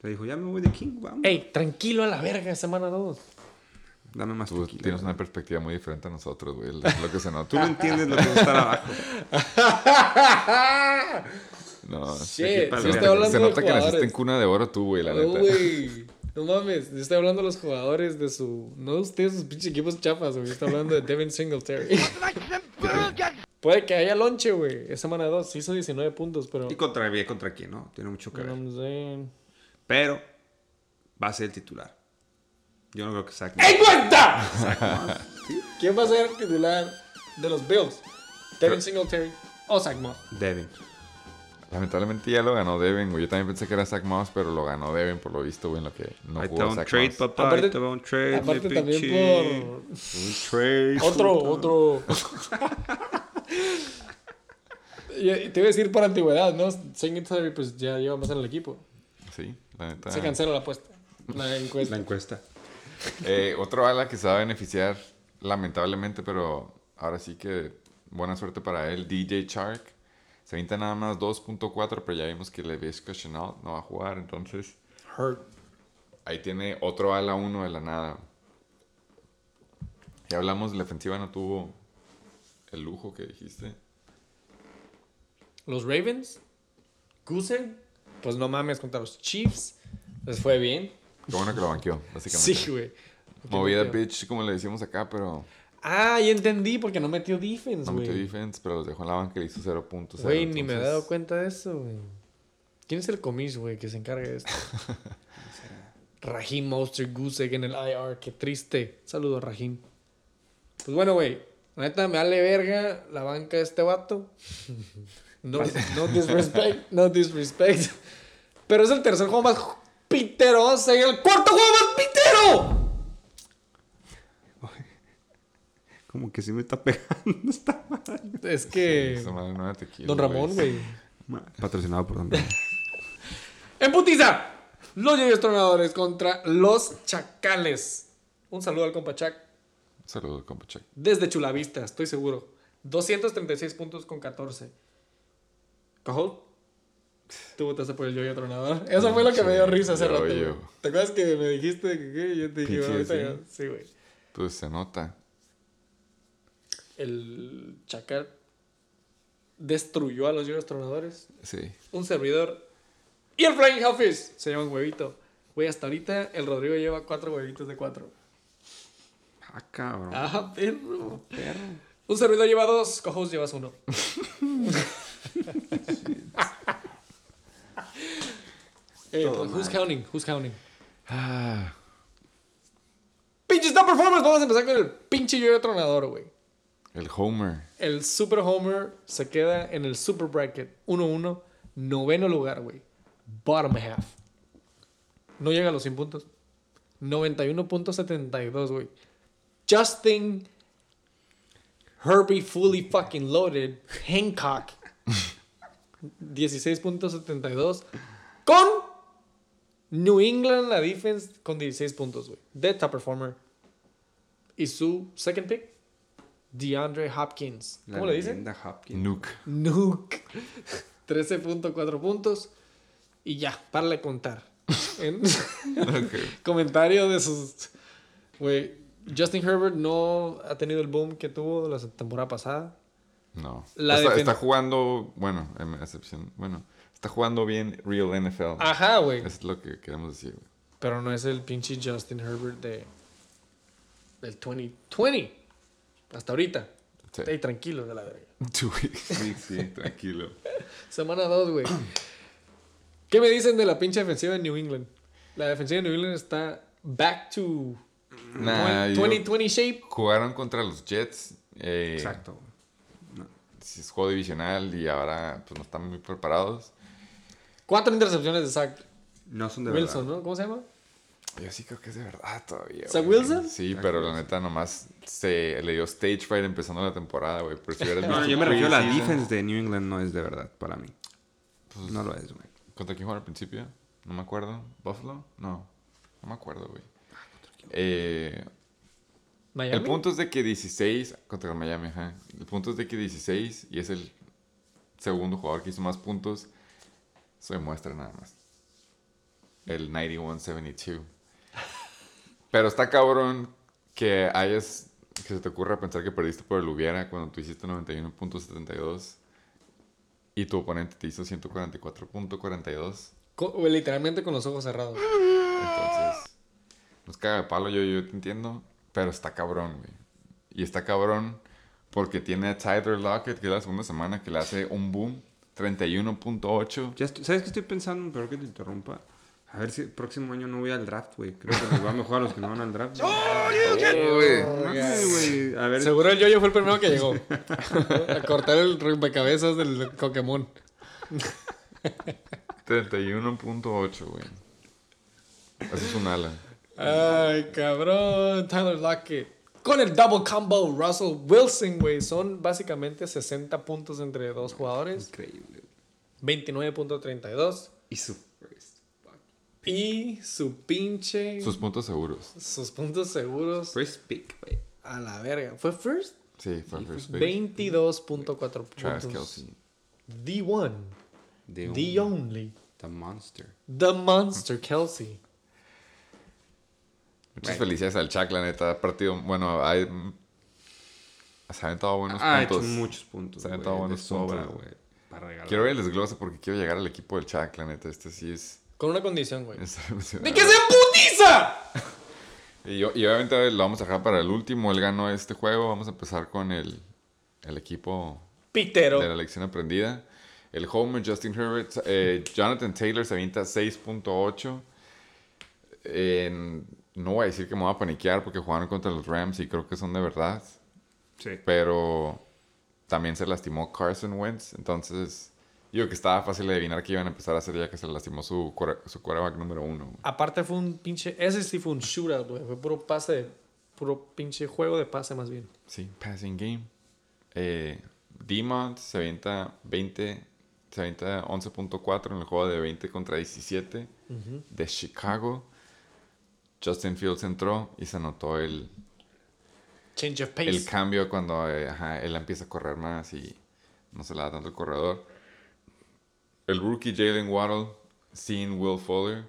[SPEAKER 3] Te dijo, ya me voy de King, vamos.
[SPEAKER 2] Ey, tranquilo a la verga, semana 2.
[SPEAKER 3] Dame más
[SPEAKER 1] Tú
[SPEAKER 3] tequila,
[SPEAKER 1] tienes
[SPEAKER 3] güey.
[SPEAKER 1] una perspectiva muy diferente a nosotros, güey, lo que se
[SPEAKER 3] Tú
[SPEAKER 1] nota.
[SPEAKER 3] no entiendes lo que es estar abajo.
[SPEAKER 1] No,
[SPEAKER 2] Shit,
[SPEAKER 1] se,
[SPEAKER 3] yo
[SPEAKER 1] nota-
[SPEAKER 2] estoy hablando
[SPEAKER 1] se
[SPEAKER 2] de
[SPEAKER 1] nota que naciste en cuna de oro tú, güey, la
[SPEAKER 2] No,
[SPEAKER 1] neta.
[SPEAKER 2] güey. No mames, yo estoy hablando de los jugadores de su. No de ustedes, sus pinches equipos chafas, güey. Yo estoy hablando de Devin Singletary. Puede que haya lonche, güey. Es semana 2, hizo 19 puntos, pero.
[SPEAKER 3] ¿Y contra, bien contra quién, no? Tiene mucho que ver.
[SPEAKER 2] No sé.
[SPEAKER 3] Pero va a ser el titular. Yo no creo que Zach
[SPEAKER 2] ¡En cuenta! ¿Quién va a ser el titular de los Bills? Devin Singletary o Zach Moss.
[SPEAKER 3] Devin.
[SPEAKER 1] Lamentablemente ya lo ganó Devin, güey. Yo también pensé que era Zach Moss, pero lo ganó Devin por lo visto, güey, en lo que no
[SPEAKER 3] Ahí
[SPEAKER 1] jugó
[SPEAKER 3] va un
[SPEAKER 1] Zach
[SPEAKER 3] trade,
[SPEAKER 1] Moss.
[SPEAKER 3] papá.
[SPEAKER 2] Aparte-
[SPEAKER 3] Ahí te va un trade.
[SPEAKER 2] Aparte
[SPEAKER 3] mi
[SPEAKER 2] también
[SPEAKER 3] pinche.
[SPEAKER 2] por.
[SPEAKER 3] Un trade.
[SPEAKER 2] Otro,
[SPEAKER 3] puta.
[SPEAKER 2] otro. Y- y te iba a decir por antigüedad, ¿no? Singletary pues ya lleva más en el equipo.
[SPEAKER 1] Sí, la neta.
[SPEAKER 2] Se cancela la apuesta. La encuesta.
[SPEAKER 3] La encuesta.
[SPEAKER 1] Eh, otro ala que se va a beneficiar, lamentablemente, pero ahora sí que buena suerte para él, DJ Shark. Se avienta nada más 2.4, pero ya vimos que Levisca Chenault no va a jugar, entonces
[SPEAKER 2] Hurt.
[SPEAKER 1] ahí tiene otro ala 1 de la nada. Ya hablamos, la ofensiva no tuvo el lujo que dijiste.
[SPEAKER 2] Los Ravens, Goosen, pues no mames contra los Chiefs. Les fue bien.
[SPEAKER 1] Qué bueno que lo banqueó, básicamente.
[SPEAKER 2] Sí, güey.
[SPEAKER 1] Movida bitch, como le decimos acá, pero
[SPEAKER 2] Ah, ya entendí porque no metió defense,
[SPEAKER 1] no metió
[SPEAKER 2] güey.
[SPEAKER 1] defense, pero los dejó en la banca y le hizo 0 puntos.
[SPEAKER 2] Güey, ni me he dado cuenta de eso, güey. ¿Quién es el comis, güey, que se encarga de esto? Rahim Monster Goose en el IR, qué triste. Saludos, Rahim. Pues bueno, güey. La neta me vale verga la banca de este vato. No, no disrespect, no disrespect. Pero es el tercer juego más pitero. O sea, el cuarto juego más pitero.
[SPEAKER 3] Como que sí me está pegando esta madre.
[SPEAKER 2] Es que.
[SPEAKER 1] Madre no
[SPEAKER 2] Don Ramón, güey.
[SPEAKER 3] Patrocinado por Don Ramón.
[SPEAKER 2] En putiza, los Yoyos Tronadores contra los Chacales. Un saludo al compa Chac
[SPEAKER 1] Saludos, compa Check.
[SPEAKER 2] desde Chulavista, estoy seguro. 236 puntos con 14. Cajol, tú votaste por el Yoyo Tronador. Eso fue lo que me dio risa hace
[SPEAKER 1] Yo,
[SPEAKER 2] rato.
[SPEAKER 1] yo.
[SPEAKER 2] ¿Te acuerdas que me dijiste que qué? Yo te dije, ahorita Sí, güey.
[SPEAKER 1] Pues se nota.
[SPEAKER 2] El Chacal destruyó a los Yoyos Tronadores.
[SPEAKER 1] Sí.
[SPEAKER 2] un servidor y el Flying Hellfish se llama un huevito. Güey, hasta ahorita el Rodrigo lleva cuatro huevitos de cuatro.
[SPEAKER 3] Ah, cabrón.
[SPEAKER 2] Ah, perro.
[SPEAKER 3] Perro.
[SPEAKER 2] Un servidor lleva dos, cojos llevas uno. Eh, who's counting? Who's counting?
[SPEAKER 1] Ah,
[SPEAKER 2] Pinches top performance. Vamos a empezar con el pinche yo tronador, güey.
[SPEAKER 1] el Homer.
[SPEAKER 2] El Super Homer se queda en el Super Bracket 1-1, noveno lugar, güey. Bottom half. No llega a los 100 puntos. 91.72, güey. Justin Herbie Fully Fucking Loaded Hancock. 16.72. Con New England, la defense, con 16 puntos, güey. Dead top performer. Y su second pick, DeAndre Hopkins.
[SPEAKER 3] La
[SPEAKER 2] ¿Cómo le dicen?
[SPEAKER 3] Hopkins.
[SPEAKER 1] Nuke.
[SPEAKER 2] Nuke. 13.4 puntos. Y ya, para de contar. En comentario de sus. Güey, Justin Herbert no ha tenido el boom que tuvo la temporada pasada.
[SPEAKER 1] No.
[SPEAKER 2] La
[SPEAKER 1] está,
[SPEAKER 2] defen-
[SPEAKER 1] está jugando, bueno, en excepción, bueno, está jugando bien Real NFL.
[SPEAKER 2] Ajá, güey.
[SPEAKER 1] Es lo que queremos decir, güey.
[SPEAKER 2] Pero no es el pinche Justin Herbert de. del 2020. Hasta ahorita.
[SPEAKER 1] Sí.
[SPEAKER 2] Ey, tranquilo de la verga.
[SPEAKER 1] Two weeks. Sí, sí, tranquilo.
[SPEAKER 2] Semana 2, güey. ¿Qué me dicen de la pinche defensiva de New England? La defensiva de New England está back to
[SPEAKER 1] Nah, yo-
[SPEAKER 2] 2020 shape.
[SPEAKER 1] Jugaron contra los Jets. eh,
[SPEAKER 3] Exacto.
[SPEAKER 1] sí, Es juego divisional y ahora pues no están muy preparados.
[SPEAKER 2] Cuatro intercepciones de Zach
[SPEAKER 3] No son de
[SPEAKER 2] Wilson,
[SPEAKER 3] verdad.
[SPEAKER 2] ¿no? ¿Cómo se llama?
[SPEAKER 1] Yo sí creo que es de verdad todavía.
[SPEAKER 2] ¿Zach
[SPEAKER 1] güey.
[SPEAKER 2] Wilson?
[SPEAKER 1] Sí,
[SPEAKER 3] Zach
[SPEAKER 1] pero la neta nomás se le dio stage fright empezando la temporada, güey. Pero si hubieras
[SPEAKER 3] No,
[SPEAKER 1] visto
[SPEAKER 3] yo me refiero a la defense de New England no es de verdad para mí.
[SPEAKER 1] Pues,
[SPEAKER 3] No lo es, güey.
[SPEAKER 1] ¿Contra quién jugaron al principio? No me acuerdo. ¿Buffalo? No. No me acuerdo, güey. Eh,
[SPEAKER 2] Miami.
[SPEAKER 1] el punto es de que 16 contra el Miami, ajá. El punto es de que 16 y es el segundo jugador que hizo más puntos. Eso demuestra nada más. El 91-72. Pero está cabrón que hayas. que se te ocurra pensar que perdiste por el hubiera cuando tú hiciste 91.72 y tu oponente te hizo 144.42.
[SPEAKER 2] Co- güey, literalmente con los ojos cerrados.
[SPEAKER 1] Entonces, nos caga de palo, yo, yo te entiendo, pero está cabrón, güey. Y está cabrón porque tiene a Tyler Lockett, que es la segunda semana, que le hace un boom, 31.8.
[SPEAKER 3] Ya estoy- ¿Sabes qué estoy pensando? Pero que te interrumpa. A ver si el próximo año no voy al draft, güey. Creo que nos va mejor a los que no van al draft.
[SPEAKER 1] Güey.
[SPEAKER 3] Ay, güey. A ver.
[SPEAKER 2] Seguro el Yoyo fue el primero que llegó. a cortar el rompecabezas del Pokémon.
[SPEAKER 1] 31.8, güey. Eso es un ala.
[SPEAKER 2] Ay, cabrón. Tyler Lockett. Con el double combo, Russell Wilson, güey. Son básicamente 60 puntos entre dos jugadores.
[SPEAKER 3] Increíble.
[SPEAKER 2] 29.32.
[SPEAKER 3] Y su first fucking
[SPEAKER 2] Y su pinche.
[SPEAKER 1] Sus puntos seguros.
[SPEAKER 2] sus puntos seguros.
[SPEAKER 3] First pick, güey.
[SPEAKER 2] A la verga. ¿Fue first?
[SPEAKER 1] Sí, fue first pick.
[SPEAKER 2] 22.4
[SPEAKER 1] Travis
[SPEAKER 2] puntos.
[SPEAKER 1] Kelsey.
[SPEAKER 2] The one.
[SPEAKER 3] The,
[SPEAKER 2] The only.
[SPEAKER 3] the monster.
[SPEAKER 2] The monster Kelsey.
[SPEAKER 1] Muchas
[SPEAKER 3] Right.
[SPEAKER 1] felicidades al Chuck, la neta. Ha partido, bueno, hay, se ha aventado buenos
[SPEAKER 3] Ha hecho
[SPEAKER 1] puntos.
[SPEAKER 3] muchos puntos.
[SPEAKER 1] Se ha aventado
[SPEAKER 3] de
[SPEAKER 1] buenos
[SPEAKER 3] sobra,
[SPEAKER 1] puntos.
[SPEAKER 3] güey. Para regalar.
[SPEAKER 1] Quiero ver el desglose porque quiero llegar al equipo del Chuck, la neta. Este sí es...
[SPEAKER 2] Con una condición, güey. ¡De que se putiza!
[SPEAKER 1] Y, yo- y obviamente lo vamos a dejar para el último. Él ganó este juego. Vamos a empezar con el, el equipo
[SPEAKER 2] Pitero.
[SPEAKER 1] de la lección aprendida. El Homer, Justin Herbert, eh, Jonathan Taylor se avienta 6.8. Eh, no voy a decir que me voy a paniquear porque jugaron contra los Rams y creo que son de verdad.
[SPEAKER 3] Sí.
[SPEAKER 1] Pero también se lastimó Carson Wentz. Entonces, digo que estaba fácil de adivinar que iban a empezar a hacer ya que se lastimó su, su quarterback número uno. güey.
[SPEAKER 2] Aparte fue un pinche... Ese sí fue un shootout, güey. Fue puro pase. Puro pinche juego de pase más bien.
[SPEAKER 1] Sí, passing game. Eh, Demont se avienta 20, se avienta 11.4 en el juego de 20 contra 17 de Chicago. Justin Fields entró y se notó el,
[SPEAKER 2] Change of pace.
[SPEAKER 1] el cambio cuando eh, ajá, él empieza a correr más y no se le da tanto el corredor. El rookie Jalen Waddle sin Will Fuller,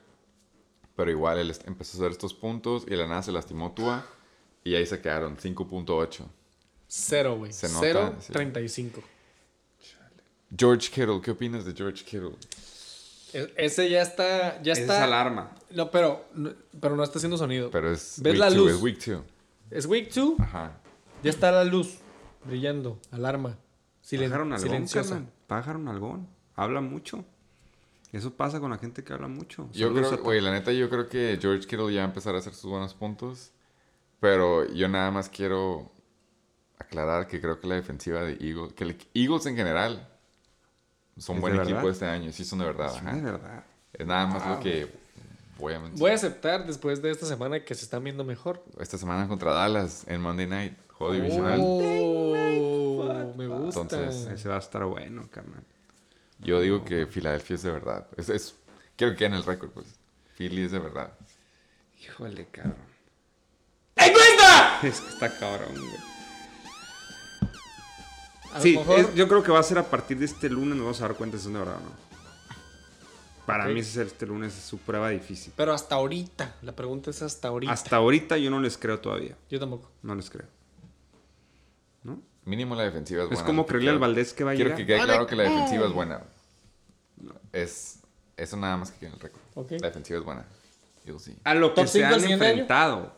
[SPEAKER 1] pero igual él empezó a hacer estos puntos y la nada se lastimó Tua y ahí se quedaron 5.8.
[SPEAKER 2] Cero, güey. Cero,
[SPEAKER 1] sí.
[SPEAKER 2] 35.
[SPEAKER 1] George Kittle, ¿qué opinas de George Kittle?
[SPEAKER 2] E- Ese ya está... Ya está...
[SPEAKER 3] es alarma.
[SPEAKER 2] No, pero, no- pero no está haciendo sonido.
[SPEAKER 1] Pero es
[SPEAKER 2] ¿Ves
[SPEAKER 1] week
[SPEAKER 2] la
[SPEAKER 1] two,
[SPEAKER 2] luz?
[SPEAKER 1] es week two.
[SPEAKER 2] Es week 2.
[SPEAKER 1] Ajá.
[SPEAKER 2] Ya está la luz brillando. Alarma. Silen-
[SPEAKER 3] Pájaro algón,
[SPEAKER 2] silenciosa.
[SPEAKER 3] Pájaro algón. Habla mucho. Eso pasa con la gente que habla mucho.
[SPEAKER 1] Yo
[SPEAKER 3] Saludos
[SPEAKER 1] creo, güey, la neta, yo creo que George Kittle ya va a empezar a hacer sus buenos puntos. Pero yo nada más quiero aclarar que creo que la defensiva de Eagles, que el Eagles en general son
[SPEAKER 3] ¿Es
[SPEAKER 1] buen equipo
[SPEAKER 3] verdad?
[SPEAKER 1] este año, sí son de verdad.
[SPEAKER 3] De verdad.
[SPEAKER 1] Es nada más lo que voy a mencionar.
[SPEAKER 2] Voy a aceptar después de esta semana que se están viendo mejor.
[SPEAKER 1] Esta semana contra Dallas en Monday Night, juego divisional.
[SPEAKER 2] Oh, me gusta.
[SPEAKER 1] Entonces,
[SPEAKER 3] Ese va a estar bueno, carnal.
[SPEAKER 1] Yo digo que Filadelfia es de verdad. Es, es, quiero que quede en el récord, pues. Philly es de verdad.
[SPEAKER 3] Híjole, cabrón.
[SPEAKER 2] ¡Encuesta!
[SPEAKER 3] Es que está cabrón, güey.
[SPEAKER 2] A
[SPEAKER 3] Sí,
[SPEAKER 2] lo mejor,
[SPEAKER 3] es- yo creo que va a ser a partir de este lunes nos vamos a dar cuenta si son de verdad o no. Para
[SPEAKER 2] Ok.
[SPEAKER 3] mí ese- este lunes es su prueba difícil.
[SPEAKER 2] pero hasta ahorita. La pregunta es hasta ahorita.
[SPEAKER 3] Hasta ahorita yo no les creo todavía.
[SPEAKER 2] Yo tampoco.
[SPEAKER 3] No les creo. ¿No?
[SPEAKER 1] Mínimo la defensiva es
[SPEAKER 3] Es
[SPEAKER 1] buena.
[SPEAKER 3] como creerle al Valdés que va a
[SPEAKER 1] Quiero
[SPEAKER 3] llegar.
[SPEAKER 1] que quede claro que la defensiva es buena. Es eso nada más que en el récord. La defensiva es buena. You'll see.
[SPEAKER 3] A lo que
[SPEAKER 2] ¿Top
[SPEAKER 3] se han enfrentado.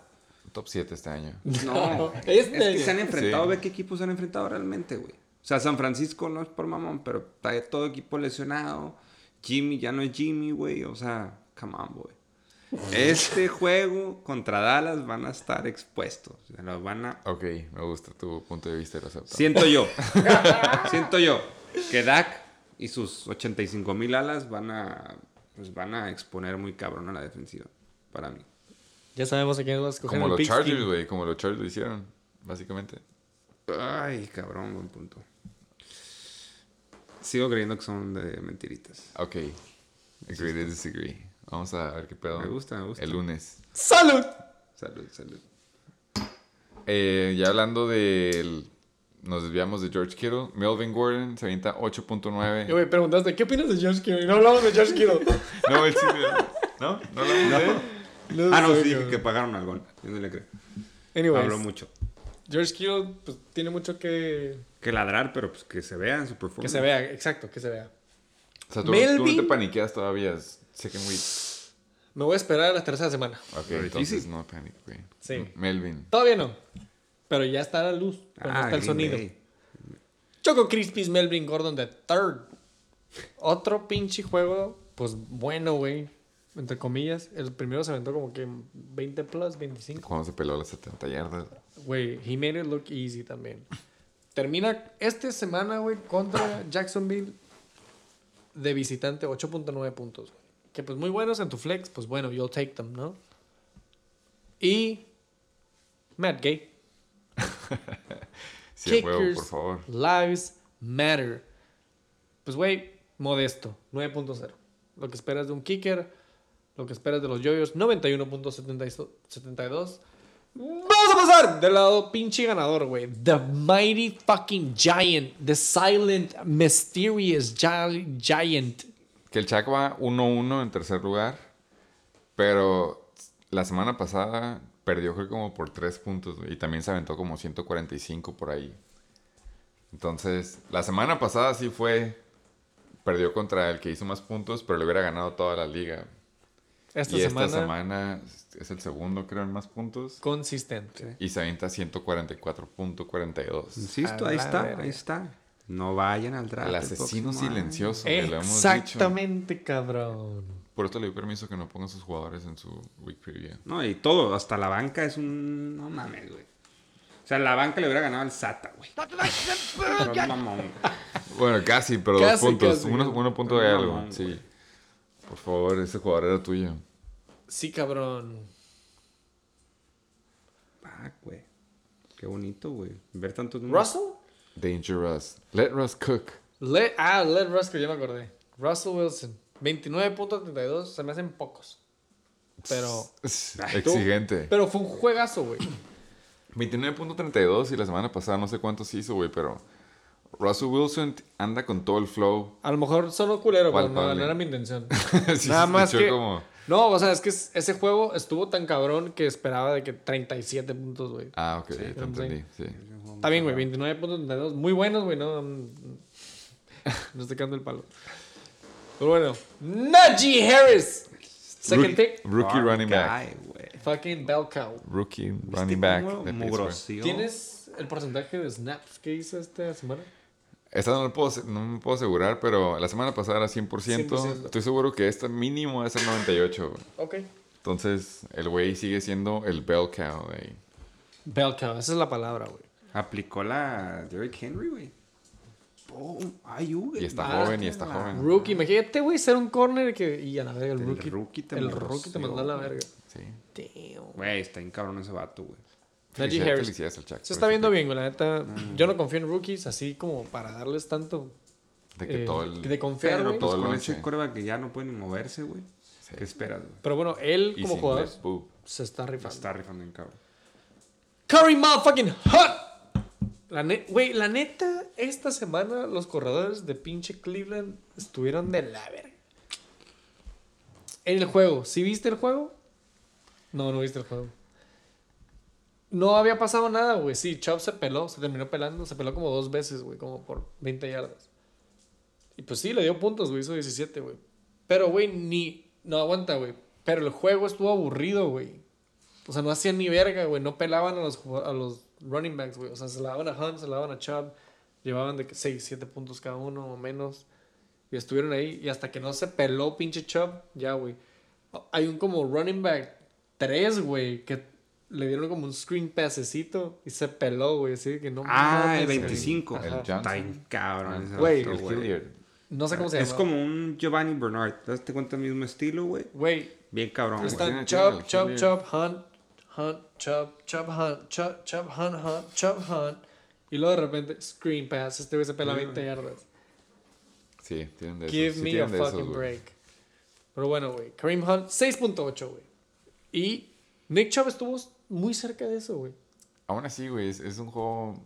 [SPEAKER 1] Top 7 este año.
[SPEAKER 3] No,
[SPEAKER 2] Este
[SPEAKER 3] es que se han enfrentado,
[SPEAKER 1] Sí.
[SPEAKER 3] ve qué equipos se han enfrentado realmente, güey. O sea, San Francisco no es por mamón, pero está todo equipo lesionado. Jimmy ya no es Jimmy, güey. O sea, come on, güey. Este juego contra Dallas van a estar expuestos. Se los van a...
[SPEAKER 1] Ok, me gusta tu punto de vista y lo acepto.
[SPEAKER 3] Siento yo. siento yo que Dak y sus 85 mil alas van a... Pues van a exponer muy cabrón a la defensiva. Para mí.
[SPEAKER 2] Ya sabemos a quién vamos a escoger
[SPEAKER 1] Como
[SPEAKER 2] el
[SPEAKER 1] los
[SPEAKER 2] pick
[SPEAKER 1] Chargers, güey. Como los Chargers lo hicieron, básicamente.
[SPEAKER 3] Ay, cabrón, buen punto. Sigo creyendo que son de mentiritas.
[SPEAKER 1] Ok. Agree to disagree. Vamos a ver qué pedo.
[SPEAKER 3] Me gusta, me gusta.
[SPEAKER 1] El lunes.
[SPEAKER 2] ¡Salud!
[SPEAKER 3] Salud, salud.
[SPEAKER 1] Eh, ya hablando del... Nos desviamos de George Kittle. Melvin Gordon se avienta
[SPEAKER 2] Y,
[SPEAKER 1] 8.9.
[SPEAKER 2] güey, preguntaste, ¿qué opinas de George Kittle? Y no hablamos de George Kittle.
[SPEAKER 1] No, él sí. ¿No? ¿No hablamos de él?
[SPEAKER 3] Ah, no,
[SPEAKER 2] sé,
[SPEAKER 3] sí, que pagaron algo. Yo no le creo.
[SPEAKER 2] Anyways,
[SPEAKER 3] Habló mucho.
[SPEAKER 2] George Kittle pues, tiene mucho que,
[SPEAKER 3] Que ladrar, pero pues que se vea en su
[SPEAKER 2] que
[SPEAKER 3] performance.
[SPEAKER 2] se vea. Exacto, que se vea.
[SPEAKER 1] O sea, tú, tú no te paniqueas todavía. Second week.
[SPEAKER 2] Me voy a esperar a la tercera semana.
[SPEAKER 1] Ok,
[SPEAKER 3] Pero
[SPEAKER 1] entonces no panic, güey.
[SPEAKER 2] Sí.
[SPEAKER 1] Melvin.
[SPEAKER 2] Todavía no. Pero ya está la luz. Pero no
[SPEAKER 3] Ah,
[SPEAKER 2] está el sonido. Choco Crispies Melvin Gordon de third. Otro pinche juego, pues bueno, güey. Entre comillas. El primero se aventó como que 20 plus, 25.
[SPEAKER 1] Cuando se peló las 70 yardas.
[SPEAKER 2] Güey, he made it look easy también. Termina esta semana, güey, contra Jacksonville de visitante 8.9 puntos. güey. Que pues muy buenos en tu flex, pues bueno, you'll take them, ¿no? Y Matt Gay.
[SPEAKER 1] Sí, a huevo,
[SPEAKER 2] Kickers
[SPEAKER 1] por favor.
[SPEAKER 2] Lives Matter. Pues, güey, modesto. 9.0. Lo que esperas de un kicker. Lo que esperas de los yoyos, 91.72. Vamos a pasar del lado pinche ganador, güey. The Mighty Fucking Giant. The Silent Mysterious gi- Giant.
[SPEAKER 1] Que el Chac va 1-1 en tercer lugar. Pero la semana pasada perdió creo como por 3 puntos. Y también se aventó como 145 por ahí. Entonces, la semana pasada sí fue... Perdió contra el que hizo más puntos, pero le hubiera ganado toda la liga.
[SPEAKER 2] Esta
[SPEAKER 1] y
[SPEAKER 2] semana,
[SPEAKER 1] esta semana es el segundo, creo, en más puntos.
[SPEAKER 2] consistente.
[SPEAKER 1] Y se avienta 144.42.
[SPEAKER 3] Insisto, ahí está,
[SPEAKER 2] verga.
[SPEAKER 3] ahí está. No vayan al draft.
[SPEAKER 1] El asesino silencioso. que lo hemos dicho.
[SPEAKER 2] Exactamente, cabrón.
[SPEAKER 1] Por esto le doy permiso que no ponga sus jugadores en su week preview.
[SPEAKER 3] No, y todo, hasta la banca es un. No mames, güey. O sea, la banca le hubiera ganado al SATA, güey.
[SPEAKER 1] Bueno, casi, pero
[SPEAKER 2] Casi,
[SPEAKER 1] dos puntos.
[SPEAKER 2] casi.
[SPEAKER 1] Uno, uno punto de algo.
[SPEAKER 3] mamón,
[SPEAKER 1] Sí. Por favor, ese jugador era tuyo.
[SPEAKER 2] Sí, cabrón.
[SPEAKER 3] Güey. Qué bonito, güey. Ver tantos números.
[SPEAKER 2] ¿Russell?
[SPEAKER 1] Dangerous. Let Russ cook.
[SPEAKER 2] Le- ah, Led Russell, ya me acordé. Russell Wilson. 29.32, se me hacen pocos. Pero,
[SPEAKER 1] Exigente.
[SPEAKER 2] pero fue un juegazo, güey.
[SPEAKER 1] 29.32 y la semana pasada no sé cuántos hizo, güey, pero Russell Wilson anda con todo el flow.
[SPEAKER 2] A lo mejor sonó culero, pero no, no era mi intención.
[SPEAKER 1] Sí,
[SPEAKER 2] Nada más que...
[SPEAKER 1] como...
[SPEAKER 2] No, o sea, es que es- ese juego estuvo tan cabrón que esperaba de que 37 puntos, güey.
[SPEAKER 1] Ah, ok,
[SPEAKER 2] Sí,
[SPEAKER 1] te entendí, sí.
[SPEAKER 2] Está bien, güey, 29.32. Muy buenos, güey, no... No estoy quedando el palo. Pero bueno. Najee Harris. Second
[SPEAKER 1] Rookie,
[SPEAKER 2] pick.
[SPEAKER 1] rookie running back.
[SPEAKER 2] Fucking bell cow.
[SPEAKER 1] Rookie
[SPEAKER 3] ¿Viste
[SPEAKER 1] running back de Pittsburgh.
[SPEAKER 2] ¿Tienes el porcentaje de snaps que hizo esta semana?
[SPEAKER 1] Esta no, lo puedo, no me puedo asegurar, pero la semana pasada era 100%.
[SPEAKER 2] 100%.
[SPEAKER 1] Estoy seguro que esta mínimo a ser 98. güey.
[SPEAKER 2] Ok.
[SPEAKER 1] Entonces, el güey sigue siendo el bell cow de ahí.
[SPEAKER 2] Bell cow, esa es la palabra, güey.
[SPEAKER 3] Aplicó la Derrick Henry, güey. Ay, güey.
[SPEAKER 1] Y está
[SPEAKER 2] Ah,
[SPEAKER 1] joven y está
[SPEAKER 3] la-
[SPEAKER 1] joven.
[SPEAKER 2] Rookie, imagínate, güey, ser un corner que... Y a la verga, el
[SPEAKER 3] El
[SPEAKER 2] rookie.
[SPEAKER 3] rookie te
[SPEAKER 2] el rookie te mandó a la verga.
[SPEAKER 1] Sí.
[SPEAKER 3] Güey, está bien cabrón ese vato, güey.
[SPEAKER 2] Najee Harris.
[SPEAKER 1] felicidades al Chuck
[SPEAKER 2] Se está viendo bien, güey, la neta. Yo no confío en rookies así como para darles tanto
[SPEAKER 1] De que
[SPEAKER 2] eh,
[SPEAKER 1] todo el...
[SPEAKER 2] de confiar,
[SPEAKER 3] Pero pues
[SPEAKER 1] Todo
[SPEAKER 3] con ese coreback que ya no puede ni moverse, güey.
[SPEAKER 1] Sí.
[SPEAKER 3] ¿Qué esperas, güey?
[SPEAKER 2] Pero bueno, él como jugador se está rifando.
[SPEAKER 3] Está rifando en cabrón.
[SPEAKER 2] Curry motherfucking hot. La ne- Güey, la neta, esta semana los corredores de pinche Cleveland estuvieron de la verga. En el juego, ¿sí viste el juego? No, no viste el juego. No había pasado nada, güey. Sí, Chubb se peló, se terminó pelando. Se peló como dos veces, güey, como por 20 yardas. Y pues sí, le dio puntos, güey. Hizo 17, güey. Pero, güey, ni. No aguanta, güey. Pero el juego estuvo aburrido, güey. O sea, no hacían ni verga, güey. No pelaban a los, a los running backs, güey. O sea, se la daban a Hunt, se la daban a Chubb. Llevaban de 6, 7 puntos cada uno o menos. Y estuvieron ahí. Y hasta que no se peló pinche Chubb, ya, güey. Hay un como running back 3, güey, que le dieron como un screen passecito y se peló, güey. Así que no
[SPEAKER 3] Ah,
[SPEAKER 2] mames,
[SPEAKER 3] el
[SPEAKER 2] güey.
[SPEAKER 3] 25.
[SPEAKER 2] Ajá.
[SPEAKER 1] El
[SPEAKER 3] Está bien cabrón
[SPEAKER 2] Güey. No sé cómo se llama.
[SPEAKER 3] Es como un Giovanni Bernard. ¿Te das cuenta el mismo estilo, güey?
[SPEAKER 2] Güey,
[SPEAKER 3] Bien cabrón. güey.
[SPEAKER 2] Están Chubb,
[SPEAKER 1] el
[SPEAKER 2] Chubb, Hunt, Hunt, Chubb, Chubb, Hunt, Chubb, Chubb, Hunt, Hunt, Chubb, Hunt. Y luego de repente, screen pass. Este güey se pela 20 yardas.
[SPEAKER 1] Sí, tienen de esos.
[SPEAKER 2] Give
[SPEAKER 1] sí
[SPEAKER 2] me a
[SPEAKER 1] esos,
[SPEAKER 2] fucking
[SPEAKER 1] güey.
[SPEAKER 2] break. Pero bueno, güey. Kareem Hunt, 6.8, güey. Y Nick Chubb estuvo muy cerca de eso, güey.
[SPEAKER 1] Aún así, güey, es, es un juego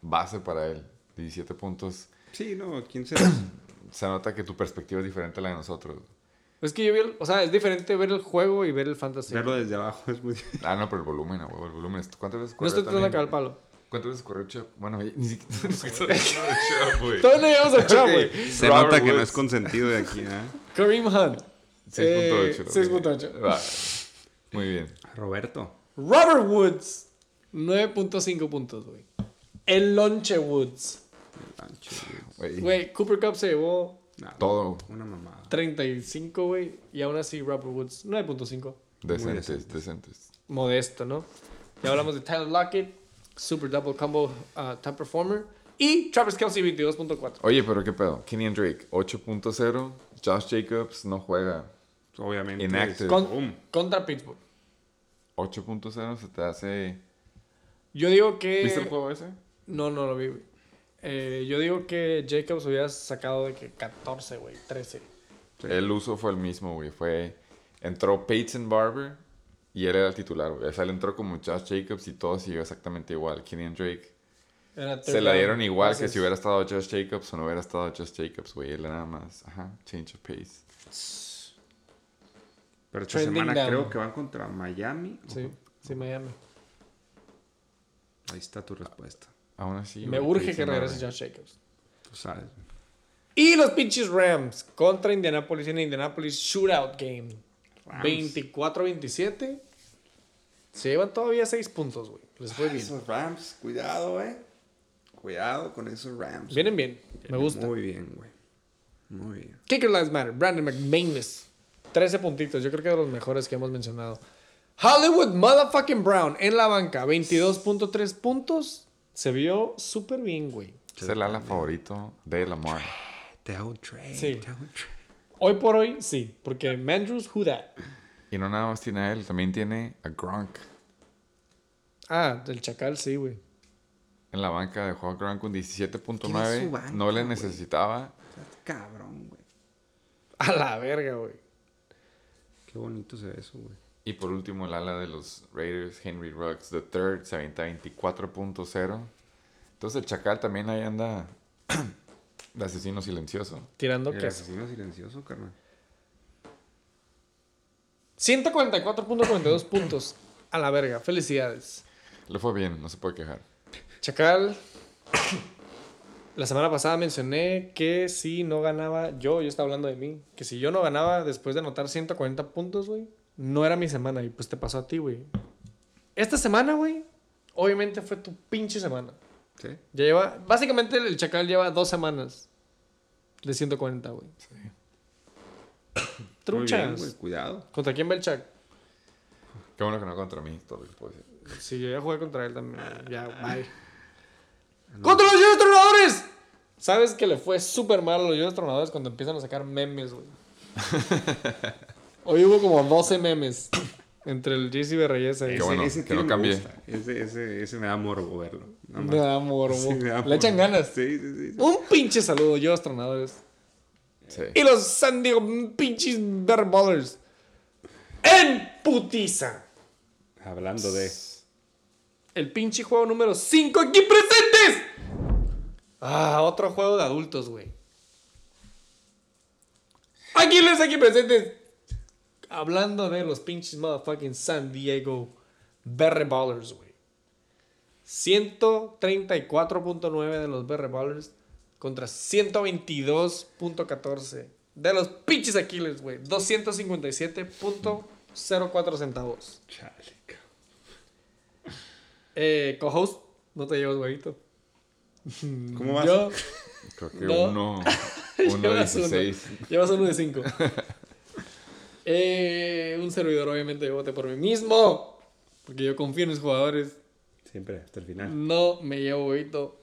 [SPEAKER 1] base para él. 17 puntos.
[SPEAKER 3] Sí, no, ¿quién se
[SPEAKER 1] Se nota que tu perspectiva es diferente a la de nosotros.
[SPEAKER 2] Es que yo vi, el- o sea, es diferente ver el juego y ver el fantasy.
[SPEAKER 3] Verlo desde abajo es muy...
[SPEAKER 1] Ah, no, pero el volumen, güey, el volumen. ¿Cuántas veces
[SPEAKER 2] No
[SPEAKER 1] corrió
[SPEAKER 2] estoy tratando de cagar el palo.
[SPEAKER 1] ¿Cuántas veces corrió Chubb? Bueno, ni siquiera güey.
[SPEAKER 2] Todavía no llegamos a Chubb, güey.
[SPEAKER 3] Se
[SPEAKER 1] Robert
[SPEAKER 3] nota que no es consentido de aquí, ¿eh?
[SPEAKER 2] Kareem Hunt.
[SPEAKER 1] 6.8.
[SPEAKER 2] Eh,
[SPEAKER 1] ok.
[SPEAKER 2] 6.8.
[SPEAKER 1] Va. Muy bien.
[SPEAKER 3] Roberto.
[SPEAKER 2] Robert Woods, 9.5 puntos, güey. El Lonche Woods.
[SPEAKER 3] Lancho,
[SPEAKER 1] Güey.
[SPEAKER 2] Güey, Cooper Cup se llevó
[SPEAKER 3] Nada,
[SPEAKER 1] Todo.
[SPEAKER 3] Una mamada.
[SPEAKER 2] 35, güey. Y aún así Robert Woods, 9.5.
[SPEAKER 1] Decentes,
[SPEAKER 3] decentes.
[SPEAKER 1] decentes.
[SPEAKER 2] Modesto, ¿no? Ya hablamos de Tyler Lockett, Super Double Combo uh, Top Performer. Y Travis Kelsey, 22.4.
[SPEAKER 1] Oye, pero qué pedo. Kenyon Drake, 8.0. Josh Jacobs no juega.
[SPEAKER 3] Obviamente.
[SPEAKER 1] Inactive.
[SPEAKER 2] Con- contra Pittsburgh.
[SPEAKER 1] 8.0 se te hace.
[SPEAKER 2] Yo digo que...
[SPEAKER 1] ¿Viste el juego ese?
[SPEAKER 2] No, no lo vi, güey. Eh, yo digo que Jacobs hubiera sacado de que 14, güey, 13.
[SPEAKER 1] El uso fue el mismo, güey. Fue entró Peyton Barber y él era el titular, güey. O sea, él entró como Josh Jacobs y todo siguió exactamente igual. Kenyon Drake.
[SPEAKER 2] Era
[SPEAKER 1] Se la dieron igual que si hubiera estado Josh Jacobs o no hubiera estado Josh Jacobs, güey. Él era nada más, ajá, change of pace.
[SPEAKER 3] Pero esta
[SPEAKER 2] Trending
[SPEAKER 3] semana
[SPEAKER 2] down.
[SPEAKER 3] creo que van contra Miami.
[SPEAKER 2] Sí, sí, Miami.
[SPEAKER 3] Ahí está tu respuesta.
[SPEAKER 1] Aún así.
[SPEAKER 2] Me urge que regrese. Josh Jacobs.
[SPEAKER 3] Tú sabes.
[SPEAKER 2] Y los pinches Rams contra Indianapolis en Indianapolis Shootout Game.
[SPEAKER 3] Rams.
[SPEAKER 2] 24-27. Se llevan todavía 6 puntos, güey. Les fue bien.
[SPEAKER 3] Esos Rams, cuidado, eh. Cuidado con esos Rams.
[SPEAKER 2] Vienen bien. Me gusta.
[SPEAKER 3] Muy bien, güey. Muy bien.
[SPEAKER 2] Kicker Lives Matter. Brandon McManus. 13 puntitos. Yo creo que de los mejores que hemos mencionado. Hollywood Motherfucking Brown en la banca. 22.3 puntos. Se vio súper bien, güey.
[SPEAKER 1] Es el ala favorito de Lamar.
[SPEAKER 3] Un trade.
[SPEAKER 2] Sí.
[SPEAKER 3] Trade.
[SPEAKER 2] Hoy por hoy, sí. Porque Mandrews, who that?
[SPEAKER 1] Y no nada más tiene a él, también tiene a Gronk.
[SPEAKER 2] Ah, del Chacal, sí, güey.
[SPEAKER 1] En la banca dejó a Gronk con
[SPEAKER 3] ¿Quién es su
[SPEAKER 1] 17.9.
[SPEAKER 3] banca,
[SPEAKER 1] No le necesitaba.
[SPEAKER 3] Cabrón, güey.
[SPEAKER 2] A la verga, güey.
[SPEAKER 3] Qué bonito se ve eso, güey.
[SPEAKER 1] Y por último, el ala de los Raiders, Henry Ruggs, the third, se avienta 24.0. Entonces el Chacal también ahí anda de asesino silencioso.
[SPEAKER 2] Tirando
[SPEAKER 3] El
[SPEAKER 2] queso.
[SPEAKER 3] asesino silencioso, carnal.
[SPEAKER 2] 144.42 puntos. A la verga. Felicidades.
[SPEAKER 1] Le fue bien, no se puede quejar.
[SPEAKER 2] Chacal. La semana pasada mencioné que si no ganaba yo, yo estaba hablando de mí, que si yo no ganaba después de anotar 140 puntos, güey, no era mi semana y pues te pasó a ti, güey. Esta semana, güey, obviamente fue tu pinche semana.
[SPEAKER 3] ¿Sí?
[SPEAKER 2] Ya lleva, básicamente el Chacal lleva dos semanas de 140, güey.
[SPEAKER 3] Muy bien,
[SPEAKER 2] Truchas.
[SPEAKER 3] güey. Cuidado.
[SPEAKER 2] ¿Contra quién va el Chac?
[SPEAKER 1] Qué bueno que no contra mí, todo lo que puedo decir.
[SPEAKER 2] Sí, yo ya jugué contra él también. Ya, bye. ¡Contra los Yoyos Tronadores! ¿Sabes que le fue súper mal a los Yoyos Tronadores cuando empiezan a sacar memes, güey? Hoy hubo como 12 memes entre el JC Berreyesa y
[SPEAKER 1] Qué bueno, que
[SPEAKER 3] tío
[SPEAKER 1] no
[SPEAKER 3] gusta. Ese, ese, ese me da morbo verlo.
[SPEAKER 2] Me da morbo.
[SPEAKER 3] Sí, me da
[SPEAKER 2] Le echan ganas.
[SPEAKER 3] Sí, sí, sí. sí.
[SPEAKER 2] Un pinche saludo, Yoyos Tronadores.
[SPEAKER 1] Sí.
[SPEAKER 2] Y los San Diego pinches Bear Ballers. En putiza.
[SPEAKER 3] Hablando de.
[SPEAKER 2] El pinche juego número 5 aquí presentes. Ah, otro juego de adultos, güey. Aquí les aquí presentes. Hablando de los pinches motherfucking San Diego Berry Ballers, güey. 134.9 de los Berry Ballers contra 122.14 de los pinches Aquiles, güey. 257.04 centavos.
[SPEAKER 3] Chale.
[SPEAKER 2] Eh, co-host, no te llevas, huevito.
[SPEAKER 3] ¿Cómo vas?
[SPEAKER 2] Yo,
[SPEAKER 1] Creo que
[SPEAKER 2] No.
[SPEAKER 1] uno, uno
[SPEAKER 2] Llevas uno.
[SPEAKER 1] 16.
[SPEAKER 2] llevas uno de cinco. eh, un servidor, obviamente, yo voté por mí mismo. Porque yo confío en los jugadores.
[SPEAKER 3] Siempre hasta el final.
[SPEAKER 2] No me llevo, huevito.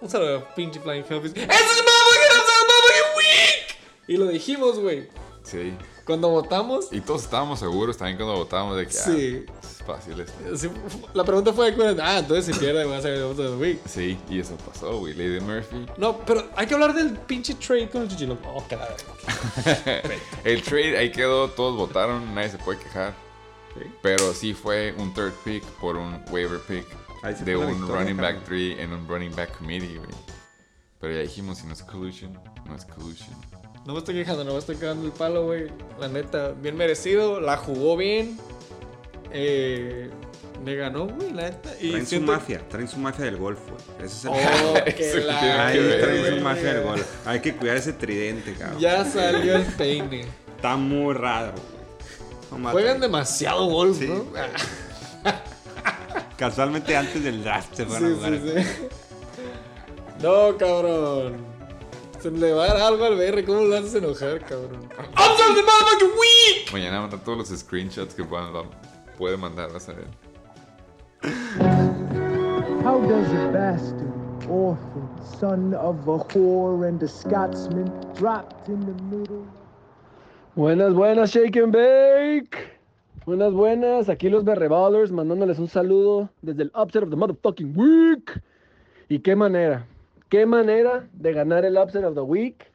[SPEAKER 2] Un saludo a pinche Flying Hellfish. ¡Ese es motherfucking week! Y lo dijimos, güey.
[SPEAKER 1] Sí.
[SPEAKER 2] Cuando votamos.
[SPEAKER 1] Y todos estábamos seguros también cuando votábamos de que
[SPEAKER 2] Sí.
[SPEAKER 1] ah, es fácil esto.
[SPEAKER 2] sí, La pregunta fue: Ah, entonces si pierde, va a ser el voto del week.
[SPEAKER 1] Sí, y eso pasó, güey. Lady Murphy.
[SPEAKER 2] No, pero hay que hablar del pinche trade con el Chichilo. Oh, verga.
[SPEAKER 1] El trade ahí quedó, todos votaron, nadie se puede quejar.
[SPEAKER 3] Sí.
[SPEAKER 1] Pero sí fue un third pick por un waiver pick de un
[SPEAKER 3] victoria,
[SPEAKER 1] running back
[SPEAKER 3] cabrón.
[SPEAKER 1] 3 en un running back committee, güey. Pero ya dijimos, si no es collusion, no es collusion.
[SPEAKER 2] No me estoy quejando, no me estoy cagando el palo, güey. La neta, bien merecido. La jugó bien. Eh, me ganó, güey, la neta. Y
[SPEAKER 3] Traen su mafia. Traen su mafia del golf, güey. Ese es el.
[SPEAKER 2] Oh, que la
[SPEAKER 3] Ahí traen su magia del golf. Hay que cuidar ese tridente, cabrón.
[SPEAKER 2] Ya salió el peine.
[SPEAKER 3] Está muy raro, güey.
[SPEAKER 2] Juegan demasiado golf,
[SPEAKER 3] Sí,
[SPEAKER 2] ¿no?
[SPEAKER 3] Casualmente antes del draft se
[SPEAKER 2] Sí,
[SPEAKER 3] fueron a jugar.
[SPEAKER 2] sí, sí. No, cabrón. Se le va a dar algo al BR. ¿Cómo lo haces enojar, cabrón? ¡Upside the motherfucking week!
[SPEAKER 1] Mañana mandar todos los screenshots que puedan, va- puede mandar, vas a ver.
[SPEAKER 5] How does a bastard, orphan, son of a whore and a Scotsman, dropped in the middle?
[SPEAKER 6] Buenas, buenas, Shake and Bake. Buenas, buenas. Aquí los Berreballers mandándoles un saludo desde el Upset of the Motherfucking Week. Y qué manera, qué manera de ganar el Upset of the Week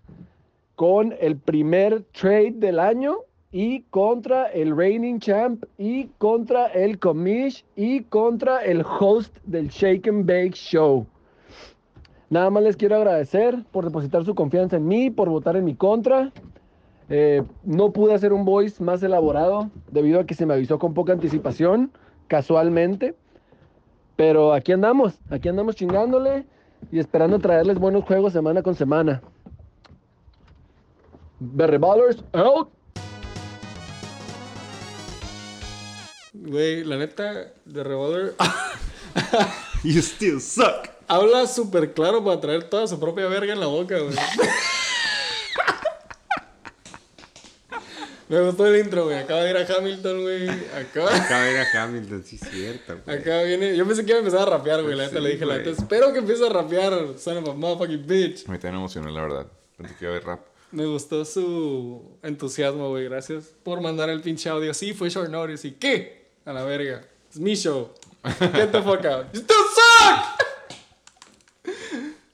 [SPEAKER 6] con el primer trade del año y contra el reigning champ y contra el commish y contra el host del Shake and Bake Show. Nada más les quiero agradecer por depositar su confianza en mí, por votar en mi contra. Eh, no pude hacer un voice más elaborado debido a que se me avisó con poca anticipación, casualmente. Pero aquí andamos, aquí andamos chingándole y esperando traerles buenos juegos semana con semana. Berry Ballers out.
[SPEAKER 2] Güey, la neta, de Revolver
[SPEAKER 3] You still suck.
[SPEAKER 2] habla súper claro para traer toda su propia verga en la boca, güey. Me gustó el intro, güey. Acaba de ir a Hamilton, güey. Acaba,
[SPEAKER 3] Acaba de ir a Hamilton, sí, es cierto. güey.
[SPEAKER 2] acá viene. Yo pensé que iba a empezar a rapear, güey. La neta
[SPEAKER 3] Sí,
[SPEAKER 2] le dije, la neta,
[SPEAKER 3] güey.
[SPEAKER 2] espero que empiece a rapear, son of a motherfucking bitch.
[SPEAKER 1] Me también emocionó, la verdad. Pensé que iba a haber rap.
[SPEAKER 2] Me gustó su entusiasmo, güey. Gracias por mandar el pinche audio. Sí, fue short notice. ¿Y qué? A la verga. Es mi show. Get the fuck out. You still suck!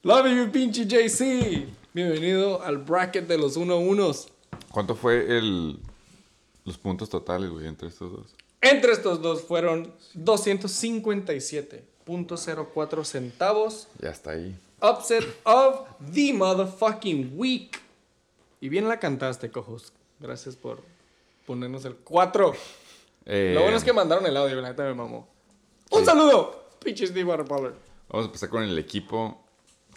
[SPEAKER 2] Love you, pinche JC. Bienvenido al bracket de los 1-1s.
[SPEAKER 1] ¿Cuánto fue el los puntos totales, güey, entre estos dos?
[SPEAKER 2] Entre estos dos fueron 257.04 centavos.
[SPEAKER 1] Ya está ahí.
[SPEAKER 2] Upset of the motherfucking week. Y bien la cantaste, cojos. Gracias por ponernos el 4.
[SPEAKER 1] Eh,
[SPEAKER 2] Lo bueno es que mandaron el audio, la neta me mamó. ¡Un saludo! Pinches de Waterpower.
[SPEAKER 1] Vamos a empezar con el equipo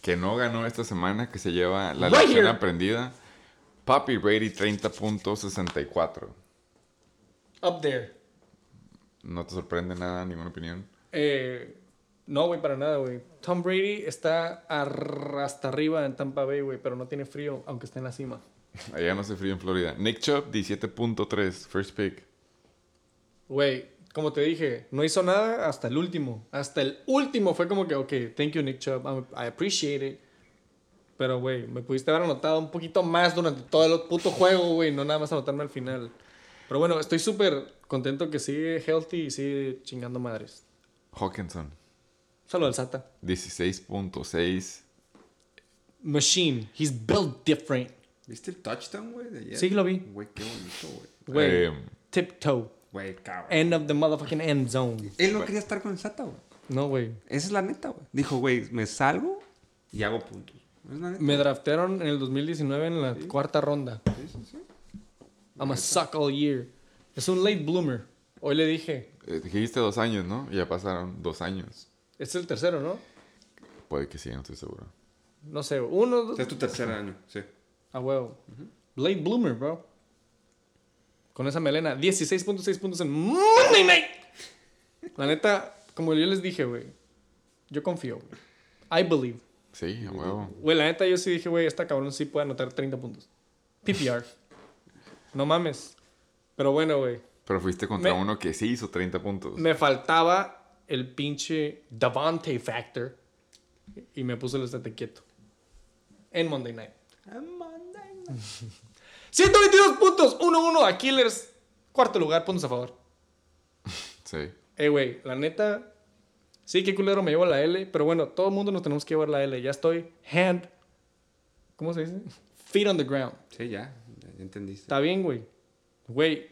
[SPEAKER 1] que no ganó esta semana, que se lleva la
[SPEAKER 2] Right
[SPEAKER 1] lección
[SPEAKER 2] here.
[SPEAKER 1] aprendida. Papi Brady 30.64.
[SPEAKER 2] Up there.
[SPEAKER 1] ¿No te sorprende nada, ninguna opinión?
[SPEAKER 2] Eh, no, güey, para nada, güey. Tom Brady está hasta arriba en Tampa Bay, güey, pero no tiene frío, aunque esté en la cima.
[SPEAKER 1] Allá no hace frío en Florida. Nick Chubb 17.3, first pick.
[SPEAKER 2] Güey, como te dije, no hizo nada hasta el último. Hasta el último fue como que, ok, thank you, Nick Chubb. I appreciate it. Pero, güey, me pudiste haber anotado un poquito más durante todo el puto juego, güey. No nada más anotarme al final. Pero bueno, estoy súper contento que sigue healthy y sigue chingando madres.
[SPEAKER 1] Hawkinson
[SPEAKER 2] Saludo al Sata.
[SPEAKER 1] 16.6.
[SPEAKER 2] Machine. He's built different.
[SPEAKER 3] ¿Viste el touchdown, güey? de ayer?
[SPEAKER 2] Sí, lo vi.
[SPEAKER 3] Güey, qué bonito, güey.
[SPEAKER 2] Güey,
[SPEAKER 1] Eh,
[SPEAKER 2] tiptoe.
[SPEAKER 3] Güey, cabrón.
[SPEAKER 2] End of the motherfucking end zone.
[SPEAKER 3] Él no quería estar con el Sata, güey.
[SPEAKER 2] No, güey.
[SPEAKER 3] Esa es la neta, güey. Dijo, güey, me salgo y hago puntos.
[SPEAKER 2] Me draftearon en el 2019 en la cuarta ronda.
[SPEAKER 3] Sí, sí, sí.
[SPEAKER 2] I'm a suck all year. Es un late bloomer. Hoy le dije,
[SPEAKER 1] eh, dijiste dos años, ¿no? Y ya pasaron dos años.
[SPEAKER 2] este es el tercero, ¿no?
[SPEAKER 1] Puede que sí, no estoy seguro.
[SPEAKER 2] No sé, uno, dos.
[SPEAKER 3] Este es tu tercer año, sí.
[SPEAKER 2] A huevo. Late bloomer, bro. Con esa melena. 16.6 puntos en Monday Night. La neta, como yo les dije, güey. Yo confío, güey. I believe.
[SPEAKER 1] Sí, a huevo.
[SPEAKER 2] Güey, la neta, yo sí dije, güey, esta cabrón sí puede anotar 30 puntos. PPR. no mames. Pero bueno, güey.
[SPEAKER 1] Pero fuiste contra
[SPEAKER 2] Me-
[SPEAKER 1] uno que sí hizo 30 puntos.
[SPEAKER 2] Me faltaba el pinche Davante Factor. Y me puse el estate quieto. En Monday Night. 122 puntos. 1-1 a Killers. Cuarto lugar, puntos a favor.
[SPEAKER 1] Sí.
[SPEAKER 2] Eh, güey, la neta. Sí, qué culero me llevo la L. Pero bueno, todo el mundo nos tenemos que llevar la L. Ya estoy hand. ¿Cómo se dice? Feet on the ground.
[SPEAKER 3] Sí, ya. Ya, entendiste.
[SPEAKER 2] Está bien, güey. Güey.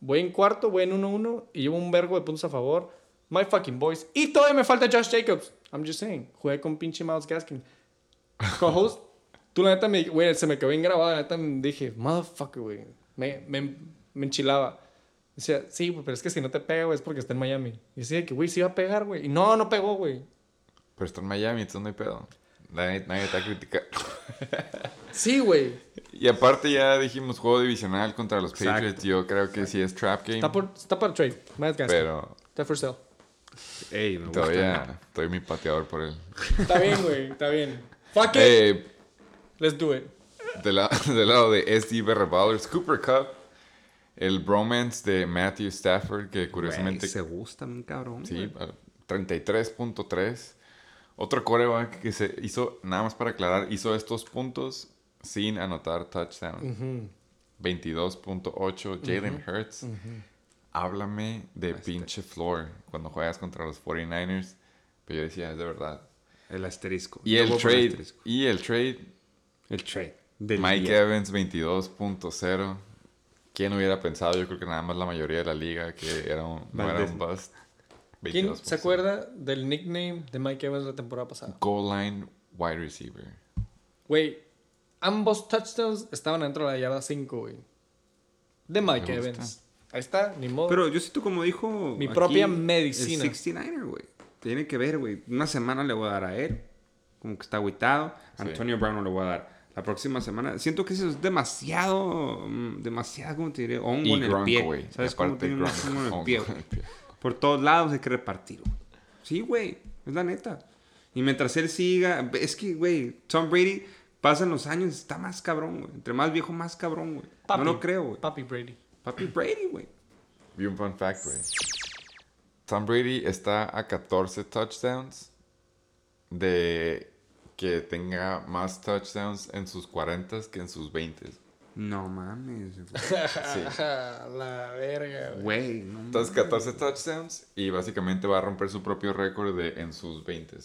[SPEAKER 2] Voy en cuarto, voy en 1-1 y llevo un vergo de puntos a favor. My fucking boys. Y todavía me falta Josh Jacobs. I'm just saying. Jugué con pinche Miles Gaskin. Co-host. Tú la neta me... Güey, se me quedó bien. La neta me dije, motherfucker, güey. Me, me, me enchilaba. Decía, sí, pero es que si no te pega, güey, es porque está en Miami. Y decía que, güey, sí iba a pegar, güey. Y no, no pegó, güey.
[SPEAKER 1] Pero está en Miami, entonces no hay pedo. Nadie, nadie te va a criticar.
[SPEAKER 2] Sí, güey.
[SPEAKER 1] Y aparte ya dijimos juego divisional contra los
[SPEAKER 3] Exacto.
[SPEAKER 1] Patriots. Yo creo que sí es trap game.
[SPEAKER 2] Está, por, está para trade.
[SPEAKER 1] Pero
[SPEAKER 2] Está for sale.
[SPEAKER 3] Ey, me gusta.
[SPEAKER 1] todavía estoy mi pateador por él.
[SPEAKER 2] Está bien, güey. Está bien. Fuck it.
[SPEAKER 1] Eh,
[SPEAKER 2] Let's do it.
[SPEAKER 1] del, la- del lado de SD Ballers, Cooper Cup. El bromance de Matthew Stafford, que curiosamente...
[SPEAKER 3] se gusta, mi cabrón.
[SPEAKER 1] Sí,
[SPEAKER 3] güey.
[SPEAKER 1] al 33.3. Otro coreback que se hizo, nada más para aclarar, hizo estos puntos sin anotar touchdown. 22.8. Jalen Hurts. Háblame de pinche floor cuando juegas contra los 49ers. Pero yo decía, es de verdad.
[SPEAKER 3] El asterisco.
[SPEAKER 1] Y el trade.
[SPEAKER 3] asterisco.
[SPEAKER 1] Y el trade.
[SPEAKER 3] El trade. Del
[SPEAKER 1] Mike
[SPEAKER 3] día.
[SPEAKER 1] Evans 22.0. ¿Quién hubiera pensado? Yo creo que nada más la mayoría de la liga que era un, no era un bust.
[SPEAKER 2] ¿Quién
[SPEAKER 1] 22%.
[SPEAKER 2] se acuerda del nickname de Mike Evans la temporada pasada?
[SPEAKER 1] Goal line wide receiver.
[SPEAKER 2] Güey, ambos touchdowns estaban dentro de la yarda 5, güey. De Mike
[SPEAKER 1] gusta.
[SPEAKER 2] Evans. Ahí está, ni modo.
[SPEAKER 3] Pero yo siento como dijo.
[SPEAKER 2] Mi
[SPEAKER 3] aquí
[SPEAKER 2] propia medicina.
[SPEAKER 3] El 69er, güey. Tiene que ver, güey. Una semana le voy a dar a él. Como que está agüitado.
[SPEAKER 1] Sí.
[SPEAKER 3] Antonio Brown no le voy a dar. La próxima semana. Siento que eso es demasiado. mm, Demasiado, ¿cómo te diré? Hongo
[SPEAKER 1] Y
[SPEAKER 3] en el
[SPEAKER 1] Gronk,
[SPEAKER 3] pie.
[SPEAKER 1] güey.
[SPEAKER 3] ¿Sabes cómo tiene un hongo en el pie? Por todos lados hay que repartir, güey. Sí, güey. Es la neta. Y mientras él siga. Es que, güey. Tom Brady. Pasan los años, está más cabrón, güey. Entre más viejo, más cabrón, güey. No lo creo, güey.
[SPEAKER 2] Papi Brady.
[SPEAKER 3] Papi Brady, güey.
[SPEAKER 1] Vi un fun fact, güey. Tom Brady está a 14 touchdowns de que tenga más touchdowns en sus 40 que en sus 20.
[SPEAKER 3] No mames. güey.
[SPEAKER 1] Sí.
[SPEAKER 2] la verga, güey.
[SPEAKER 3] Güey, no
[SPEAKER 1] Entonces 14 touchdowns y básicamente va a romper su propio récord de en sus 20.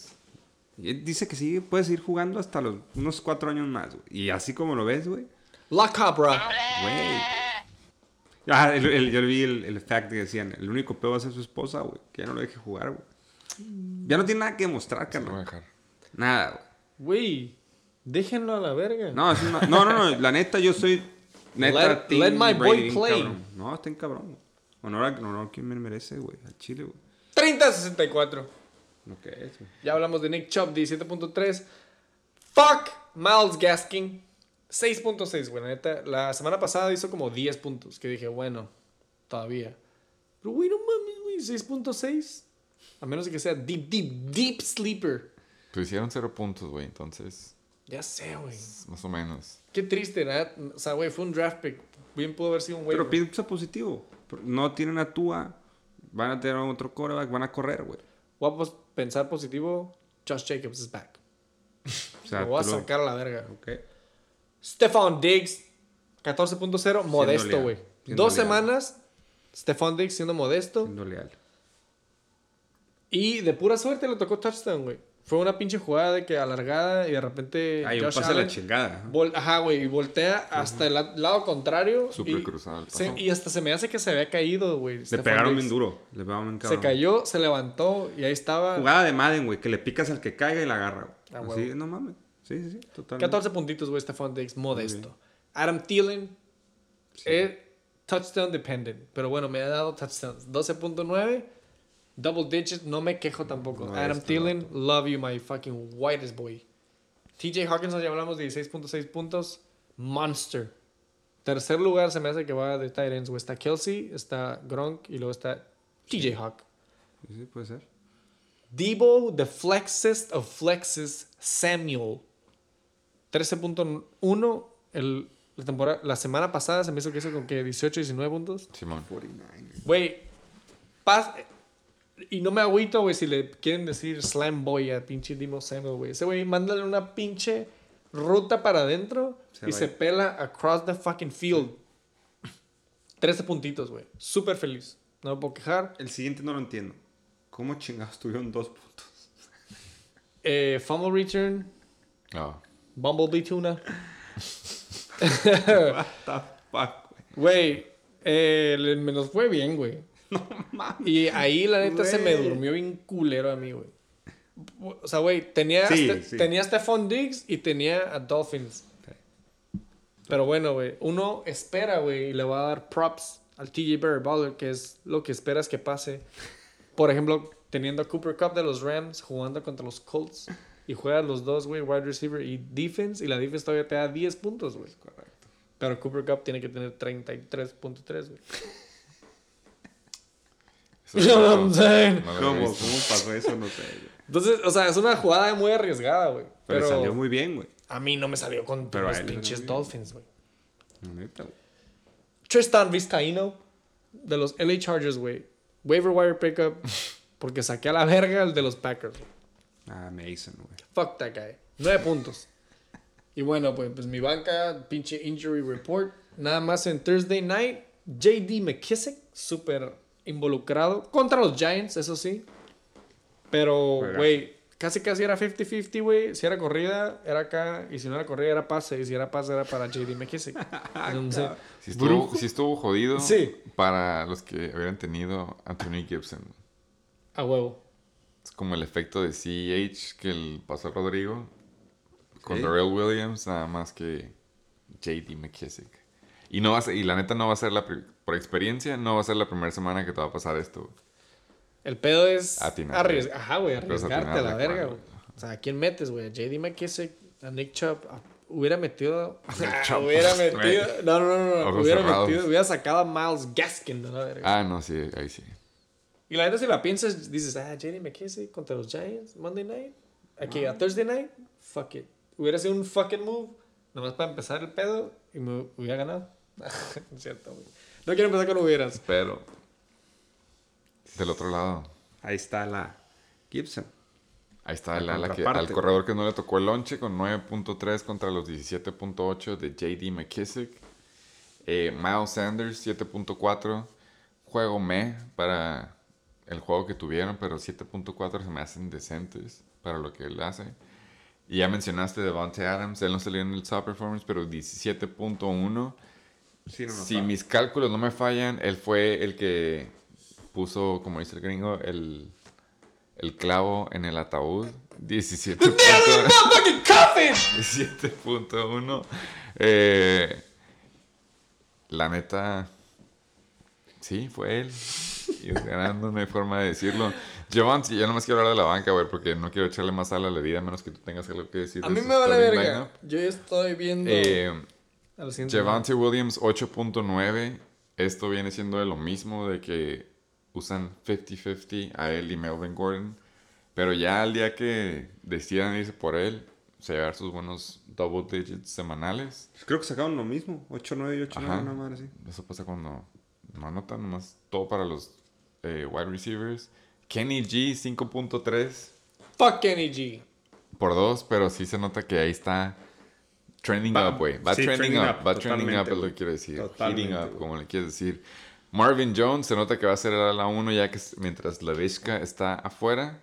[SPEAKER 3] Y él dice que sí, puede seguir jugando hasta los, unos cuatro años más, güey. Y así como lo ves, güey.
[SPEAKER 2] La cabra.
[SPEAKER 3] Güey. Ah, el- el- yo vi el, el fact que decían, el único peor va a ser su esposa, güey. Que ya no lo deje jugar, güey. Ya no tiene nada que demostrar, carnal.
[SPEAKER 1] dejar.
[SPEAKER 3] Nada, güey.
[SPEAKER 2] Güey, déjenlo a la verga.
[SPEAKER 3] No, es una- no, no, no, la neta, yo soy neta
[SPEAKER 2] Let- let my boy play.
[SPEAKER 3] cabrón. No, está en cabrón. Honor a, honor a quien me merece, güey. Al Chile, güey.
[SPEAKER 2] 30-64.
[SPEAKER 3] Lo que es, güey.
[SPEAKER 2] Ya hablamos de Nick Chubb, 17.3. Fuck Miles Gaskin. 6.6, güey. La neta, la semana pasada hizo como 10 puntos. Que dije, bueno, todavía. Pero, güey, no mames, güey. 6.6. A menos de que sea deep, deep, deep sleeper.
[SPEAKER 1] Pues hicieron 0 puntos, güey. Entonces,
[SPEAKER 2] Ya sé, güey.
[SPEAKER 1] más o menos.
[SPEAKER 2] Qué triste, ¿verdad? O sea, güey, fue un draft pick. Bien pudo haber sido un güey.
[SPEAKER 3] Pero piensa positivo. No tienen a Tua. Van a tener otro coreback. Van a correr, güey.
[SPEAKER 2] Voy a pensar positivo. Josh Jacobs is back.
[SPEAKER 3] O sea,
[SPEAKER 2] Lo voy a
[SPEAKER 3] tú lo-
[SPEAKER 2] sacar a la verga.
[SPEAKER 3] Ok.
[SPEAKER 2] Stephon Diggs, 14.0, modesto, güey. Dos
[SPEAKER 3] leal.
[SPEAKER 2] semanas, Stephon Diggs siendo modesto.
[SPEAKER 3] Siendo leal.
[SPEAKER 2] Y de pura suerte le tocó touchdown, güey. Fue una pinche jugada de que alargada y de repente.
[SPEAKER 3] Ay, un pase a la chingada.
[SPEAKER 2] Ajá, güey, y voltea hasta el la- lado contrario.
[SPEAKER 1] Súper
[SPEAKER 2] y,
[SPEAKER 1] cruzado el
[SPEAKER 2] se- y hasta se me hace que se había caído, güey.
[SPEAKER 3] Le pegaron bien duro. Le pegaron bien
[SPEAKER 2] Se
[SPEAKER 3] cabrón.
[SPEAKER 2] cayó, se levantó y ahí estaba.
[SPEAKER 3] Jugada de Madden, güey. Que le picas al que caiga y la agarra,
[SPEAKER 2] Ah,
[SPEAKER 3] güey. Así,
[SPEAKER 2] huevo.
[SPEAKER 3] no mames. Sí, sí, sí. Totalmente.
[SPEAKER 2] 14 puntitos, güey, Stephon Diggs, modesto. Adam Thielen, es touchdown dependent. Pero bueno, me ha dado touchdowns. 12.9, double digits, no me quejo tampoco.
[SPEAKER 3] No,
[SPEAKER 2] Adam
[SPEAKER 3] este
[SPEAKER 2] Thielen, love you, my fucking whitest boy. TJ Hawkinson, ya hablamos, 16.6 puntos. Monster. Tercer lugar se me hace que va de tight ends, güey. Está Kelsey, está Gronk y luego está TJ Hawk.
[SPEAKER 3] Sí, puede ser.
[SPEAKER 2] Debo, the flexest of flexes, Samuel. 13.1. El, la, temporada, la semana pasada se me hizo que hizo con que 18, 19 puntos.
[SPEAKER 1] Simón.
[SPEAKER 3] 49.
[SPEAKER 2] Güey. Y no me agüito, güey, si le quieren decir slam boy a pinche Samuel, güey. Ese güey, mándale una pinche ruta para adentro
[SPEAKER 3] Se
[SPEAKER 2] y
[SPEAKER 3] va
[SPEAKER 2] se pela across the fucking field. 13 puntitos, güey. Súper feliz. No me puedo quejar.
[SPEAKER 3] El siguiente no lo entiendo. ¿Cómo chingados tuvieron dos puntos?
[SPEAKER 2] Eh, fumble return,
[SPEAKER 1] Ah,
[SPEAKER 2] Bumblebee Tuna.
[SPEAKER 3] What the fuck, güey.
[SPEAKER 2] Güey, eh, le- me nos fue bien, güey. Y ahí, la neta, se me durmió bien culero a mí, güey. O sea, güey, tenía,
[SPEAKER 3] Sí, sí.
[SPEAKER 2] tenía a Stephon Diggs y tenía a Dolphins. Pero bueno, güey, uno espera, güey, y le va a dar props al TJ Barry Bowler, que es lo que esperas que pase. Por ejemplo, teniendo a Cooper Cup de los Rams jugando contra los Colts y juega los dos, güey, wide receiver y defense, y la defense todavía te da 10 puntos, güey.
[SPEAKER 3] Correcto.
[SPEAKER 2] Pero Cooper Cup tiene que tener 33.3, güey.
[SPEAKER 1] Eso
[SPEAKER 2] You know what I'm
[SPEAKER 1] no
[SPEAKER 2] saying?
[SPEAKER 1] lo había
[SPEAKER 3] ¿Cómo. ¿Cómo pasó eso? No sé, güey.
[SPEAKER 2] Entonces, o sea, es una jugada muy arriesgada, güey.
[SPEAKER 3] Pero,
[SPEAKER 2] Pero,
[SPEAKER 3] salió muy bien, güey.
[SPEAKER 2] a mí no me salió con
[SPEAKER 3] Pero
[SPEAKER 2] los pinches. Dolphins, güey.
[SPEAKER 3] Neta, güey.
[SPEAKER 2] Tristan Vizcaíno de los LA Chargers, güey. Waiver wire pickup porque saqué a la verga el de los Packers. güey.
[SPEAKER 3] Ah, Mason, güey.
[SPEAKER 2] Fuck that guy. Nueve puntos. Y bueno, pues, pues mi banca, pinche injury report. Nada más en Thursday night, JD McKissick, súper involucrado. Contra los Giants, eso sí. Pero, güey, casi casi era 50-50, güey. Si era corrida, era acá. Y si no era corrida, era pase. Y si era pase, era para JD McKissick. Entonces,
[SPEAKER 1] Si estuvo, jodido
[SPEAKER 2] Sí.
[SPEAKER 1] para los que hubieran tenido Anthony Gibson.
[SPEAKER 2] a huevo.
[SPEAKER 1] Es como el efecto de CEH que el pasó Rodrigo con
[SPEAKER 3] Sí.
[SPEAKER 1] Darrell Williams, nada más que JD McKissick. Y, no va a ser- y la neta no va a ser la... Por experiencia, no va a ser la primera semana que te va a pasar esto. güey.
[SPEAKER 2] El pedo es
[SPEAKER 1] Atinar,
[SPEAKER 2] arriesgar. Ajá, güey, arriesgarte a la verga, güey. O sea, ¿a quién metes, güey? ¿A JD McKissick? ¿A Nick Chubb? ¿A- Hubiera metido. Ah,
[SPEAKER 1] Chubb.
[SPEAKER 2] hubiera metido. No, no, no, no. Hubiera
[SPEAKER 1] cerrados.
[SPEAKER 2] metido. Hubiera sacado a Miles Gaskin de la verga.
[SPEAKER 1] Ah, no, sí, ahí sí.
[SPEAKER 2] Y la neta, si la piensas, dices, ah, JD McKissick contra los Giants, Monday night. Aquí, a Thursday night, fuck it. Hubiera sido un fucking move, nomás para empezar el pedo y me hubiera ganado. es cierto, güey. No quiero empezar con hubieras.
[SPEAKER 1] Pero... Del otro lado.
[SPEAKER 3] Ahí está la Gibson.
[SPEAKER 1] Ahí está el
[SPEAKER 3] La
[SPEAKER 1] ala que, al corredor que no le tocó el lonche con 9.3 contra los 17.8 de JD McKissick. Eh, Miles Sanders 7.4. Juego me para el juego que tuvieron, pero 7.4 se me hacen decentes para lo que él hace. Y ya mencionaste Devontae Adams, él no salió en el top performance, pero 17.1.
[SPEAKER 3] Sí, no, no,
[SPEAKER 1] Si mis cálculos no me fallan, él fue el que puso, como dice el gringo, el, el clavo en el ataúd. 17. punto-
[SPEAKER 2] ¡Fucking coffin!
[SPEAKER 1] 17.1. Eh, la neta, sí, fue él. Y ganando, no hay forma de decirlo. Sí, yo nomás quiero hablar de la banca, güey, porque no quiero echarle más sal a la herida, a menos que tú tengas algo que decir.
[SPEAKER 2] A mí me vale verga.
[SPEAKER 1] lineup.
[SPEAKER 2] Yo estoy viendo.
[SPEAKER 1] Eh. Javante Williams 8.9. Esto viene siendo de lo mismo de que usan 50-50 a él y Melvin Gordon. Pero ya al día que decidan irse por él, se va a llevar sus buenos double digits semanales.
[SPEAKER 3] Creo que sacaron lo mismo. 8-9 y 8-9,
[SPEAKER 1] Ajá.
[SPEAKER 3] una madre así.
[SPEAKER 1] Eso pasa cuando no anotan nomás todo para los eh, wide receivers. Kenny G 5.3
[SPEAKER 2] Fuck Kenny G.
[SPEAKER 1] por 2, pero sí se nota que ahí está trending
[SPEAKER 3] Va-
[SPEAKER 1] up, güey. Va
[SPEAKER 3] sí,
[SPEAKER 1] trending,
[SPEAKER 3] trending
[SPEAKER 1] up,
[SPEAKER 3] up,
[SPEAKER 1] va trending up es lo que quiero decir. Heating up,
[SPEAKER 3] güey.
[SPEAKER 1] como le quieres decir. Marvin Jones se nota que va a ser a la 1 ya que mientras Lavishka está afuera.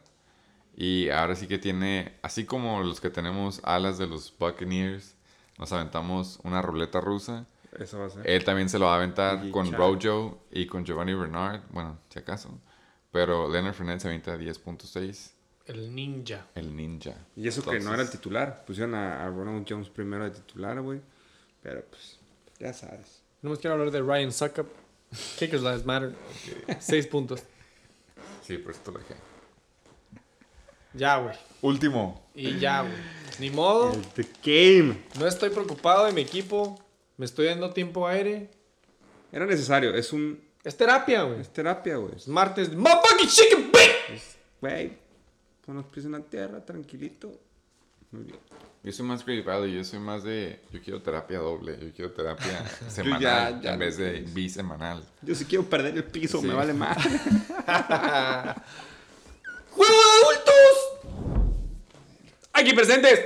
[SPEAKER 1] Y ahora sí que tiene, así como los que tenemos alas de los Buccaneers, nos aventamos una ruleta rusa.
[SPEAKER 3] Eso va a ser.
[SPEAKER 1] Él también se lo va a aventar
[SPEAKER 3] Y
[SPEAKER 1] con
[SPEAKER 3] Chad.
[SPEAKER 1] Rojo y con Giovanni Bernard. Bueno, si acaso. Pero Leonard Fournette se avienta a 10.6.
[SPEAKER 2] El ninja.
[SPEAKER 1] El ninja.
[SPEAKER 3] Y eso que no era el titular. Pusieron a, a Ronald Jones primero de titular, güey. Pero pues, ya sabes.
[SPEAKER 2] No más quiero hablar de Ryan Suckup. Kickers Lives Matter. Seis puntos.
[SPEAKER 1] Sí, por esto lo dejé.
[SPEAKER 2] Ya, güey.
[SPEAKER 1] Último.
[SPEAKER 2] Y ya, güey. Ni modo.
[SPEAKER 3] The game.
[SPEAKER 2] No estoy preocupado de mi equipo. Me estoy dando tiempo aire.
[SPEAKER 3] Era necesario. Es un...
[SPEAKER 2] Es terapia, güey.
[SPEAKER 3] Es terapia, güey.
[SPEAKER 2] Es martes. Motherfucking chicken bitch.
[SPEAKER 3] Güey, pon los pies en la tierra, tranquilito. Muy bien.
[SPEAKER 1] Yo soy más Valley, yo soy más de. Yo quiero terapia doble, yo quiero terapia semanal
[SPEAKER 3] ya
[SPEAKER 1] en vez de bisemanal.
[SPEAKER 3] Yo sí quiero perder el piso,
[SPEAKER 1] Sí.
[SPEAKER 3] me vale más.
[SPEAKER 2] ¡Juego de adultos! Aquí presentes.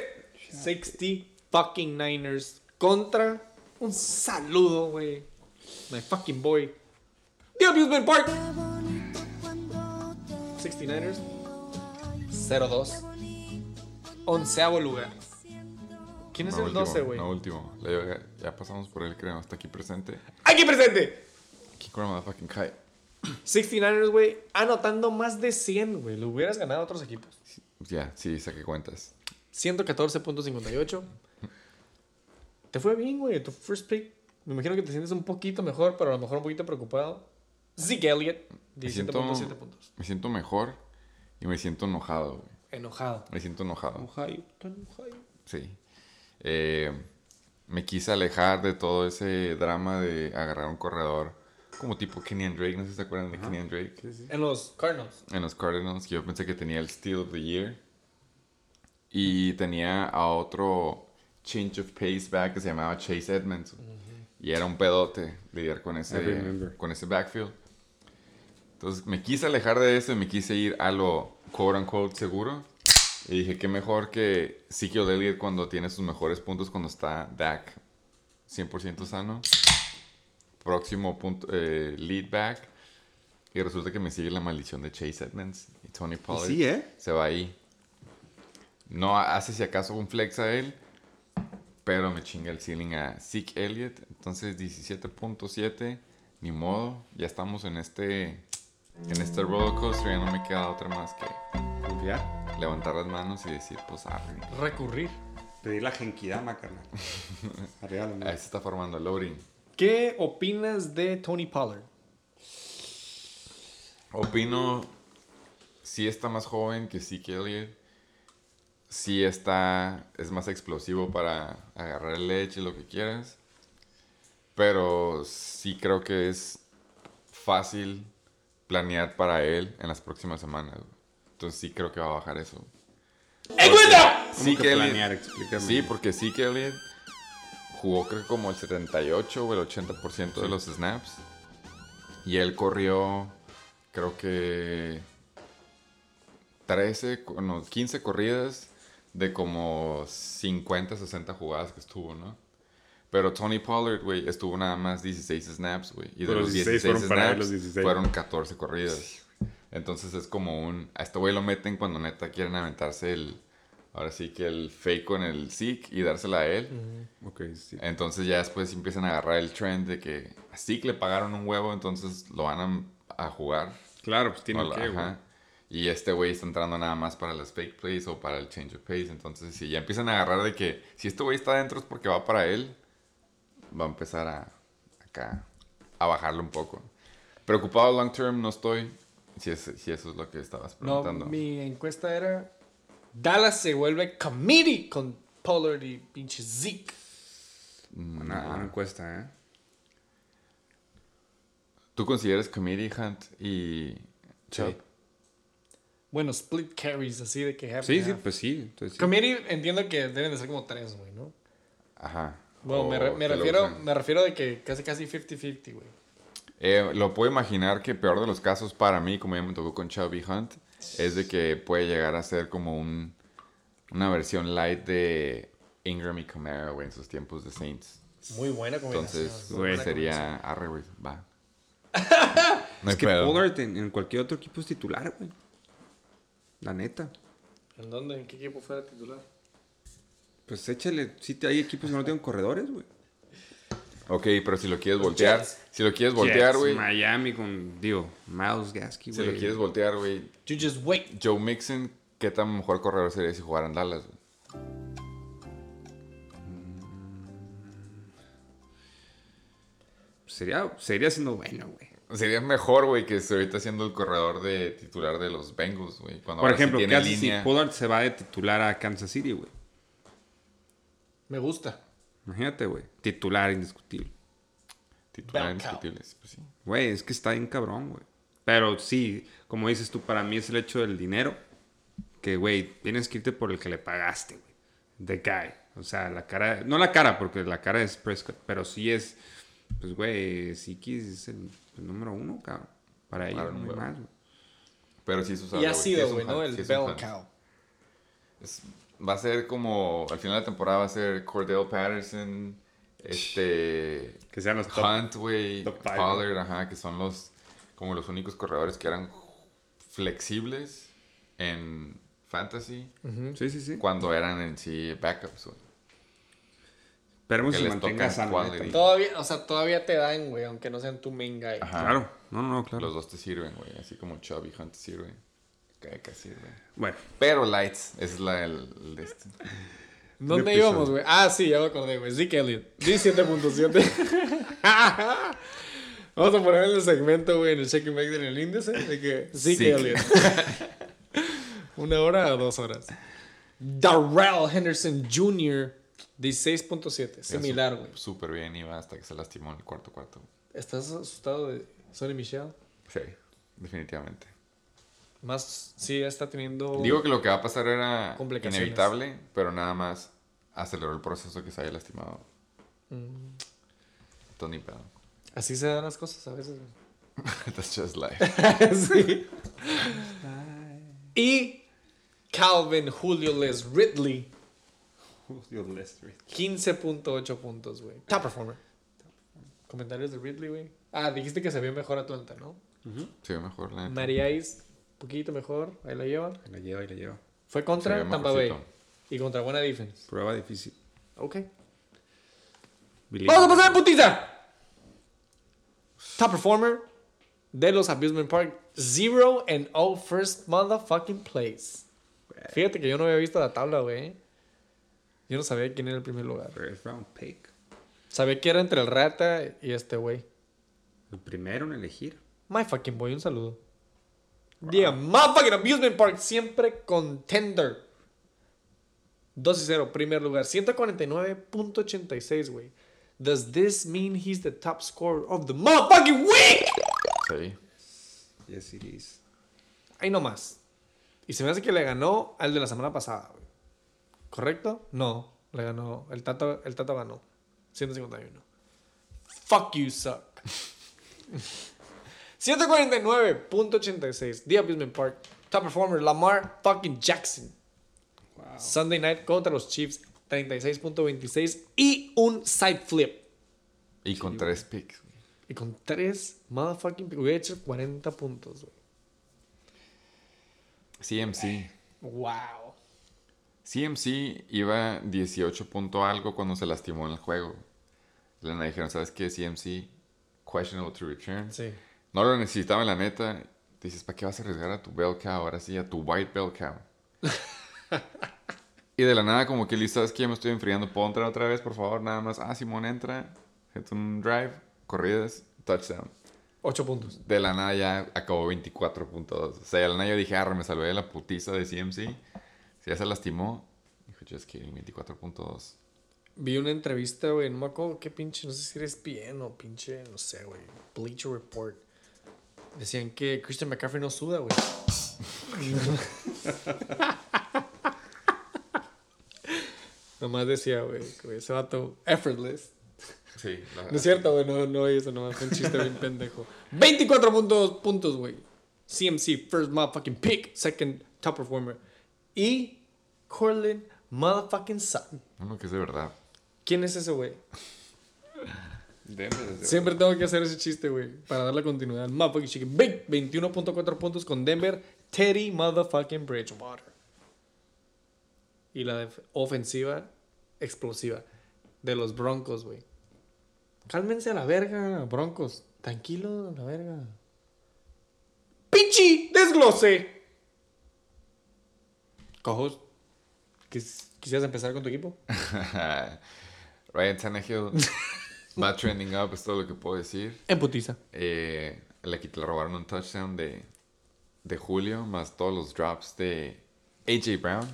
[SPEAKER 2] 60 fucking Niners contra un saludo, güey. My fucking boy. The Amusement Park. 69ers. 0-2. Onceavo lugar. ¿Quién es
[SPEAKER 1] No
[SPEAKER 2] el
[SPEAKER 1] último,
[SPEAKER 2] 12, güey?
[SPEAKER 1] No último. Ya, ya pasamos por él, creo. Está aquí presente.
[SPEAKER 2] Aquí presente.
[SPEAKER 1] Kick the fucking kite.
[SPEAKER 2] 69ers, güey, anotando más de 100, güey. Lo hubieras ganado a otros equipos.
[SPEAKER 1] Ya, sí, saqué cuentas.
[SPEAKER 2] 114.58. Te fue bien, güey. Tu first pick. Me imagino que te sientes un poquito mejor, pero a lo mejor un poquito preocupado. Zeke Elliott,
[SPEAKER 1] Me siento,
[SPEAKER 2] 17.7 puntos.
[SPEAKER 1] me siento mejor y me siento enojado, güey.
[SPEAKER 2] Enojado.
[SPEAKER 1] Me siento enojado.
[SPEAKER 3] Ohio, tan Ohio.
[SPEAKER 1] Sí. Eh, me quise alejar de todo ese drama de agarrar un corredor como tipo Kenyan Drake. No sé si se acuerdan de Kenyan Drake.
[SPEAKER 2] En los Cardinals.
[SPEAKER 1] En los Cardinals, que yo pensé que tenía el Steal of the Year. Y tenía a otro change of pace back que se llamaba Chase Edmonds. Y era un pedote lidiar con ese, con ese backfield. Entonces me quise alejar de eso y me quise ir a lo quote unquote seguro. Y dije, qué mejor que Ezekiel Elliott cuando tiene sus mejores puntos cuando está Dak 100% sano. Próximo punto, eh, lead back. Y resulta que me sigue la maldición de Chase Edmonds y Tony Pollard.
[SPEAKER 3] sí, ¿eh?
[SPEAKER 1] Se va ahí. No hace si acaso un flex a él, pero me chinga el ceiling a Zeke Elliott. Entonces 17.7, ni modo. Ya estamos en este, en este roller coaster. Ya no me queda otra más que
[SPEAKER 3] Confiar.
[SPEAKER 1] levantar las manos y decir, pues arre.
[SPEAKER 2] Recurrir.
[SPEAKER 3] Pedir la genkidama, carnal. Arriba
[SPEAKER 1] Ahí se está formando el loading.
[SPEAKER 2] ¿Qué opinas de Tony Pollard?
[SPEAKER 1] Opino, sí está más joven que Zeke Elliott. Sí está, es más explosivo para agarrar el leche, lo que quieras. Pero sí creo que es fácil planear para él en las próximas semanas. güey. Entonces sí creo que va a bajar eso.
[SPEAKER 3] ¿Cómo
[SPEAKER 1] Zeke
[SPEAKER 3] que planear? Explícame.
[SPEAKER 1] Sí, porque Zeke Elliott jugó creo que como el 78 o el 80% de los snaps. Y él corrió, creo que 13, co- no, 15 corridas de como 50, 60 jugadas que estuvo, ¿no? Pero Tony Pollard, güey, estuvo nada más 16 snaps, güey. Y de
[SPEAKER 3] Pero
[SPEAKER 1] los
[SPEAKER 3] 16
[SPEAKER 1] 16
[SPEAKER 3] fueron para él,
[SPEAKER 1] snaps
[SPEAKER 3] los 16.
[SPEAKER 1] fueron 14 corridas. Entonces es como un... A este güey lo meten cuando neta quieren aventarse el... Ahora sí que el fake con el Zeke y dársela a él.
[SPEAKER 3] Ok, sí.
[SPEAKER 1] Entonces ya después empiezan a agarrar el trend de que a Zeke le pagaron un huevo, entonces lo van a, a jugar.
[SPEAKER 3] Claro, pues tiene que, güey.
[SPEAKER 1] Y este güey está entrando nada más para las fake plays o para el change of pace. Entonces, si ya empiezan a agarrar de que si este güey está adentro es porque va para él, va a empezar a acá a bajarlo un poco. Preocupado long term no estoy. Si, es- si eso es lo que estabas
[SPEAKER 2] No,
[SPEAKER 1] preguntando.
[SPEAKER 2] mi encuesta era Dallas se vuelve committee con Pollard y pinche Zeke.
[SPEAKER 3] Una, una encuesta, ¿eh?
[SPEAKER 1] ¿Tú consideras Committee Hunt y Chubb?
[SPEAKER 2] Bueno, split carries, así de que
[SPEAKER 3] Sí, sí,
[SPEAKER 2] half.
[SPEAKER 3] pues sí. Entonces, sí.
[SPEAKER 2] Committee entiendo que deben de ser como tres, güey, ¿no?
[SPEAKER 1] Ajá.
[SPEAKER 2] Bueno, me, re- refiero, me refiero de que casi casi 50-50, güey.
[SPEAKER 1] Eh, lo puedo imaginar que peor de los casos para mí, como ya me tocó con Chubby Hunt, es de que puede llegar a ser como un, una versión light de Ingram y Camara, güey, en sus tiempos de Saints.
[SPEAKER 2] Muy buena combinación.
[SPEAKER 1] Entonces,
[SPEAKER 3] güey,
[SPEAKER 2] buena
[SPEAKER 1] sería arre, güey, va. no
[SPEAKER 3] Es que
[SPEAKER 1] pedo.
[SPEAKER 3] Pollard en, en cualquier otro equipo es titular, güey. La neta.
[SPEAKER 2] ¿En dónde? ¿En qué equipo fuera titular?
[SPEAKER 3] Pues échale. Te- hay equipos que no tienen corredores, güey.
[SPEAKER 1] Ok, pero si lo quieres voltear,
[SPEAKER 2] Jets.
[SPEAKER 1] si lo quieres voltear, güey,
[SPEAKER 3] Miami con, digo, Miles Gasky,
[SPEAKER 1] si
[SPEAKER 3] güey.
[SPEAKER 1] lo quieres voltear, güey,
[SPEAKER 2] You just wait.
[SPEAKER 1] Joe Mixon, ¿qué tan mejor corredor sería si jugara en Dallas, güey?
[SPEAKER 3] Sería, sería siendo bueno, güey.
[SPEAKER 1] Sería mejor, güey, que esté ahorita siendo el corredor de titular de los Bengals, güey. Cuando
[SPEAKER 3] Por
[SPEAKER 1] ahora sí
[SPEAKER 3] ejemplo, ¿qué
[SPEAKER 1] tiene
[SPEAKER 3] haces
[SPEAKER 1] línea.
[SPEAKER 3] si Pollard se va de titular a Kansas City, güey?
[SPEAKER 2] Me gusta.
[SPEAKER 3] Imagínate, güey. Titular indiscutible.
[SPEAKER 1] Titular indiscutible, sí, pues sí.
[SPEAKER 3] Güey, es que está bien cabrón, güey. Pero sí, como dices tú, para mí es el hecho del dinero. Que, güey, tienes que irte por el que le pagaste, güey. The guy. O sea, la cara... No la cara, porque la cara es Prescott. Pero sí es... Pues, güey, Siki es el, el número uno, cabrón. Para ellos,
[SPEAKER 1] Claro,
[SPEAKER 3] no más, güey.
[SPEAKER 1] Pero sí es usable,
[SPEAKER 2] Y ha sido, güey, ¿no? El bell cow.
[SPEAKER 1] Es- va a ser como... Al final de la temporada va a ser Cordell Patterson, este...
[SPEAKER 3] Que sean los top.
[SPEAKER 1] Hunt, güey, Pollard, ajá, que son los... Como los únicos corredores que eran flexibles en fantasy
[SPEAKER 3] Sí, sí, sí.
[SPEAKER 1] cuando eran en sí backups, güey.
[SPEAKER 3] Esperemos
[SPEAKER 1] que
[SPEAKER 3] que se
[SPEAKER 1] les
[SPEAKER 3] mantenga.
[SPEAKER 2] Todavía, o sea, todavía te dan, güey, aunque no sean tu main guy.
[SPEAKER 1] Ajá.
[SPEAKER 3] Claro. No, no, no, claro.
[SPEAKER 1] Los dos te sirven, güey. Así como Chubby Hunt te sirve. Kaika sirve.
[SPEAKER 3] Bueno,
[SPEAKER 1] Pero Lights es la el, el este.
[SPEAKER 2] ¿Dónde
[SPEAKER 3] episodio.
[SPEAKER 2] íbamos, güey? Ah, sí, ya me acordé, güey. Zeke Elliott. 17.7. Vamos a poner en el segmento, güey, en el check and make en el índice, de que Zeke
[SPEAKER 1] Zeke.
[SPEAKER 2] Elliott. Una hora o dos horas. Darrell Henderson Jr., 16.7. Similar, güey.
[SPEAKER 1] Súper bien iba hasta que se lastimó en el cuarto cuarto.
[SPEAKER 2] ¿Estás asustado de Sonny Michel?
[SPEAKER 1] Sí, definitivamente.
[SPEAKER 2] Más, sí, está teniendo...
[SPEAKER 1] Digo que lo que va a pasar era inevitable, pero nada más aceleró el proceso que se haya lastimado.
[SPEAKER 2] Mm.
[SPEAKER 1] Tony Bell.
[SPEAKER 2] Así se dan las cosas a veces.
[SPEAKER 1] That's just life.
[SPEAKER 2] sí. Y Calvin Julio Les Ridley, 15.8 puntos, güey. Top performer. Comentarios de Ridley, güey. Ah, dijiste que se vio mejor Atlanta, ¿no?
[SPEAKER 1] Se ve mejor, la neta.
[SPEAKER 2] Mariais, poquito mejor, ahí la lleva.
[SPEAKER 3] la lleva y la lleva.
[SPEAKER 2] Fue contra Tampa Bay. Y contra buena defense.
[SPEAKER 3] Prueba difícil.
[SPEAKER 2] Ok. Vamos a pasar en putiza. Top performer de los Abusement Park. Zero and oh first motherfucking place. Fíjate que yo no había visto la tabla, güey. Yo no sabía quién era el primer lugar.
[SPEAKER 3] First round pick.
[SPEAKER 2] Sabía que era entre el Rata y este güey.
[SPEAKER 3] El primero en elegir.
[SPEAKER 2] My fucking boy, un saludo. Yeah, motherfucking Abusement Park, siempre contender. 2 y 0, primer lugar. 149.86, güey. Does this mean he's the top scorer of the motherfucking week?
[SPEAKER 1] Sí.
[SPEAKER 3] Yes, it is.
[SPEAKER 2] Ahí nomás. Y se me hace que le ganó al de la semana pasada, güey. ¿Correcto? No, le ganó. El Tato, el Tato ganó. 151. Fuck you, suck. 149.86. The Abusement Park. Top performer, Lamar fucking Jackson. Sunday night contra los Chiefs. 36.26. Y un side flip.
[SPEAKER 1] Y con tres picks. güey.
[SPEAKER 2] Y con tres motherfucking... Hubiera hecho 40 puntos, güey.
[SPEAKER 1] CMC.
[SPEAKER 2] Wow.
[SPEAKER 1] CMC iba 18 punto algo cuando se lastimó en el juego. Le dijeron, ¿sabes qué? CMC, questionable to return.
[SPEAKER 2] Sí.
[SPEAKER 1] No lo necesitaba, la neta. Dices, ¿para qué vas a arriesgar a tu bell cow? Ahora sí, a tu white bell cow. y de la nada, como que listo, ¿sabes qué? Ya me estoy enfriando. ¿Puedo entrar otra vez, por favor? Nada más. Ah, Simón entra. Hit un drive. Corridas. Touchdown.
[SPEAKER 2] 8 puntos.
[SPEAKER 1] De la nada ya acabó 24.2. O sea, de la nada yo dije, ah, me salvé de la putiza de CMC. Si ya se lastimó. Dijo, just kidding, 24.2.
[SPEAKER 2] Vi una entrevista, güey, no me acuerdo qué pinche, no sé si eres bien o pinche, no sé, güey, Bleacher Report. Decían que Christian McCaffrey no suda, güey. Nomás decía, güey, que ese vato, effortless.
[SPEAKER 1] Sí, la
[SPEAKER 2] No es cierto, güey, no, no, eso nomás fue un chiste bien pendejo. 24.2 puntos, güey. CMC, first motherfucking pick, second top performer. Y Corlin motherfucking Sutton.
[SPEAKER 1] Uno que es de verdad.
[SPEAKER 2] ¿Quién es ese, güey?
[SPEAKER 3] Denver
[SPEAKER 2] Siempre tengo que hacer ese chiste, güey, para darle continuidad. Chicken. Big 21.4 puntos con Denver. Teddy motherfucking Bridgewater. Y la ofensiva explosiva de los Broncos, güey. Cálmense a la verga, Broncos. Tranquilo, a la verga. ¡Pichi! ¡Desglose! Cojos, ¿quis- ¿quisieras empezar con tu equipo?
[SPEAKER 1] Ryan Tannehill va trending up, es todo lo que puedo decir.
[SPEAKER 2] En putiza.
[SPEAKER 1] Eh, le, le robaron un touchdown de, de Julio, más todos los drops de AJ Brown.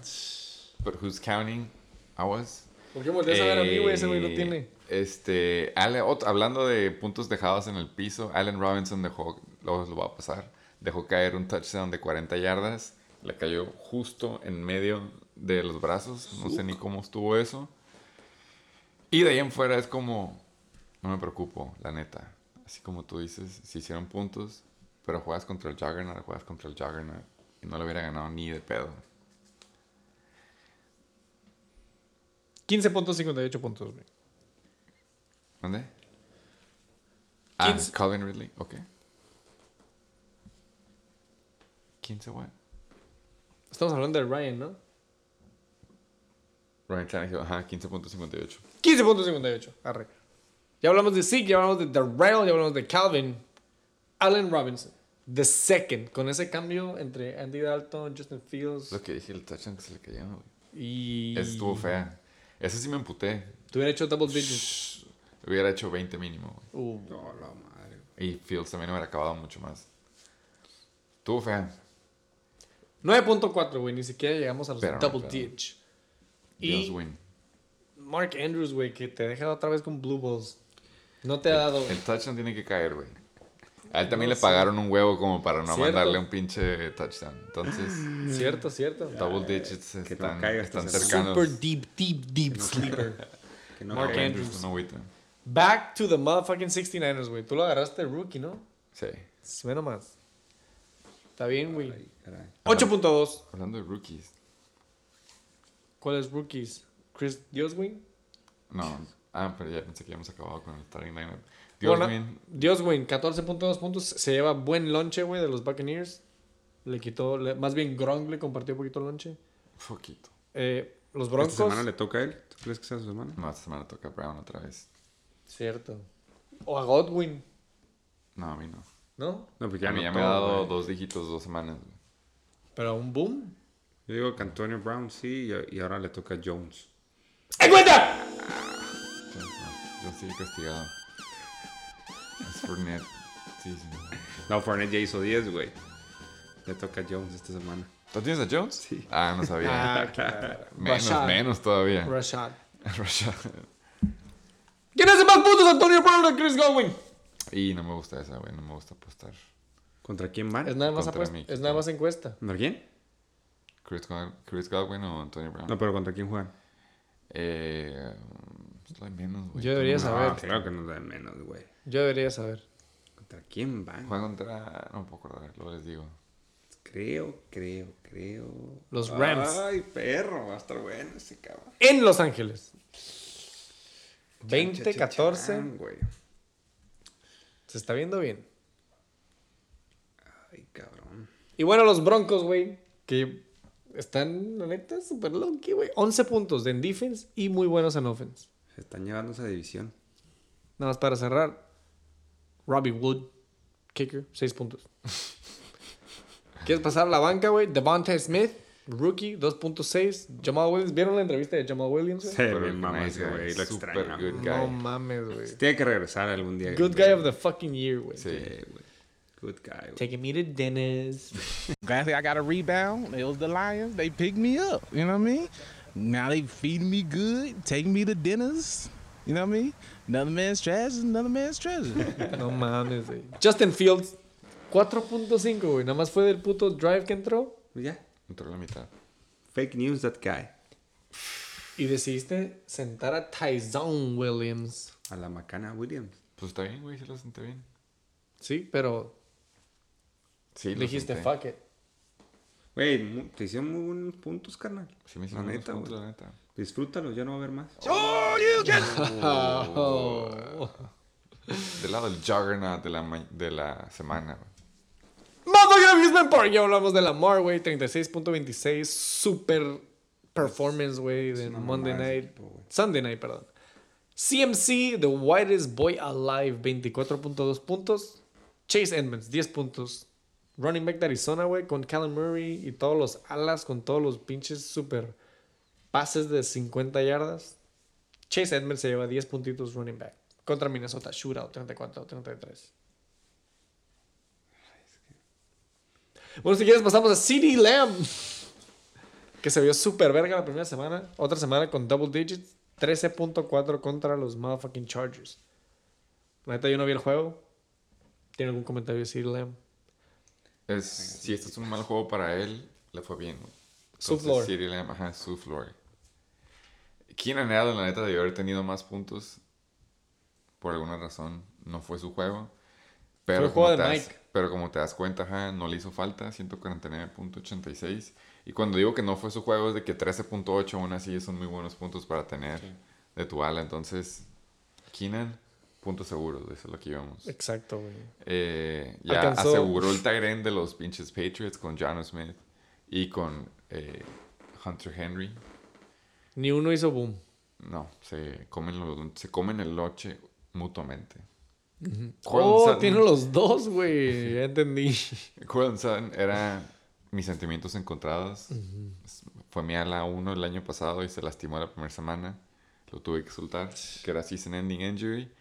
[SPEAKER 1] But who's counting? I was.
[SPEAKER 2] ¿Por qué volteas a ver a mí, güey? Ese güey lo
[SPEAKER 1] Eh,
[SPEAKER 2] tiene.
[SPEAKER 1] Este, Ale- ot- hablando de puntos dejados en el piso, Allen Robinson dejó, luego lo va a pasar, dejó caer un touchdown de 40 yardas, le cayó justo en medio de los brazos, no sé ni cómo estuvo eso. Y de ahí en fuera es como, no me preocupo, la neta. Así como tú dices, si hicieron puntos, pero juegas contra el Juggernaut, juegas contra el Juggernaut y no le hubiera ganado ni de pedo.
[SPEAKER 2] 15.58 puntos, güey.
[SPEAKER 1] ¿Dónde? Ah,
[SPEAKER 2] 15.
[SPEAKER 1] Calvin Ridley, ok. 15 what?
[SPEAKER 2] Estamos hablando de Ryan, ¿no?
[SPEAKER 1] Ryan Tannehill, ajá, 15.58.
[SPEAKER 2] 15.58. Arre. Ya hablamos de Zeke, ya hablamos de Darrell, ya hablamos de Calvin. Allen Robinson. The second. Con ese cambio entre Andy Dalton, Justin Fields
[SPEAKER 1] Lo que dije, el touchdown que se le cayó, güey.
[SPEAKER 2] y...
[SPEAKER 1] Esa estuvo fea. Esa sí me emputé.
[SPEAKER 2] Te hubiera hecho double digits.
[SPEAKER 1] Hubiera hecho 20 mínimo, güey.
[SPEAKER 2] Uh.
[SPEAKER 3] No, la madre.
[SPEAKER 1] Y Fields también hubiera acabado mucho más. Estuvo fea.
[SPEAKER 2] 9.4, güey. Ni siquiera llegamos a los
[SPEAKER 1] Pero
[SPEAKER 2] double digits.
[SPEAKER 1] Dios
[SPEAKER 2] Y
[SPEAKER 1] win.
[SPEAKER 2] Mark Andrews, güey, que te deja otra vez con Blue Balls. No te ha dado...
[SPEAKER 1] El touchdown tiene que caer, güey. A él también
[SPEAKER 2] No
[SPEAKER 1] le
[SPEAKER 2] sé.
[SPEAKER 1] pagaron un huevo como para no
[SPEAKER 2] Cierto.
[SPEAKER 1] mandarle un pinche touchdown. Entonces,
[SPEAKER 2] Cierto, cierto.
[SPEAKER 1] double digits
[SPEAKER 3] que no
[SPEAKER 1] están, están cercanos.
[SPEAKER 2] Super deep, deep, deep sleeper.
[SPEAKER 3] Que no
[SPEAKER 2] Mark. Andrews.
[SPEAKER 1] No.
[SPEAKER 2] Back to the motherfucking 69ers, güey. Tú lo agarraste rookie, ¿no?
[SPEAKER 1] Sí.
[SPEAKER 2] Ve nomás. Está bien, güey.
[SPEAKER 3] Ay, caray.
[SPEAKER 2] 8.2.
[SPEAKER 1] Hablando de rookies.
[SPEAKER 2] ¿Cuáles rookies? Chris Dioswin.
[SPEAKER 1] No. Ah, pero ya pensé que ya hemos acabado con el starting lineup. Dios
[SPEAKER 2] Bueno,
[SPEAKER 1] win.
[SPEAKER 2] Dioswin, 14.2 puntos. Se lleva buen lonche, güey, de los Buccaneers. Le quitó, le- más bien Gronk le compartió un poquito el lonche.
[SPEAKER 1] Poquito.
[SPEAKER 2] Eh, Los
[SPEAKER 3] ¿Esta
[SPEAKER 2] Broncos.
[SPEAKER 3] semana le toca a él? ¿Tú crees que sea su semana?
[SPEAKER 1] No, esta semana toca a Brown otra vez.
[SPEAKER 2] Cierto. O a Godwin,
[SPEAKER 1] No, a mí no.
[SPEAKER 2] ¿no?
[SPEAKER 3] No, porque
[SPEAKER 1] a mí ya me ha dado dos dígitos dos semanas. güey.
[SPEAKER 2] Pero un boom.
[SPEAKER 3] Yo digo que Antonio Brown sí y, y ahora le toca a Jones.
[SPEAKER 2] ¡En cuenta!
[SPEAKER 1] Sí castigado. Es Fournette. Sí, sí.
[SPEAKER 3] No, Fournette ya hizo 10, güey. Le toca a Jones esta semana.
[SPEAKER 1] ¿Tú tienes a Jones? Sí. Ah, no sabía.
[SPEAKER 2] Ah, claro.
[SPEAKER 1] menos,
[SPEAKER 2] Rashad.
[SPEAKER 1] menos todavía.
[SPEAKER 2] Rashad.
[SPEAKER 1] Rashad.
[SPEAKER 2] ¿Quién hace más puntos, Antonio Brown o Chris Godwin?
[SPEAKER 1] Y no me gusta esa, güey. No me gusta apostar.
[SPEAKER 3] ¿Contra quién van?
[SPEAKER 2] Es nada más
[SPEAKER 1] Contra
[SPEAKER 2] apuesta. Es nada más encuesta.
[SPEAKER 3] ¿Contra quién?
[SPEAKER 1] Chris Godwin o Antonio Brown.
[SPEAKER 3] No, pero ¿contra quién juegan?
[SPEAKER 1] Eh, lo de menos, güey.
[SPEAKER 2] Yo debería
[SPEAKER 1] No,
[SPEAKER 2] saber.
[SPEAKER 3] No, claro que nos dan menos, güey.
[SPEAKER 2] Yo debería saber.
[SPEAKER 3] ¿Contra quién van?
[SPEAKER 1] Juega contra. No me puedo acordar, luego les digo.
[SPEAKER 3] Creo, creo, creo.
[SPEAKER 2] Los Rams.
[SPEAKER 3] Ay, perro, va a estar bueno ese cabrón.
[SPEAKER 2] En Los Ángeles.
[SPEAKER 3] Chan,
[SPEAKER 2] 20,
[SPEAKER 3] chan, chan,
[SPEAKER 2] 14.
[SPEAKER 3] chan, güey.
[SPEAKER 2] Se está viendo bien.
[SPEAKER 3] Ay, cabrón.
[SPEAKER 2] Y bueno, los Broncos, güey, que están, la neta, súper low-key, güey. 11 puntos en defense y muy buenos en offense.
[SPEAKER 3] Se están llevando esa división.
[SPEAKER 2] Nada más para cerrar. Robbie Wood, kicker, 6 puntos. ¿Quieres pasar a la banca, güey? Devontae Smith, rookie, 2.6. Jamal Williams, ¿vieron la entrevista de Jamal Williams? güey?
[SPEAKER 3] Se mama ese
[SPEAKER 1] guy,
[SPEAKER 3] güey, lo
[SPEAKER 1] super
[SPEAKER 3] extraño.
[SPEAKER 1] good guy.
[SPEAKER 2] No mames, güey.
[SPEAKER 3] Tiene que regresar algún día.
[SPEAKER 2] Good guy of the fucking year, güey.
[SPEAKER 1] Sí.
[SPEAKER 3] Sí, güey. Good guy, güey.
[SPEAKER 2] Taking me to Dennis.
[SPEAKER 7] Granted, I got a rebound. It was the Lions. They picked me up. You know what I mean? Now they feeding me good, taking me to dinners. You know what I mean? Another man's trash is another man's treasure.
[SPEAKER 2] No mames, güey. Justin Fields, 4.5, güey. Nada más fue del puto drive que entró.
[SPEAKER 3] Ya.
[SPEAKER 1] Entró la mitad.
[SPEAKER 3] Fake news that guy.
[SPEAKER 2] Y decidiste sentar a Tyson Williams.
[SPEAKER 3] A la macana Williams.
[SPEAKER 1] Pues está bien, güey, se lo senté bien.
[SPEAKER 2] Sí, pero
[SPEAKER 1] Sí, lo
[SPEAKER 2] dijiste
[SPEAKER 1] senté.
[SPEAKER 2] fuck it.
[SPEAKER 3] Güey, mu- te hicieron muy buenos puntos, carnal.
[SPEAKER 1] Sí, me
[SPEAKER 3] La
[SPEAKER 1] hicieron
[SPEAKER 3] neta,
[SPEAKER 1] unos puntos, la neta.
[SPEAKER 3] Disfrútalo, ya no va a haber más.
[SPEAKER 2] Oh.
[SPEAKER 1] Del lado del juggernaut de la, ma- de la semana, güey.
[SPEAKER 2] Motherfucking Amusement Park. Ya hablamos de Lamar, güey. 36.26. Super performance, güey, de Monday night.
[SPEAKER 3] tipo.
[SPEAKER 2] Sunday night, perdón. CMC, The Whitest Boy Alive, 24.2 puntos. Chase Edmonds, 10 puntos. Running back de Arizona, güey, con Callum Murray y todos los alas, con todos los pinches super pases de 50 yardas. Chase Edmonds se lleva 10 puntitos running back. Contra Minnesota, shootout, 34-33. Bueno, si quieres pasamos a CD Lamb. Que se vio súper verga la primera semana. Otra semana con double digits. 13.4 contra los motherfucking Chargers. La neta yo no vi el juego. ¿Tiene algún comentario de CD Lamb?
[SPEAKER 1] Es, si este es un mal juego para él, le fue bien, güey.
[SPEAKER 2] Su
[SPEAKER 1] Entonces,
[SPEAKER 2] floor.
[SPEAKER 1] CeeDee Lamb, ajá, su floor. Keenan Allen, la neta, debió haber tenido más puntos. Por alguna razón, no fue su juego. Pero,
[SPEAKER 2] Fue el juego
[SPEAKER 1] como
[SPEAKER 2] de
[SPEAKER 1] te das-
[SPEAKER 2] Mike.
[SPEAKER 1] pero como te das cuenta, ajá, no le hizo falta. 149.86. Y cuando digo que no fue su juego, es de que 13.8 aún así son muy buenos puntos para tener de tu ala. Entonces, Keenan, puntos seguros, eso es lo que íbamos.
[SPEAKER 2] Exacto, güey.
[SPEAKER 1] Eh, ya
[SPEAKER 2] Alcanzó-
[SPEAKER 1] aseguró el Tyrant de los pinches Patriots con John Smith y con eh, Hunter Henry.
[SPEAKER 2] Ni uno hizo boom.
[SPEAKER 1] No, se comen, lo- se comen el loche mutuamente.
[SPEAKER 2] Oh,
[SPEAKER 1] Courtland Sutton-
[SPEAKER 2] tiene los dos, güey. Ya entendí.
[SPEAKER 1] Courtland Sutton era mis sentimientos encontrados. Fue mi ala 1 el año pasado y se lastimó la primera semana. Lo tuve que soltar, que era season ending injury.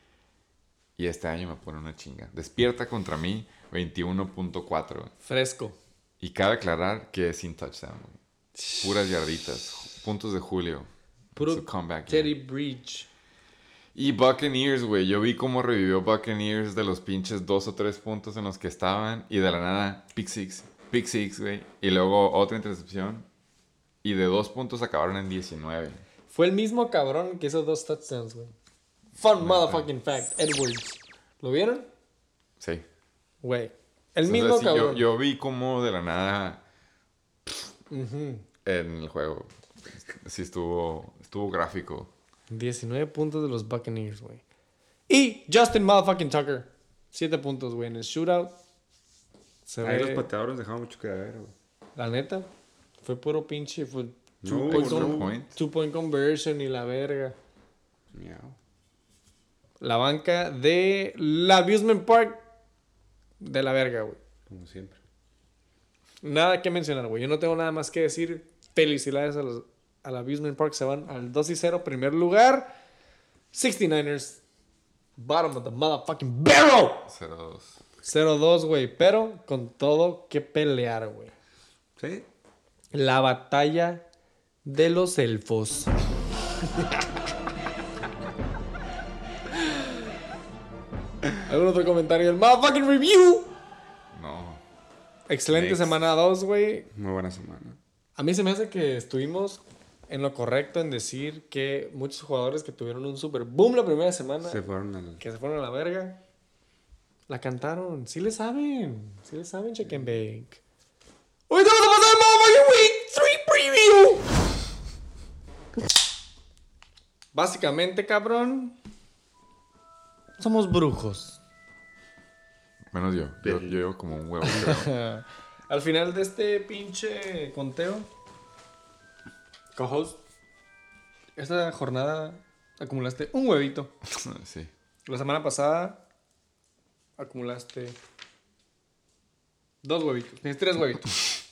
[SPEAKER 1] Y este año me pone una chinga. Despierta contra mí 21.4.
[SPEAKER 2] Fresco.
[SPEAKER 1] Y cabe aclarar que es sin touchdown. güey. Puras yarditas. Puntos de Julio.
[SPEAKER 2] Puro
[SPEAKER 1] comeback
[SPEAKER 2] Teddy
[SPEAKER 1] year.
[SPEAKER 2] Breach.
[SPEAKER 1] Y Buccaneers, güey. Yo vi cómo revivió Buccaneers de los pinches dos o tres puntos en los que estaban. Y de la nada, pick six. Pick six, güey. Y luego otra intercepción. Y de dos puntos acabaron en 19.
[SPEAKER 2] Fue el mismo cabrón que hizo dos touchdowns, güey. Fun motherfucking fact. Edwards. ¿Lo vieron?
[SPEAKER 1] Sí.
[SPEAKER 2] Güey. El
[SPEAKER 1] O sea,
[SPEAKER 2] mismo
[SPEAKER 1] sí, yo,
[SPEAKER 2] cabrón.
[SPEAKER 1] yo vi cómo de la nada en el juego. Sí estuvo, estuvo gráfico.
[SPEAKER 2] 19 puntos de los Buccaneers, güey. Y Justin motherfucking Tucker. 7 puntos, güey. En el shootout. Se
[SPEAKER 3] Ahí los pateadores dejaron mucho que ver, güey.
[SPEAKER 2] la neta, fue puro pinche. Fue Two,
[SPEAKER 3] No,
[SPEAKER 2] point,
[SPEAKER 1] no.
[SPEAKER 2] two point conversion y la verga.
[SPEAKER 3] Miau.
[SPEAKER 2] La banca de la Abusement Park de la verga, güey.
[SPEAKER 3] Como siempre.
[SPEAKER 2] Nada que mencionar, güey. Yo no tengo nada más que decir. Felicidades a los, al Abusement Park. Se van al 2 y 0, primer lugar. 69ers, bottom of the motherfucking barrel.
[SPEAKER 1] 0-2.
[SPEAKER 2] 0-2, güey. Pero con todo que pelear, güey.
[SPEAKER 3] ¿Sí?
[SPEAKER 2] La batalla de los elfos. ¿Algún otro comentario del motherfucking review?
[SPEAKER 1] No.
[SPEAKER 2] Excelente
[SPEAKER 1] Next.
[SPEAKER 2] semana 2, güey.
[SPEAKER 3] Muy buena semana.
[SPEAKER 2] A mí se me hace que estuvimos en lo correcto en decir que muchos jugadores que tuvieron un super boom la primera semana,
[SPEAKER 3] Se fueron al.
[SPEAKER 2] que se fueron a la verga, la cantaron. Sí le saben. Sí le saben, check and bake. Hoy te vamos a pasar Motherfucking Week 3 Preview. Básicamente, cabrón, somos brujos.
[SPEAKER 1] Menos yo. Yo, yo llevo como un huevo, creo.
[SPEAKER 2] Al final de este pinche conteo, co-host, esta jornada acumulaste un huevito.
[SPEAKER 1] sí.
[SPEAKER 2] La semana pasada acumulaste dos huevitos. Tienes tres huevitos.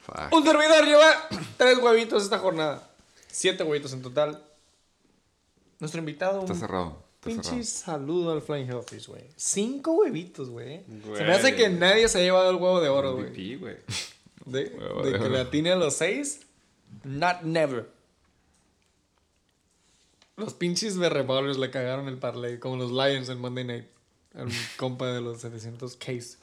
[SPEAKER 1] Fuck.
[SPEAKER 2] Un servidor lleva tres huevitos esta jornada. Siete huevitos en total. Nuestro invitado.
[SPEAKER 1] Está
[SPEAKER 2] un
[SPEAKER 1] cerrado.
[SPEAKER 2] Pinche saludo al Flying Hellfish, güey. Cinco huevitos, güey. Se me hace que nadie se ha llevado el huevo de oro, güey. De,
[SPEAKER 1] Huevo
[SPEAKER 2] de
[SPEAKER 1] de
[SPEAKER 2] que le atine a los seis. Not never. Los pinches berrebolers le cagaron el parlay. Como los Lions en Monday Night. El compa de los 700 Case.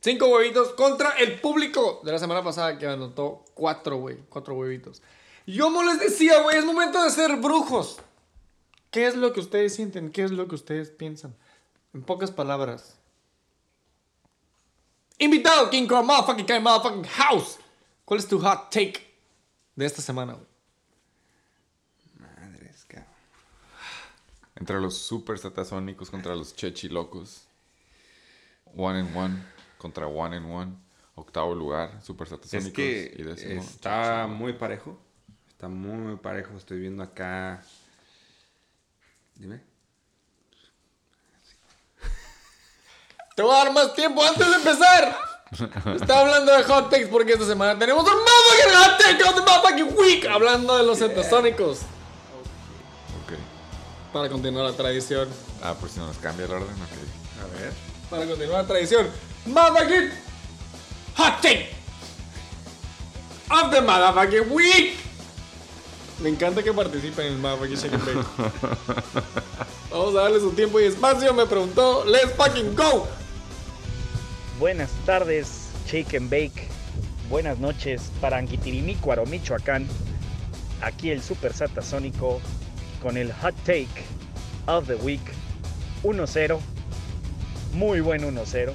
[SPEAKER 2] Cinco huevitos contra el público de la semana pasada que anotó cuatro, güey. Cuatro huevitos. Yo como les decía, güey, es momento de ser brujos. ¿Qué es lo que ustedes sienten? ¿Qué es lo que ustedes piensan? En pocas palabras. Invitado, King Kong, motherfucking Kai, motherfucking house. ¿Cuál es tu hot take de esta semana, güey?
[SPEAKER 3] Madres, cabrón.
[SPEAKER 1] Entre los super satasónicos contra los chechi locos. One and one contra one and one. Octavo lugar, super satasónicos.
[SPEAKER 3] Es que
[SPEAKER 1] y décimo,
[SPEAKER 3] está
[SPEAKER 1] chechi.
[SPEAKER 3] muy parejo. Está muy, muy parejo. Estoy viendo acá. Dime.
[SPEAKER 2] Te voy a dar más tiempo antes de empezar. Está hablando de hot takes porque esta semana tenemos un motherfucking hot take of the motherfucking week. Hablando de los satasónicos.
[SPEAKER 1] Ok.
[SPEAKER 2] Para continuar la tradición.
[SPEAKER 1] Ah, por si no nos cambia el orden. Ok.
[SPEAKER 3] A ver.
[SPEAKER 2] Para continuar la tradición. Motherfucking hot take of the motherfucking week. Me encanta que participen en el and bake. Vamos a darle su tiempo y espacio. Me preguntó, let's fucking go.
[SPEAKER 8] Buenas tardes, Shake and Bake. Buenas noches para Anguitirimícuaro, Michoacán. Aquí el Super Satasónico con el Hot Take of the Week 1-0. Muy buen 1-0.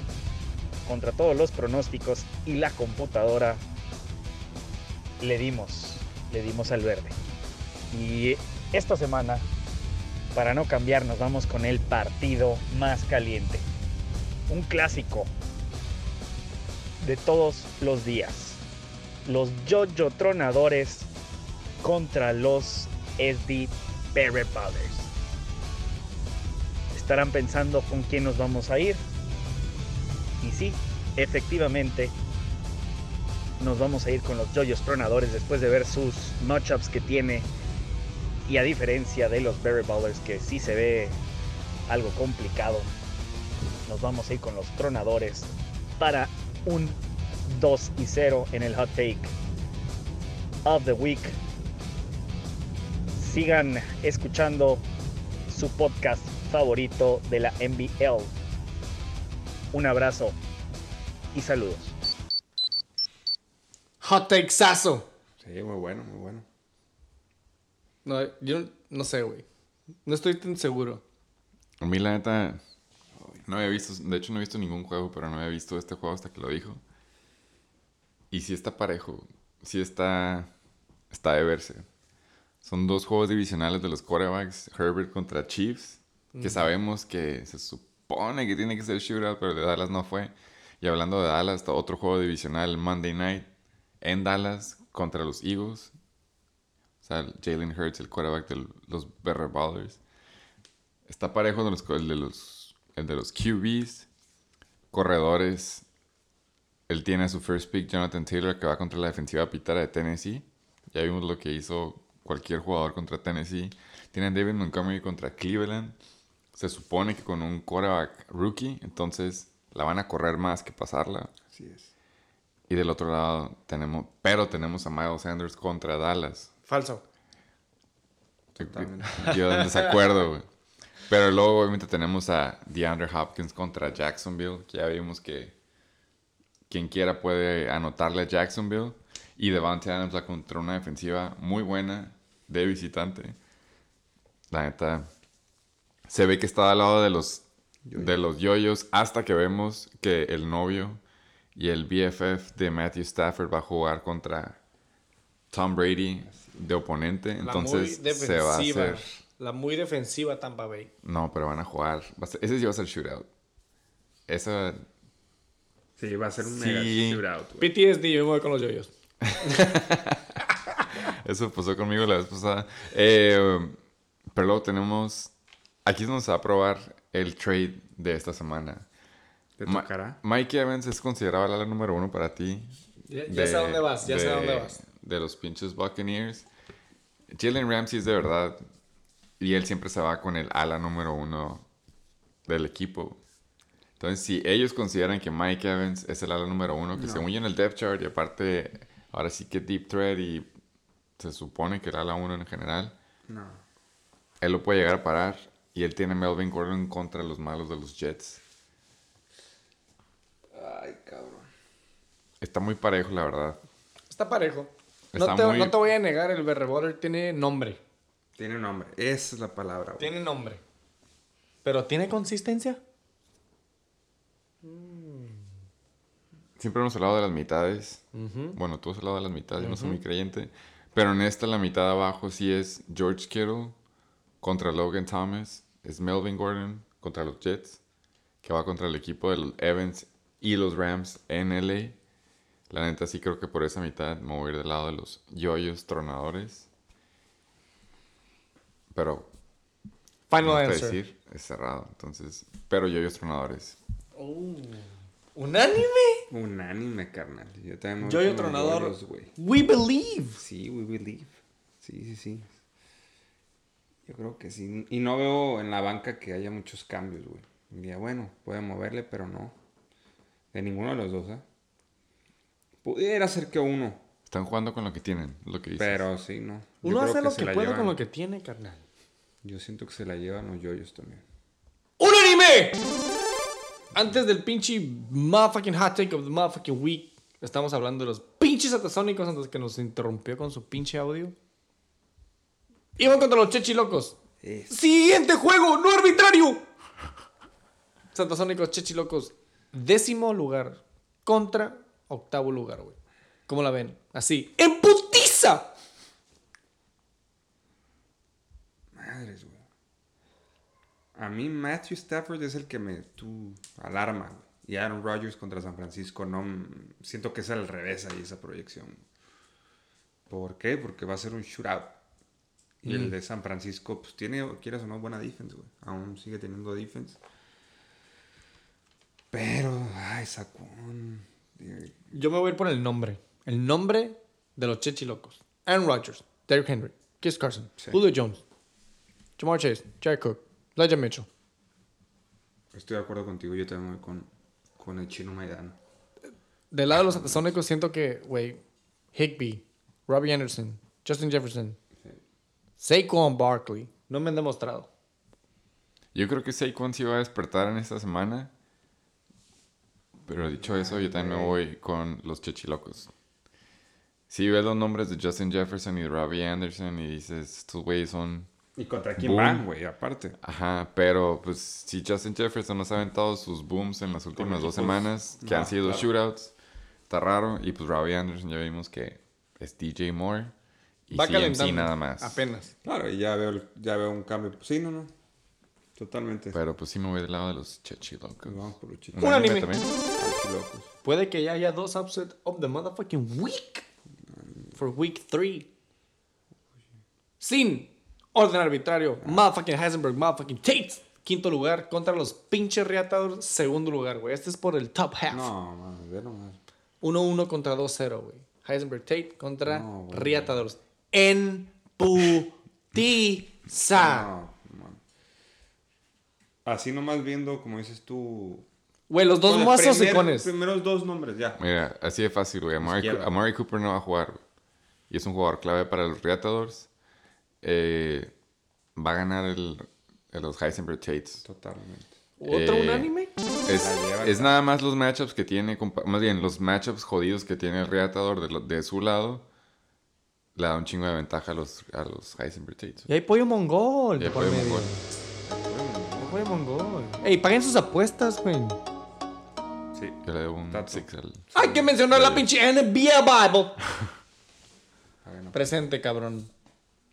[SPEAKER 8] Contra todos los pronósticos y la computadora le dimos, le dimos al verde. Y esta semana, para no cambiar, nos vamos con el partido más caliente. Un clásico de todos los días. Los Jojo Tronadores contra los SD Barrett Brothers. Estarán pensando con quién nos vamos a ir. Y sí, efectivamente, nos vamos a ir con los Jojos Tronadores después de ver sus matchups que tiene. Y a diferencia de los Barrett Ballers, que sí se ve algo complicado, nos vamos a ir con los Tronadores para un 2 y 0 en el hot take of the week. Sigan escuchando su podcast favorito de la NBL. Un abrazo y saludos.
[SPEAKER 2] Hot take sazo.
[SPEAKER 3] Sí, muy bueno, muy bueno.
[SPEAKER 2] No, yo no- sé, güey. No estoy tan seguro.
[SPEAKER 1] A mí, la neta, no había visto, de hecho, no he visto ningún juego, pero no había visto este juego hasta que lo dijo. Y sí está parejo, sí está, está de verse. Son dos juegos divisionales de los quarterbacks, Herbert contra Chiefs, que sabemos que se supone que tiene que ser shootout, pero de Dallas no fue. Y hablando de Dallas, otro juego divisional, Monday Night, en Dallas contra los Eagles. Jalen Hurts, el quarterback de los Better Ballers. Está parejo de los, el, de los, el de los QBs. Corredores. Él tiene a su first pick, Jonathan Taylor, que va contra la defensiva pitara de Tennessee. Ya vimos lo que hizo cualquier jugador contra Tennessee. Tienen David Montgomery contra Cleveland. Se supone que con un quarterback rookie, entonces la van a correr más que pasarla.
[SPEAKER 3] Así es.
[SPEAKER 1] Y del otro lado tenemos, pero tenemos a Miles Sanders contra Dallas.
[SPEAKER 2] Falso.
[SPEAKER 1] Yo en desacuerdo, güey. Pero luego obviamente tenemos a DeAndre Hopkins contra Jacksonville, que ya vimos que quien quiera puede anotarle a Jacksonville. Y Devante Adams va contra una defensiva muy buena de visitante. La neta, se ve que está al lado de los, de los yoyos hasta que vemos que el novio y el BFF de Matthew Stafford va a jugar contra Tom Brady de oponente. Entonces
[SPEAKER 2] la muy
[SPEAKER 1] se va a
[SPEAKER 2] defensiva.
[SPEAKER 1] hacer...
[SPEAKER 2] La muy defensiva Tampa Bay.
[SPEAKER 1] No, pero van a jugar. va a ser- ese sí va a ser shootout. Esa...
[SPEAKER 3] Sí, va a ser un
[SPEAKER 1] Sí.
[SPEAKER 3] mega shootout.
[SPEAKER 2] PTSD, yo me voy con los yoyos.
[SPEAKER 1] Eso pasó conmigo la vez pasada. Eh, pero luego tenemos... Aquí es donde se va a probar el trade de esta semana.
[SPEAKER 3] ¿Te
[SPEAKER 1] Ma-
[SPEAKER 3] tocará?
[SPEAKER 1] Mike Evans es considerado el ala número uno para ti.
[SPEAKER 2] Ya, ya sé a dónde vas, ya sé a
[SPEAKER 1] de-
[SPEAKER 2] dónde vas.
[SPEAKER 1] De los pinches Buccaneers. Jalen Ramsey es de verdad. Y él siempre se va con el ala número uno del equipo. Entonces, si ellos consideran que Mike Evans es el ala número uno, que según yo en el depth chart, y aparte, ahora sí que deep threat y se supone que el ala uno en general,
[SPEAKER 3] No.
[SPEAKER 1] él lo puede llegar a parar. Y él tiene Melvin Gordon contra los malos de los Jets.
[SPEAKER 3] Ay, cabrón.
[SPEAKER 1] Está muy parejo, la verdad.
[SPEAKER 2] Está parejo. No te,
[SPEAKER 1] muy-
[SPEAKER 2] no te voy a negar, el Berreboller tiene nombre.
[SPEAKER 3] Tiene nombre. Esa es la palabra, güey.
[SPEAKER 2] Tiene nombre. Pero ¿tiene consistencia?
[SPEAKER 1] Siempre hemos hablado de las mitades. Bueno, tú has hablado de las mitades, yo no soy muy creyente. Pero en esta, la mitad de abajo sí es George Kittle contra Logan Thomas. Es Melvin Gordon contra los Jets. Que va contra el equipo de los Evans y los Rams en LA. La neta sí creo que por esa mitad me voy a ir del lado de los yoyos tronadores. Pero,
[SPEAKER 2] Final answer.
[SPEAKER 1] decir, es cerrado. Entonces, pero yoyos tronadores.
[SPEAKER 2] ¿Unánime?
[SPEAKER 3] Unánime, carnal. Yo también me voy
[SPEAKER 2] Yo y
[SPEAKER 3] con los
[SPEAKER 2] tronador.
[SPEAKER 3] Yoyos.
[SPEAKER 2] We believe.
[SPEAKER 3] Sí, we believe. Sí, sí, sí. Yo creo que sí. Y no veo en la banca que haya muchos cambios, güey. Diría, bueno, puede moverle, pero no. De ninguno de los dos, ¿eh? Pudiera ser que uno,
[SPEAKER 1] Están jugando con lo que tienen, lo que dices.
[SPEAKER 3] pero sí, no.
[SPEAKER 2] Uno hace lo que puede con lo que tiene, carnal.
[SPEAKER 3] Yo siento que se la llevan los yoyos también.
[SPEAKER 2] ¡Unánime! Antes del pinche motherfucking hot take of the motherfucking week, estamos hablando de los pinches atasónicos antes que nos interrumpió con su pinche audio. Iban contra los chechilocos.
[SPEAKER 3] Es-
[SPEAKER 2] Siguiente juego, no arbitrario. Satasónicos, chechilocos. Décimo lugar contra octavo lugar, güey. ¿Cómo la ven? Así. ¡En putiza!
[SPEAKER 3] Madres, güey. A mí Matthew Stafford es el que me tú alarma, güey. Y Aaron Rodgers contra San Francisco no siento que es al revés ahí esa proyección. ¿Por qué? Porque va a ser un shootout. Y el de San Francisco pues tiene, quieras o no, buena defense, güey. Aún sigue teniendo defense. Pero, ay, Saquon.
[SPEAKER 2] Yo me voy a ir por el nombre. El nombre de los chechilocos. Aaron Rodgers, Derrick Henry, Kiss Carson,
[SPEAKER 3] Sí.
[SPEAKER 2] Julio Jones, Jamar Chase, Jared Cook, Elijah Mitchell.
[SPEAKER 3] Estoy de acuerdo contigo, yo también voy con, con el chino Maidana.
[SPEAKER 2] Del lado de los atasónicos siento que, güey, Higby, Robbie Anderson, Justin Jefferson, Saquon Barkley, no me han demostrado.
[SPEAKER 1] Yo creo que Saquon sí va a despertar en esta semana. Pero dicho eso, yo también me voy con los chechilocos. Si ves los nombres de Justin Jefferson y de Robbie Anderson y dices, estos güeyes son...
[SPEAKER 3] ¿Y contra quién
[SPEAKER 1] Boom.
[SPEAKER 3] van, güey? Aparte.
[SPEAKER 1] Ajá, pero pues si Justin Jefferson nos ha aventado sus booms en las últimas dos semanas, que
[SPEAKER 3] No,
[SPEAKER 1] han sido
[SPEAKER 3] claro.
[SPEAKER 1] shootouts, está raro. Y pues Robbie Anderson ya vimos que es DJ Moore y
[SPEAKER 2] Va
[SPEAKER 1] CMC
[SPEAKER 2] calentando.
[SPEAKER 1] nada más.
[SPEAKER 2] Apenas.
[SPEAKER 3] Claro, y ya veo, el- ya veo un cambio. Sí, no, no. Totalmente.
[SPEAKER 1] Pero pues sí me voy del lado de los chechilocos.
[SPEAKER 3] Vamos por los.
[SPEAKER 2] Un anime.
[SPEAKER 1] también.
[SPEAKER 2] Puede que ya haya dos upset of the motherfucking week. for week 3. Sin orden arbitrario. Motherfucking Heisenberg, motherfucking Tate. Quinto lugar contra los pinches Reatadores. Segundo lugar, güey. Este es por el top half.
[SPEAKER 3] No, mames, ve nomás.
[SPEAKER 2] 1-1 contra 2-0, güey. Heisenberg Tate contra
[SPEAKER 3] No, güey.
[SPEAKER 2] Reatadores. En putiza.
[SPEAKER 3] No, man. Así nomás viendo, como dices tú.
[SPEAKER 2] Güey, los dos
[SPEAKER 3] Con
[SPEAKER 2] más
[SPEAKER 3] los primer-
[SPEAKER 2] hocicones.
[SPEAKER 3] primeros dos nombres, ya.
[SPEAKER 1] Mira, así de fácil, güey. Amari, Cooper no va a jugar. Y es un jugador clave para los Reatadores. Eh, va a ganar el, el- los Heisenberg Tates.
[SPEAKER 3] Totalmente.
[SPEAKER 2] ¿Otro
[SPEAKER 1] Eh,
[SPEAKER 2] unánime?
[SPEAKER 1] Es, nada más los matchups que tiene, más bien los matchups jodidos que tiene el Reatador de, su lado. Le da un chingo de ventaja a los, a los Heisenberg Tates.
[SPEAKER 2] Y hay pollo mongol.
[SPEAKER 1] Y hay
[SPEAKER 2] por
[SPEAKER 1] pollo
[SPEAKER 2] medio.
[SPEAKER 1] mongol.
[SPEAKER 2] Mongol. Ey, paguen sus apuestas, güey.
[SPEAKER 3] Sí.
[SPEAKER 1] Yo le debo un
[SPEAKER 3] Tato.
[SPEAKER 1] six al...
[SPEAKER 2] Hay que mencionar la pinche NBA Bible.
[SPEAKER 3] Hagan
[SPEAKER 2] Presente, cabrón.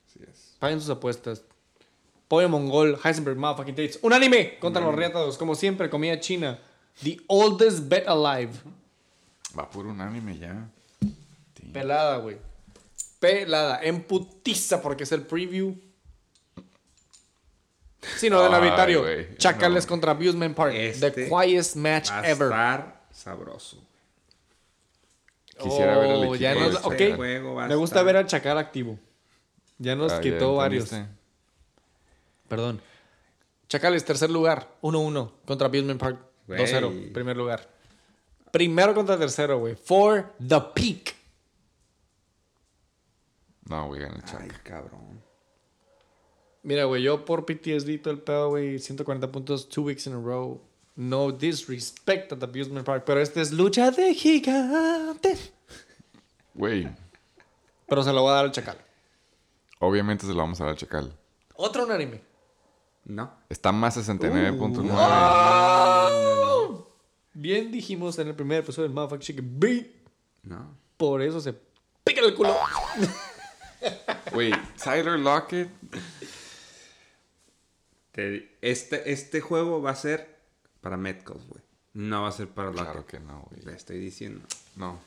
[SPEAKER 3] Así es.
[SPEAKER 2] Paguen sus apuestas. Pollo mongol, Heisenberg, motherfucking Tates. Unánime contra los Reatadores. Como siempre, comida china. The oldest bet alive.
[SPEAKER 1] Va por un anime ya. Sí.
[SPEAKER 2] Pelada, güey. Pelada. En putiza porque es el preview. Sí, no, del arbitrario.
[SPEAKER 1] güey.
[SPEAKER 2] Chacales
[SPEAKER 1] No.
[SPEAKER 2] contra Abusement Park.
[SPEAKER 3] Este
[SPEAKER 2] The quietest match
[SPEAKER 3] Va a
[SPEAKER 2] ever.
[SPEAKER 3] estar sabroso.
[SPEAKER 1] Quisiera ver el
[SPEAKER 2] Oh,
[SPEAKER 1] equipo
[SPEAKER 2] ya nos-
[SPEAKER 1] Chacal.
[SPEAKER 2] ok.
[SPEAKER 3] Este juego va
[SPEAKER 2] Me gusta
[SPEAKER 3] estar-
[SPEAKER 2] ver al Chacal activo. Ya nos
[SPEAKER 1] Ah, ya
[SPEAKER 2] quitó varios.
[SPEAKER 1] entendiste.
[SPEAKER 2] Perdón. Chacales, tercer lugar. 1-1 contra Abusement Park.
[SPEAKER 3] Güey.
[SPEAKER 2] 2-0, primer lugar. Primero contra tercero, güey. For the peak.
[SPEAKER 1] No, güey, gana el
[SPEAKER 3] Ay,
[SPEAKER 1] Chacal.
[SPEAKER 3] cabrón.
[SPEAKER 2] Mira, güey, yo por PTSD todo el pedo, güey. 140 puntos, two weeks in a row. No disrespect at the Abusement Park. Pero este es lucha de gigantes.
[SPEAKER 1] Güey,
[SPEAKER 2] Pero se lo voy a dar al Chacal.
[SPEAKER 1] obviamente se lo vamos a dar al Chacal.
[SPEAKER 2] Otro unánime.
[SPEAKER 3] No.
[SPEAKER 1] Está más 69.9.
[SPEAKER 2] Uh. Bien dijimos en el primer episodio del Motherfucking Chicken Beat.
[SPEAKER 3] No.
[SPEAKER 2] Por eso se pica el culo.
[SPEAKER 1] Güey, Tyler Lockett.
[SPEAKER 3] Te- este, este juego va a ser para Metcalf, güey. No va a ser para la
[SPEAKER 1] Claro que no, güey.
[SPEAKER 3] Le estoy diciendo.
[SPEAKER 1] No.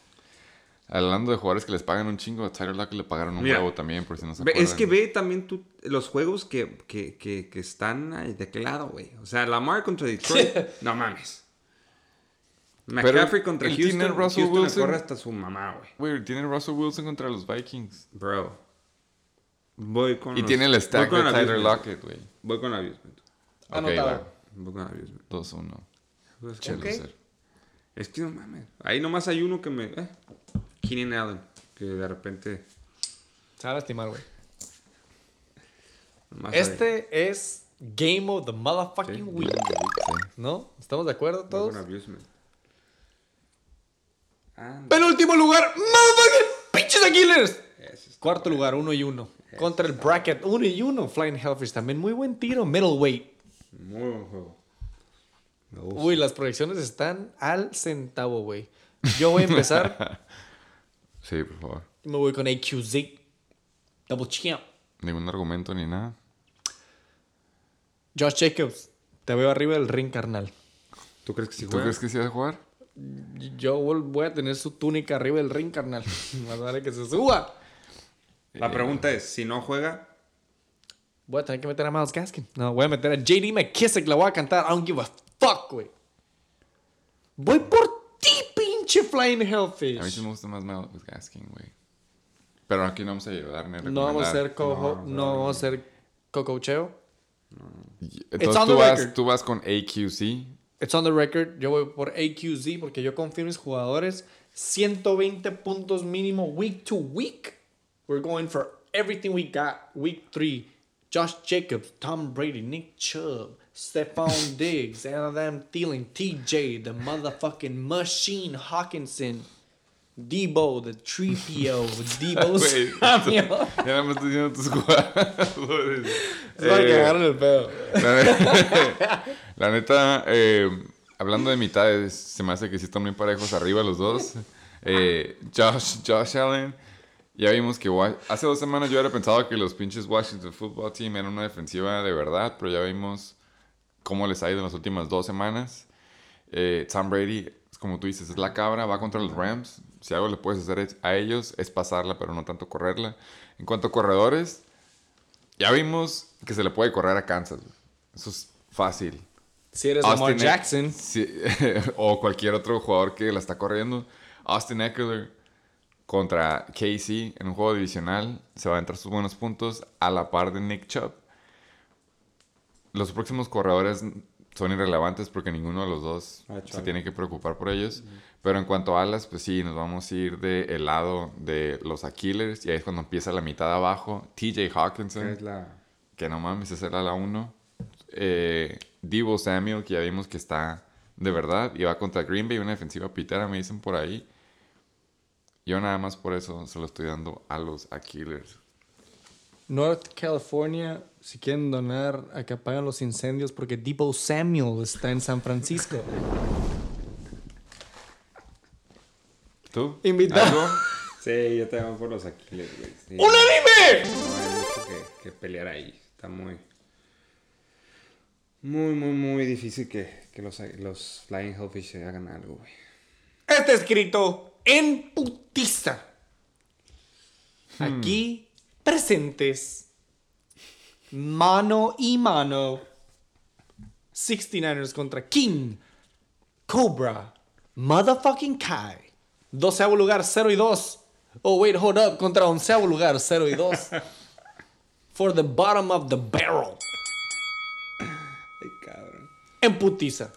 [SPEAKER 1] Hablando de jugadores que les pagan un chingo, a Tyler Lockett le pagaron un
[SPEAKER 3] Mira,
[SPEAKER 1] huevo también, por si no se acuerdan.
[SPEAKER 3] es que ve también tú los juegos que, que, que, que están ahí de qué lado, güey. O sea, Lamar contra Detroit. no mames. McCaffrey contra
[SPEAKER 1] él tiene
[SPEAKER 3] Houston.
[SPEAKER 1] Russell
[SPEAKER 3] Houston
[SPEAKER 1] Wilson.
[SPEAKER 3] corre hasta su mamá, güey.
[SPEAKER 1] Güey, tiene Russell Wilson contra los Vikings.
[SPEAKER 3] Bro. Voy con
[SPEAKER 1] Y
[SPEAKER 3] los-
[SPEAKER 1] tiene el
[SPEAKER 3] voy
[SPEAKER 1] stack
[SPEAKER 3] con
[SPEAKER 1] de Tyler
[SPEAKER 3] abusement.
[SPEAKER 1] Lockett, güey.
[SPEAKER 3] Voy con abusement.
[SPEAKER 1] Ok,
[SPEAKER 2] Anotado.
[SPEAKER 1] va.
[SPEAKER 3] Voy con abusement.
[SPEAKER 1] 2-1.
[SPEAKER 3] Pues,
[SPEAKER 1] Che,
[SPEAKER 2] Ok.
[SPEAKER 1] loser.
[SPEAKER 3] Es que no mames. Ahí nomás hay uno que me. Eh. Keenan Allen. Que de repente.
[SPEAKER 2] Se va a lastimar, güey. Este es Game of the Motherfucking Week. ¿No? ¿Estamos de acuerdo
[SPEAKER 3] Voy
[SPEAKER 2] todos?
[SPEAKER 3] con abusement.
[SPEAKER 2] Penúltimo lugar, Motherfucking Pinches
[SPEAKER 3] está
[SPEAKER 2] Cuarto lugar, 1 y 1. Contra el bracket, 1 y 1. Flying Hellfish también. Muy buen tiro. Middleweight.
[SPEAKER 3] Muy buen juego. Me gusta.
[SPEAKER 2] Uy, las proyecciones están al centavo, güey. Yo voy a empezar.
[SPEAKER 1] Sí, por favor.
[SPEAKER 2] me voy con AQZ. Double champ.
[SPEAKER 1] Ningún argumento ni nada.
[SPEAKER 2] Josh Jacobs. Te veo arriba del ring, carnal.
[SPEAKER 3] ¿Tú crees que sí
[SPEAKER 1] ¿Tú
[SPEAKER 3] juega?
[SPEAKER 1] crees que sí va a jugar?
[SPEAKER 2] Yo voy a tener su túnica arriba del ring, carnal. Más vale que se suba.
[SPEAKER 3] La pregunta es: si no juega,
[SPEAKER 2] Voy a tener que meter a Miles Gaskin. No, voy a meter a JD McKissick. La voy a cantar. I don't give a fuck, güey. Voy por ti, pinche Flying Hellfish.
[SPEAKER 1] A mí sí me gusta más Miles Gaskin, güey. Pero aquí no vamos a ayudar ni a
[SPEAKER 2] No vamos a hacer cojo, no, vamos a hacer cococheo. It's
[SPEAKER 1] Entonces
[SPEAKER 2] on
[SPEAKER 1] tú
[SPEAKER 2] the
[SPEAKER 1] vas,
[SPEAKER 2] record.
[SPEAKER 1] tú vas con AQC.
[SPEAKER 2] It's on the record. Yo voy por AQZ porque yo confío en mis jugadores. 120 puntos mínimo week to week. We're going for everything we got. Week 3. Josh Jacobs, Tom Brady, Nick Chubb, Stephon Diggs, Adam Thielen, TJ, the motherfucking machine Hawkinson, Debo, the 3PO, Debo Samuel.
[SPEAKER 1] Ya no me estoy diciendo tus jugadores.
[SPEAKER 2] Es para que agarren el pedo.
[SPEAKER 1] La neta, la neta, eh, hablando de mitades, se me hace que sí están muy parejos arriba los dos. Eh, Josh, Josh Allen, ya vimos que hace dos semanas yo hubiera pensado que los pinches Washington Football Team eran una defensiva de verdad, pero ya vimos cómo les ha ido en las últimas dos semanas. Eh, Tom Brady, como tú dices, es la cabra, va contra los Rams. Si algo le puedes hacer a ellos es pasarla, pero no tanto correrla. En cuanto a corredores, ya vimos que se le puede correr a Kansas. Eso es fácil.
[SPEAKER 2] Si eres Lamar
[SPEAKER 1] Austin E-
[SPEAKER 2] Jackson,
[SPEAKER 1] sí, o cualquier otro jugador que la está corriendo. Austin Eckler contra KC en un juego divisional se va a entrar sus buenos puntos a la par de Nick Chubb. Los próximos corredores son irrelevantes porque ninguno de los dos
[SPEAKER 3] Ah,
[SPEAKER 1] se tiene que preocupar por ellos. Pero en cuanto a alas, pues sí, nos vamos a ir del lado de los Aquilers y ahí es cuando empieza la mitad abajo. TJ Hawkinson
[SPEAKER 3] Es la...
[SPEAKER 1] que no mames, esa era la 1. Eh, Divo Samuel, que ya vimos que está de verdad, y va contra Green Bay, una defensiva pitera, me dicen por ahí. Yo nada más por eso se lo estoy dando a los Aquilers.
[SPEAKER 2] North California, si quieren donar a que apaguen los incendios porque Debo Samuel está en San Francisco.
[SPEAKER 1] ¿Tú?
[SPEAKER 2] Invitado.
[SPEAKER 1] ¿Algo?
[SPEAKER 3] Sí, yo te voy por los Aquiles, güey. Sí.
[SPEAKER 2] ¡Unánime!
[SPEAKER 3] No hay mucho que, que pelear ahí. Está muy... Muy, muy, muy difícil que, que los, los Flying Hellfish se hagan algo, güey.
[SPEAKER 2] Está escrito en putiza. Aquí presentes. Mano y mano. 69ers contra King. Cobra. Motherfucking Kai. Doceavo lugar 0 y 2. Oh, wait, hold up. Contra onceavo lugar 0 y 2. For the bottom of the barrel.
[SPEAKER 3] Ay, cabrón.
[SPEAKER 2] En putiza.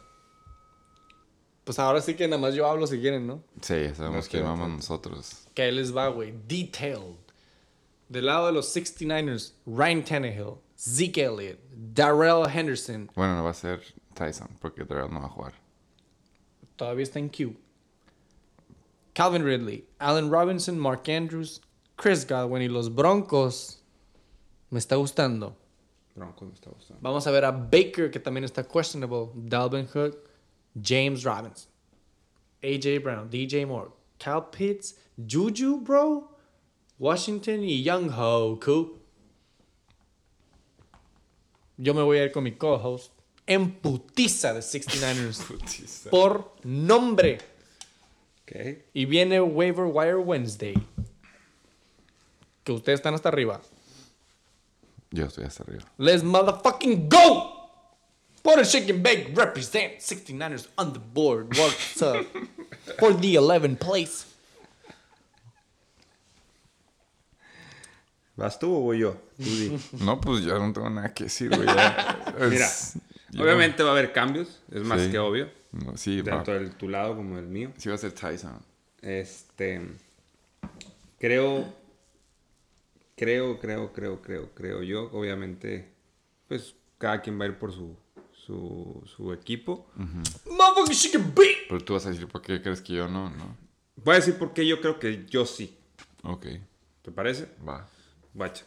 [SPEAKER 2] Pues ahora sí que nada más yo hablo si quieren, ¿no?
[SPEAKER 1] Sí, ya sabemos
[SPEAKER 3] queda
[SPEAKER 1] vamos nosotros.
[SPEAKER 2] Que ahí les va, güey. Detailed. Del lado de los 69ers, Ryan Tannehill, Zeke Elliott, Darrell Henderson,
[SPEAKER 1] Bueno, no va a ser Tyson, porque Darrell no va a jugar.
[SPEAKER 2] todavía está en Q. Calvin Ridley, Allen Robinson, Mark Andrews, Chris Godwin y los Broncos. Me está gustando.
[SPEAKER 3] Bronco me está gustando.
[SPEAKER 2] Vamos a ver a Baker, que también está questionable. Dalvin Hook, James Robinson, AJ Brown, DJ Moore, Cal Pitts, Juju, bro, Washington y Young Ho Koo. Yo me voy a ir con mi co-host en putiza de 69ers por nombre.
[SPEAKER 3] Ok.
[SPEAKER 2] Y viene Waiver Wire Wednesday. Que ustedes están hasta arriba.
[SPEAKER 1] Yo estoy hasta arriba.
[SPEAKER 2] Let's motherfucking go! For the shake and bake represent 69ers on the board. What's up? For the 11th place.
[SPEAKER 3] ¿Vas tú o voy yo? Tú.
[SPEAKER 1] No, pues yo no tengo nada que decir, güey.
[SPEAKER 3] Mira,
[SPEAKER 1] yo-
[SPEAKER 3] obviamente va a haber cambios. Es más
[SPEAKER 1] Sí.
[SPEAKER 3] que obvio.
[SPEAKER 1] no, sí, va,
[SPEAKER 3] Tanto de tu lado como del mío.
[SPEAKER 1] sí va a ser Tyson.
[SPEAKER 3] Este. Creo. Creo, creo, creo, creo, creo yo. Obviamente, pues cada quien va a ir por su, su, su equipo.
[SPEAKER 2] And bake!
[SPEAKER 1] Pero tú vas a decir por qué crees que yo no, ¿no?
[SPEAKER 3] Voy a decir por qué yo creo que yo sí.
[SPEAKER 1] Ok,
[SPEAKER 3] ¿Te parece?
[SPEAKER 1] va.
[SPEAKER 3] Guacha.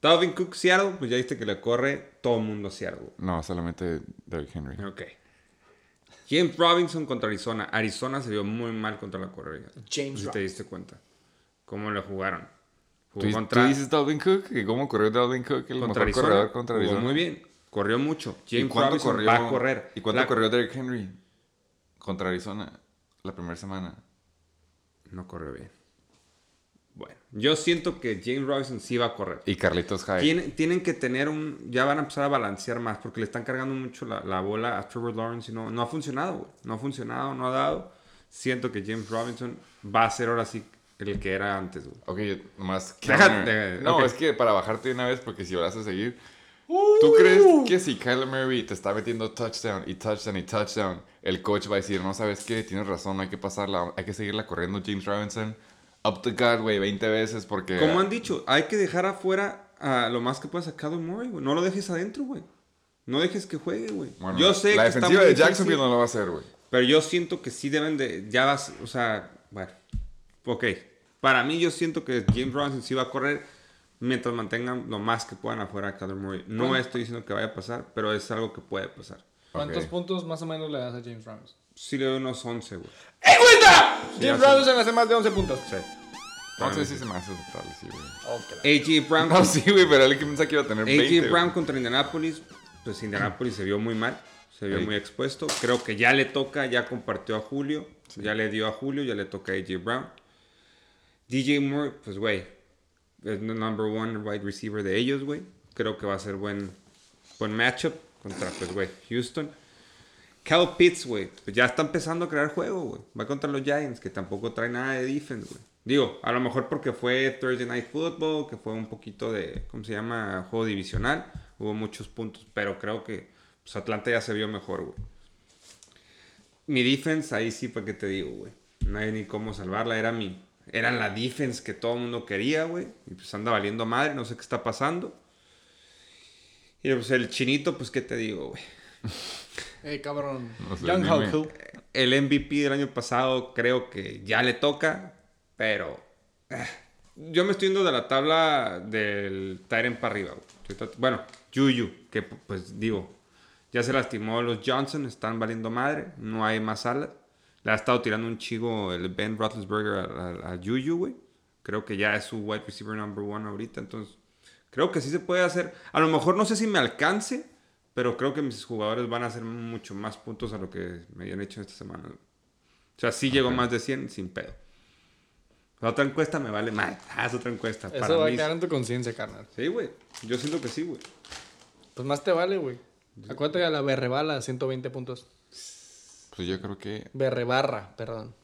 [SPEAKER 3] Dalvin Cook, Seattle, pues ya viste que le corre todo el mundo a Seattle.
[SPEAKER 1] No, solamente Derrick Henry.
[SPEAKER 3] Ok. James Robinson contra Arizona. Arizona se vio muy mal contra la corrida.
[SPEAKER 2] James
[SPEAKER 3] Si te diste cuenta. ¿Cómo le jugaron?
[SPEAKER 1] ¿Tú,
[SPEAKER 3] Jugó
[SPEAKER 1] tú
[SPEAKER 3] contra,
[SPEAKER 1] dices Dalvin Cook? ¿Que ¿Cómo corrió Dalvin Cook? El
[SPEAKER 3] contra
[SPEAKER 1] mejor
[SPEAKER 3] Arizona.
[SPEAKER 1] corredor contra
[SPEAKER 3] Jugó
[SPEAKER 1] Arizona.
[SPEAKER 3] muy bien. Corrió mucho.
[SPEAKER 1] ¿Y
[SPEAKER 3] James
[SPEAKER 1] cuánto
[SPEAKER 3] Robinson
[SPEAKER 1] corrió,
[SPEAKER 3] va a correr.
[SPEAKER 1] ¿Y cuánto
[SPEAKER 3] La-
[SPEAKER 1] corrió Derrick Henry contra Arizona la primera semana?
[SPEAKER 3] No corrió bien. Bueno, yo siento que James Robinson sí va a correr.
[SPEAKER 1] Y Carlitos Hyde.
[SPEAKER 3] Tienen, tienen que tener un. Ya van a empezar a balancear más porque le están cargando mucho la, la bola a Trevor Lawrence y no, no ha funcionado, güey. No ha funcionado, no ha dado. Siento que James Robinson va a ser ahora sí el que era antes, güey.
[SPEAKER 1] Ok, yo nomás.
[SPEAKER 3] Deja- de-
[SPEAKER 1] no, es que para bajarte de una vez, porque si vas a seguir. ¿Tú crees que si Kyler Murray te está metiendo touchdown y touchdown y touchdown, el coach va a decir, no sabes qué, tienes razón, hay que pasarla, hay que seguirla corriendo James Robinson up the gut, güey, 20 veces porque.
[SPEAKER 3] Como han dicho, hay que dejar afuera a lo más que puedas a Kyler Murray, güey. No lo dejes adentro, güey. No dejes que juegue, güey.
[SPEAKER 1] Bueno,
[SPEAKER 3] yo sé
[SPEAKER 1] la
[SPEAKER 3] que está
[SPEAKER 1] defensiva
[SPEAKER 3] muy
[SPEAKER 1] de Jacksonville no lo va a hacer, güey.
[SPEAKER 3] Pero yo siento que sí deben de. Ya vas. O sea, bueno. Ok. Para mí, yo siento que James Robinson sí va a correr mientras mantengan lo más que puedan afuera a Kyler Murray. No estoy diciendo que vaya a pasar, pero es algo que puede pasar.
[SPEAKER 2] ¿Cuántos puntos más o menos le das a James Robinson?
[SPEAKER 3] Sí le doy unos 11, güey.
[SPEAKER 2] ¡En cuenta! James
[SPEAKER 3] hace-
[SPEAKER 2] Robinson hace más de 11 puntos.
[SPEAKER 3] Sí.
[SPEAKER 1] No sé si se me hace total, sí, güey.
[SPEAKER 3] AJ Brown.
[SPEAKER 1] No, sí, güey, pero él que pensaba que iba a tener 20.
[SPEAKER 3] AJ
[SPEAKER 1] güey.
[SPEAKER 3] Brown contra Indianapolis. Pues Indianapolis se vio muy mal. Se vio
[SPEAKER 1] Sí.
[SPEAKER 3] muy expuesto. Creo que ya le toca, ya compartió a Julio. Ya le dio a Julio, ya le toca a AJ Brown. DJ Moore, pues, güey, es el number one wide receiver de ellos, güey. Creo que va a ser buen, buen matchup contra, pues, güey, Houston. Cal Pitts, güey, pues ya está empezando a crear juego, güey. Va contra los Giants, que tampoco trae nada de defense, güey. Digo, a lo mejor porque fue Thursday Night Football, que fue un poquito de, ¿cómo se llama? Juego divisional. Hubo muchos puntos, pero creo que pues, Atlanta ya se vio mejor, güey. Mi defense, ahí sí, ¿para qué te digo, güey? No hay ni cómo salvarla. Era mi, era la defense que todo el mundo quería, güey. Y pues anda valiendo madre, no sé qué está pasando. Y pues el chinito, pues, ¿qué te digo, güey?
[SPEAKER 2] Ey, cabrón.
[SPEAKER 1] No sé,
[SPEAKER 2] Young.
[SPEAKER 3] El MVP del año pasado creo que ya le toca, pero eh, yo me estoy yendo de la tabla del Tyrant para arriba. güey. Bueno, Juju, que pues digo, ya se lastimó los Johnson, están valiendo madre, no hay más alas. Le ha estado tirando un chigo el Ben Roethlisberger a, a, a Juju, güey. Creo que ya es su wide receiver number one ahorita, entonces creo que sí se puede hacer. A lo mejor no sé si me alcance, pero creo que mis jugadores van a hacer mucho más puntos a lo que me habían hecho esta semana. O sea, sí llegó más de 100 sin pedo. La otra encuesta me vale más. Ah, es otra encuesta.
[SPEAKER 2] Eso
[SPEAKER 3] Para
[SPEAKER 2] va a
[SPEAKER 3] mí.
[SPEAKER 2] quedar en tu conciencia, carnal.
[SPEAKER 3] Sí, güey. Yo siento que sí, güey.
[SPEAKER 2] Pues más te vale, güey. Acuérdate de la berrebala, 120 puntos.
[SPEAKER 1] Pues yo creo que
[SPEAKER 2] Berrebarra, perdón.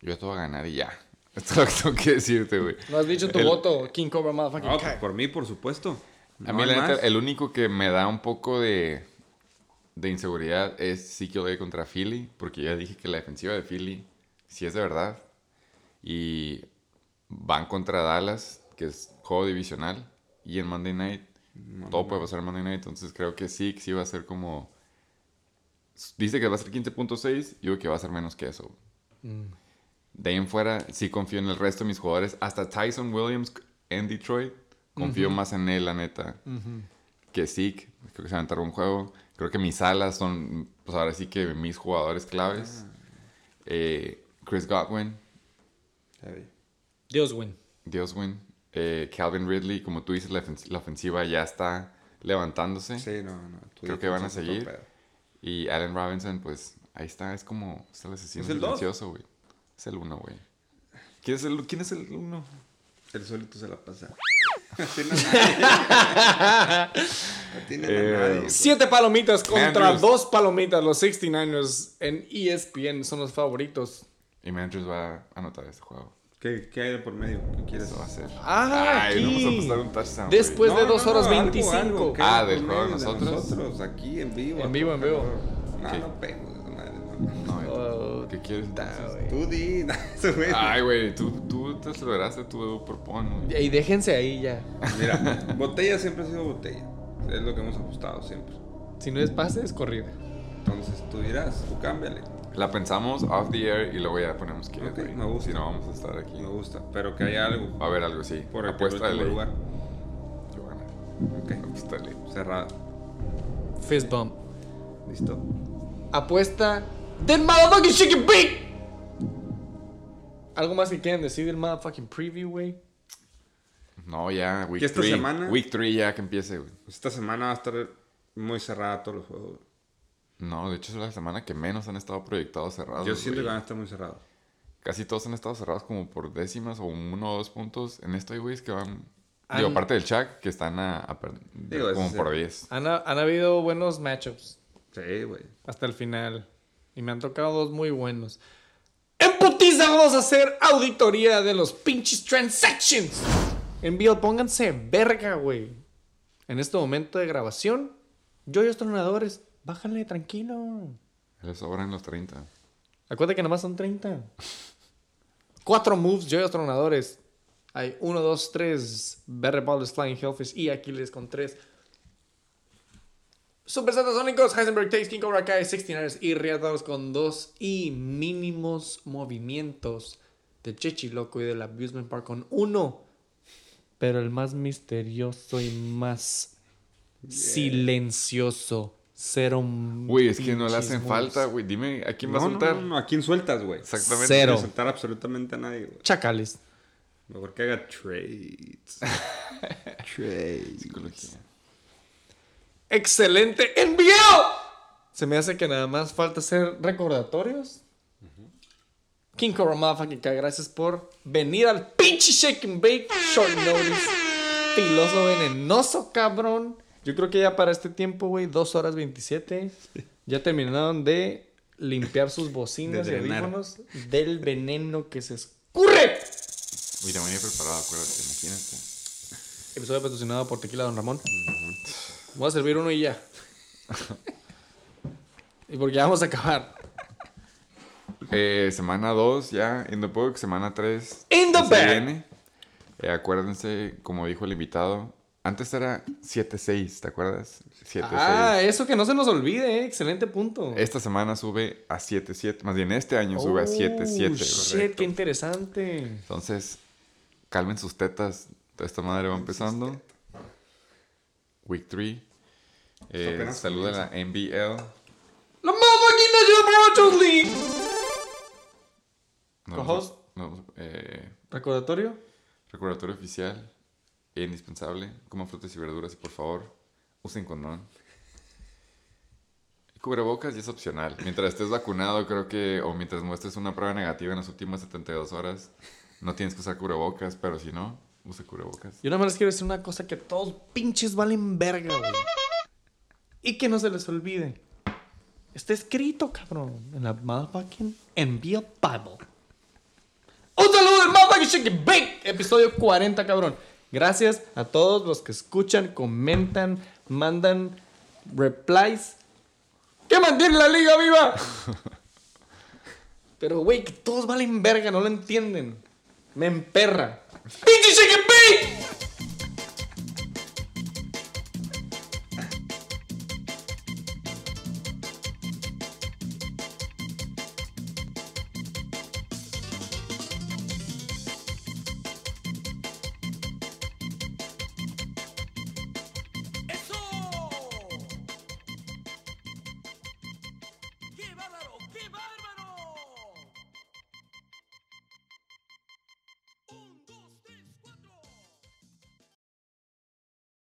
[SPEAKER 1] yo esto voy a ganar y ya. Esto es lo que tengo que decirte, güey.
[SPEAKER 2] No has dicho tu
[SPEAKER 1] El-
[SPEAKER 2] voto, King Cobra Motherfucking
[SPEAKER 3] No,
[SPEAKER 2] Kai.
[SPEAKER 3] por mí, por supuesto.
[SPEAKER 1] A mí, la neta, el único que me da un poco de, de inseguridad es Ezekiel contra Philly, porque ya dije que la defensiva de Philly sí es de verdad. Y van contra Dallas, que es juego divisional, y en Monday Night, todo puede pasar en Monday Night, entonces creo que sí, que sí va a ser como... Dice que va a ser 15.6, yo digo que va a ser menos que eso. De ahí en fuera, sí confío en el resto de mis jugadores. Hasta Tyson Williams en Detroit, confío más en él, la neta, que Zeke. Creo que se va a aventar un juego. Creo que mis alas son, pues ahora sí que mis jugadores claves. Eh, Chris Godwin,
[SPEAKER 3] Ya vi.
[SPEAKER 2] Dios, win.
[SPEAKER 1] Dios win. Eh, Calvin Ridley, como tú dices, la, ofens- la ofensiva ya está levantándose.
[SPEAKER 3] Sí, no, no.
[SPEAKER 1] Creo que van a seguir. Y Allen Robinson, pues ahí está, es como es el asesino
[SPEAKER 3] Es el dos.
[SPEAKER 1] silencioso, güey. Es el uno, güey. ¿Quién es el, ¿Quién es el uno?
[SPEAKER 3] El solito se la pasa. No tiene a nadie. No tiene a
[SPEAKER 1] Eh,
[SPEAKER 3] nadie.
[SPEAKER 2] Siete palomitas contra
[SPEAKER 1] Andrews.
[SPEAKER 2] dos palomitas. Los 69ers en ESPN son los favoritos.
[SPEAKER 1] Y Andrews va a anotar este juego.
[SPEAKER 3] ¿Qué, ¿Qué hay de por medio? ¿Qué quieres?
[SPEAKER 1] Eso va a ser.
[SPEAKER 2] Ah,
[SPEAKER 1] Ay, no vamos a
[SPEAKER 2] aquí.
[SPEAKER 1] apostar un touchdown.
[SPEAKER 2] Después
[SPEAKER 1] güey.
[SPEAKER 2] de dos horas
[SPEAKER 3] algo,
[SPEAKER 2] 25.
[SPEAKER 3] algo, ¿qué
[SPEAKER 1] Ah, del juego de nosotros.
[SPEAKER 3] nosotros, aquí en vivo.
[SPEAKER 2] En vivo, en vivo.
[SPEAKER 3] No,
[SPEAKER 1] ¿Qué?
[SPEAKER 3] no pego. no.
[SPEAKER 1] No, ¿Qué quieres? entonces?
[SPEAKER 3] Tú di. güey.
[SPEAKER 1] Ay, güey, tú, tú te aceleraste, tú propon. güey.
[SPEAKER 2] Y déjense ahí ya.
[SPEAKER 3] Mira, botella siempre ha sido botella. Es lo que hemos apostado siempre.
[SPEAKER 2] Si no es pase, es corrida.
[SPEAKER 3] Entonces tú dirás, tú cámbiale.
[SPEAKER 1] La pensamos off the air y luego ya ponemos que.
[SPEAKER 3] Ok,
[SPEAKER 1] güey.
[SPEAKER 3] me gusta.
[SPEAKER 1] Si no, vamos a estar aquí.
[SPEAKER 3] Me gusta. Pero que haya algo.
[SPEAKER 1] Va a haber algo, sí.
[SPEAKER 3] Por el
[SPEAKER 1] Apuesta de ley.
[SPEAKER 3] lugar.
[SPEAKER 1] Yo ganar.
[SPEAKER 3] Ok.
[SPEAKER 1] Apuesta de ley.
[SPEAKER 3] Cerrado.
[SPEAKER 2] Fist bump.
[SPEAKER 3] ¿Listo?
[SPEAKER 2] Apuesta del motherfucking chicken beat. ¿Algo más que quieran decir del motherfucking preview, güey?
[SPEAKER 1] No, ya, week
[SPEAKER 3] ¿Que esta
[SPEAKER 1] 3.
[SPEAKER 3] semana?
[SPEAKER 1] Week 3 ya que empiece, güey.
[SPEAKER 3] Esta semana va a estar muy cerrada todos los juegos.
[SPEAKER 1] No, de hecho es la semana que menos han estado proyectados cerrados.
[SPEAKER 3] Yo siento que van a estar muy cerrados.
[SPEAKER 1] Casi todos han estado cerrados como por décimas o uno o dos puntos. En esto hay güeyes que van.
[SPEAKER 2] Han-
[SPEAKER 1] Digo, aparte del Chuck, que están a, a per-
[SPEAKER 3] Digo, ese
[SPEAKER 1] como por
[SPEAKER 3] el-
[SPEAKER 1] 10.
[SPEAKER 2] Han, han habido buenos matchups
[SPEAKER 3] Sí, güey.
[SPEAKER 2] hasta el final. Y me han tocado dos muy buenos. En putiza vamos a hacer auditoría de los pinches transactions. En Bill, pónganse verga, güey. En este momento de grabación, yo y los tronadores, bájale tranquilo.
[SPEAKER 1] Les sobran los 30.
[SPEAKER 2] Acuérdate que nomás son 30. Cuatro moves, los tronadores. Hay uno, dos, tres. Berry Ballers, Flying Hellfish y Aquiles con tres. Super Satasónicos, Heisenberg Takes, King Cobra Kai, 69ers y Riatados con dos. Y mínimos movimientos de Chechiloco y del Abusement Park con uno. Pero el más misterioso y más silencioso. Cero.
[SPEAKER 1] Güey, es que no le hacen falta, güey. Dime, ¿a quién va a
[SPEAKER 3] No, no,
[SPEAKER 1] soltar?
[SPEAKER 3] no, no, ¿A quién sueltas, güey?
[SPEAKER 1] Exactamente.
[SPEAKER 2] Cero.
[SPEAKER 3] No soltar absolutamente a nadie, güey.
[SPEAKER 2] Chacales.
[SPEAKER 3] Mejor que haga trades. trades.
[SPEAKER 1] Psicología.
[SPEAKER 2] excelente envío Se me hace que nada más falta hacer recordatorios. King Cobra Motherfucking K, gracias por venir al pinche Shake and Bake Short Notice. Filoso venenoso, cabrón. Yo creo que ya para este tiempo, güey, 2 horas 27. Ya terminaron de limpiar sus bocinas
[SPEAKER 3] De
[SPEAKER 2] y audífonos del veneno que se escurre.
[SPEAKER 1] Uy, te venía preparado, acuérdate, imagínate.
[SPEAKER 2] Episodio patrocinado por Tequila Don Ramón. Voy a servir uno y ya. y porque ya vamos a acabar.
[SPEAKER 1] Eh, semana 2 ya, in the book. Semana 3.
[SPEAKER 2] In the bag.
[SPEAKER 1] acuérdense, como dijo el invitado, antes era 7-6, ¿te acuerdas? 7-6.
[SPEAKER 2] Ah, eso que no se nos olvide, eh. excelente punto.
[SPEAKER 1] Esta semana sube a 7-7. Más bien, este año sube a 7-7.
[SPEAKER 2] Oh, shit, qué interesante.
[SPEAKER 1] Entonces, calmen sus tetas. Esta madre va empezando. Week 3. Eh, saluda a la NBL.
[SPEAKER 2] ¡La motherfucking National League!
[SPEAKER 1] No,
[SPEAKER 2] Co-host.
[SPEAKER 1] no, eh,
[SPEAKER 2] Recordatorio.
[SPEAKER 1] recordatorio oficial. Indispensable. Coman frutas y verduras y por favor, usen condón. Cubrebocas y es opcional. Mientras estés vacunado, creo que, o mientras muestres una prueba negativa en las últimas 72 horas, no tienes que usar cubrebocas, pero si no, use cubrebocas.
[SPEAKER 2] Yo nada más les quiero decir una cosa que todos pinches valen verga, güey. Y que no se les olvide. Está escrito, cabrón, en la motherfucking Envía Bible. Un saludo del motherfucking Shake Bake, episodio 40, cabrón. Gracias a todos los que escuchan, comentan, mandan replies. ¡Que mantiene la liga viva! Pero, güey, que todos valen verga, no lo entienden. Me emperra. ¡Pinche!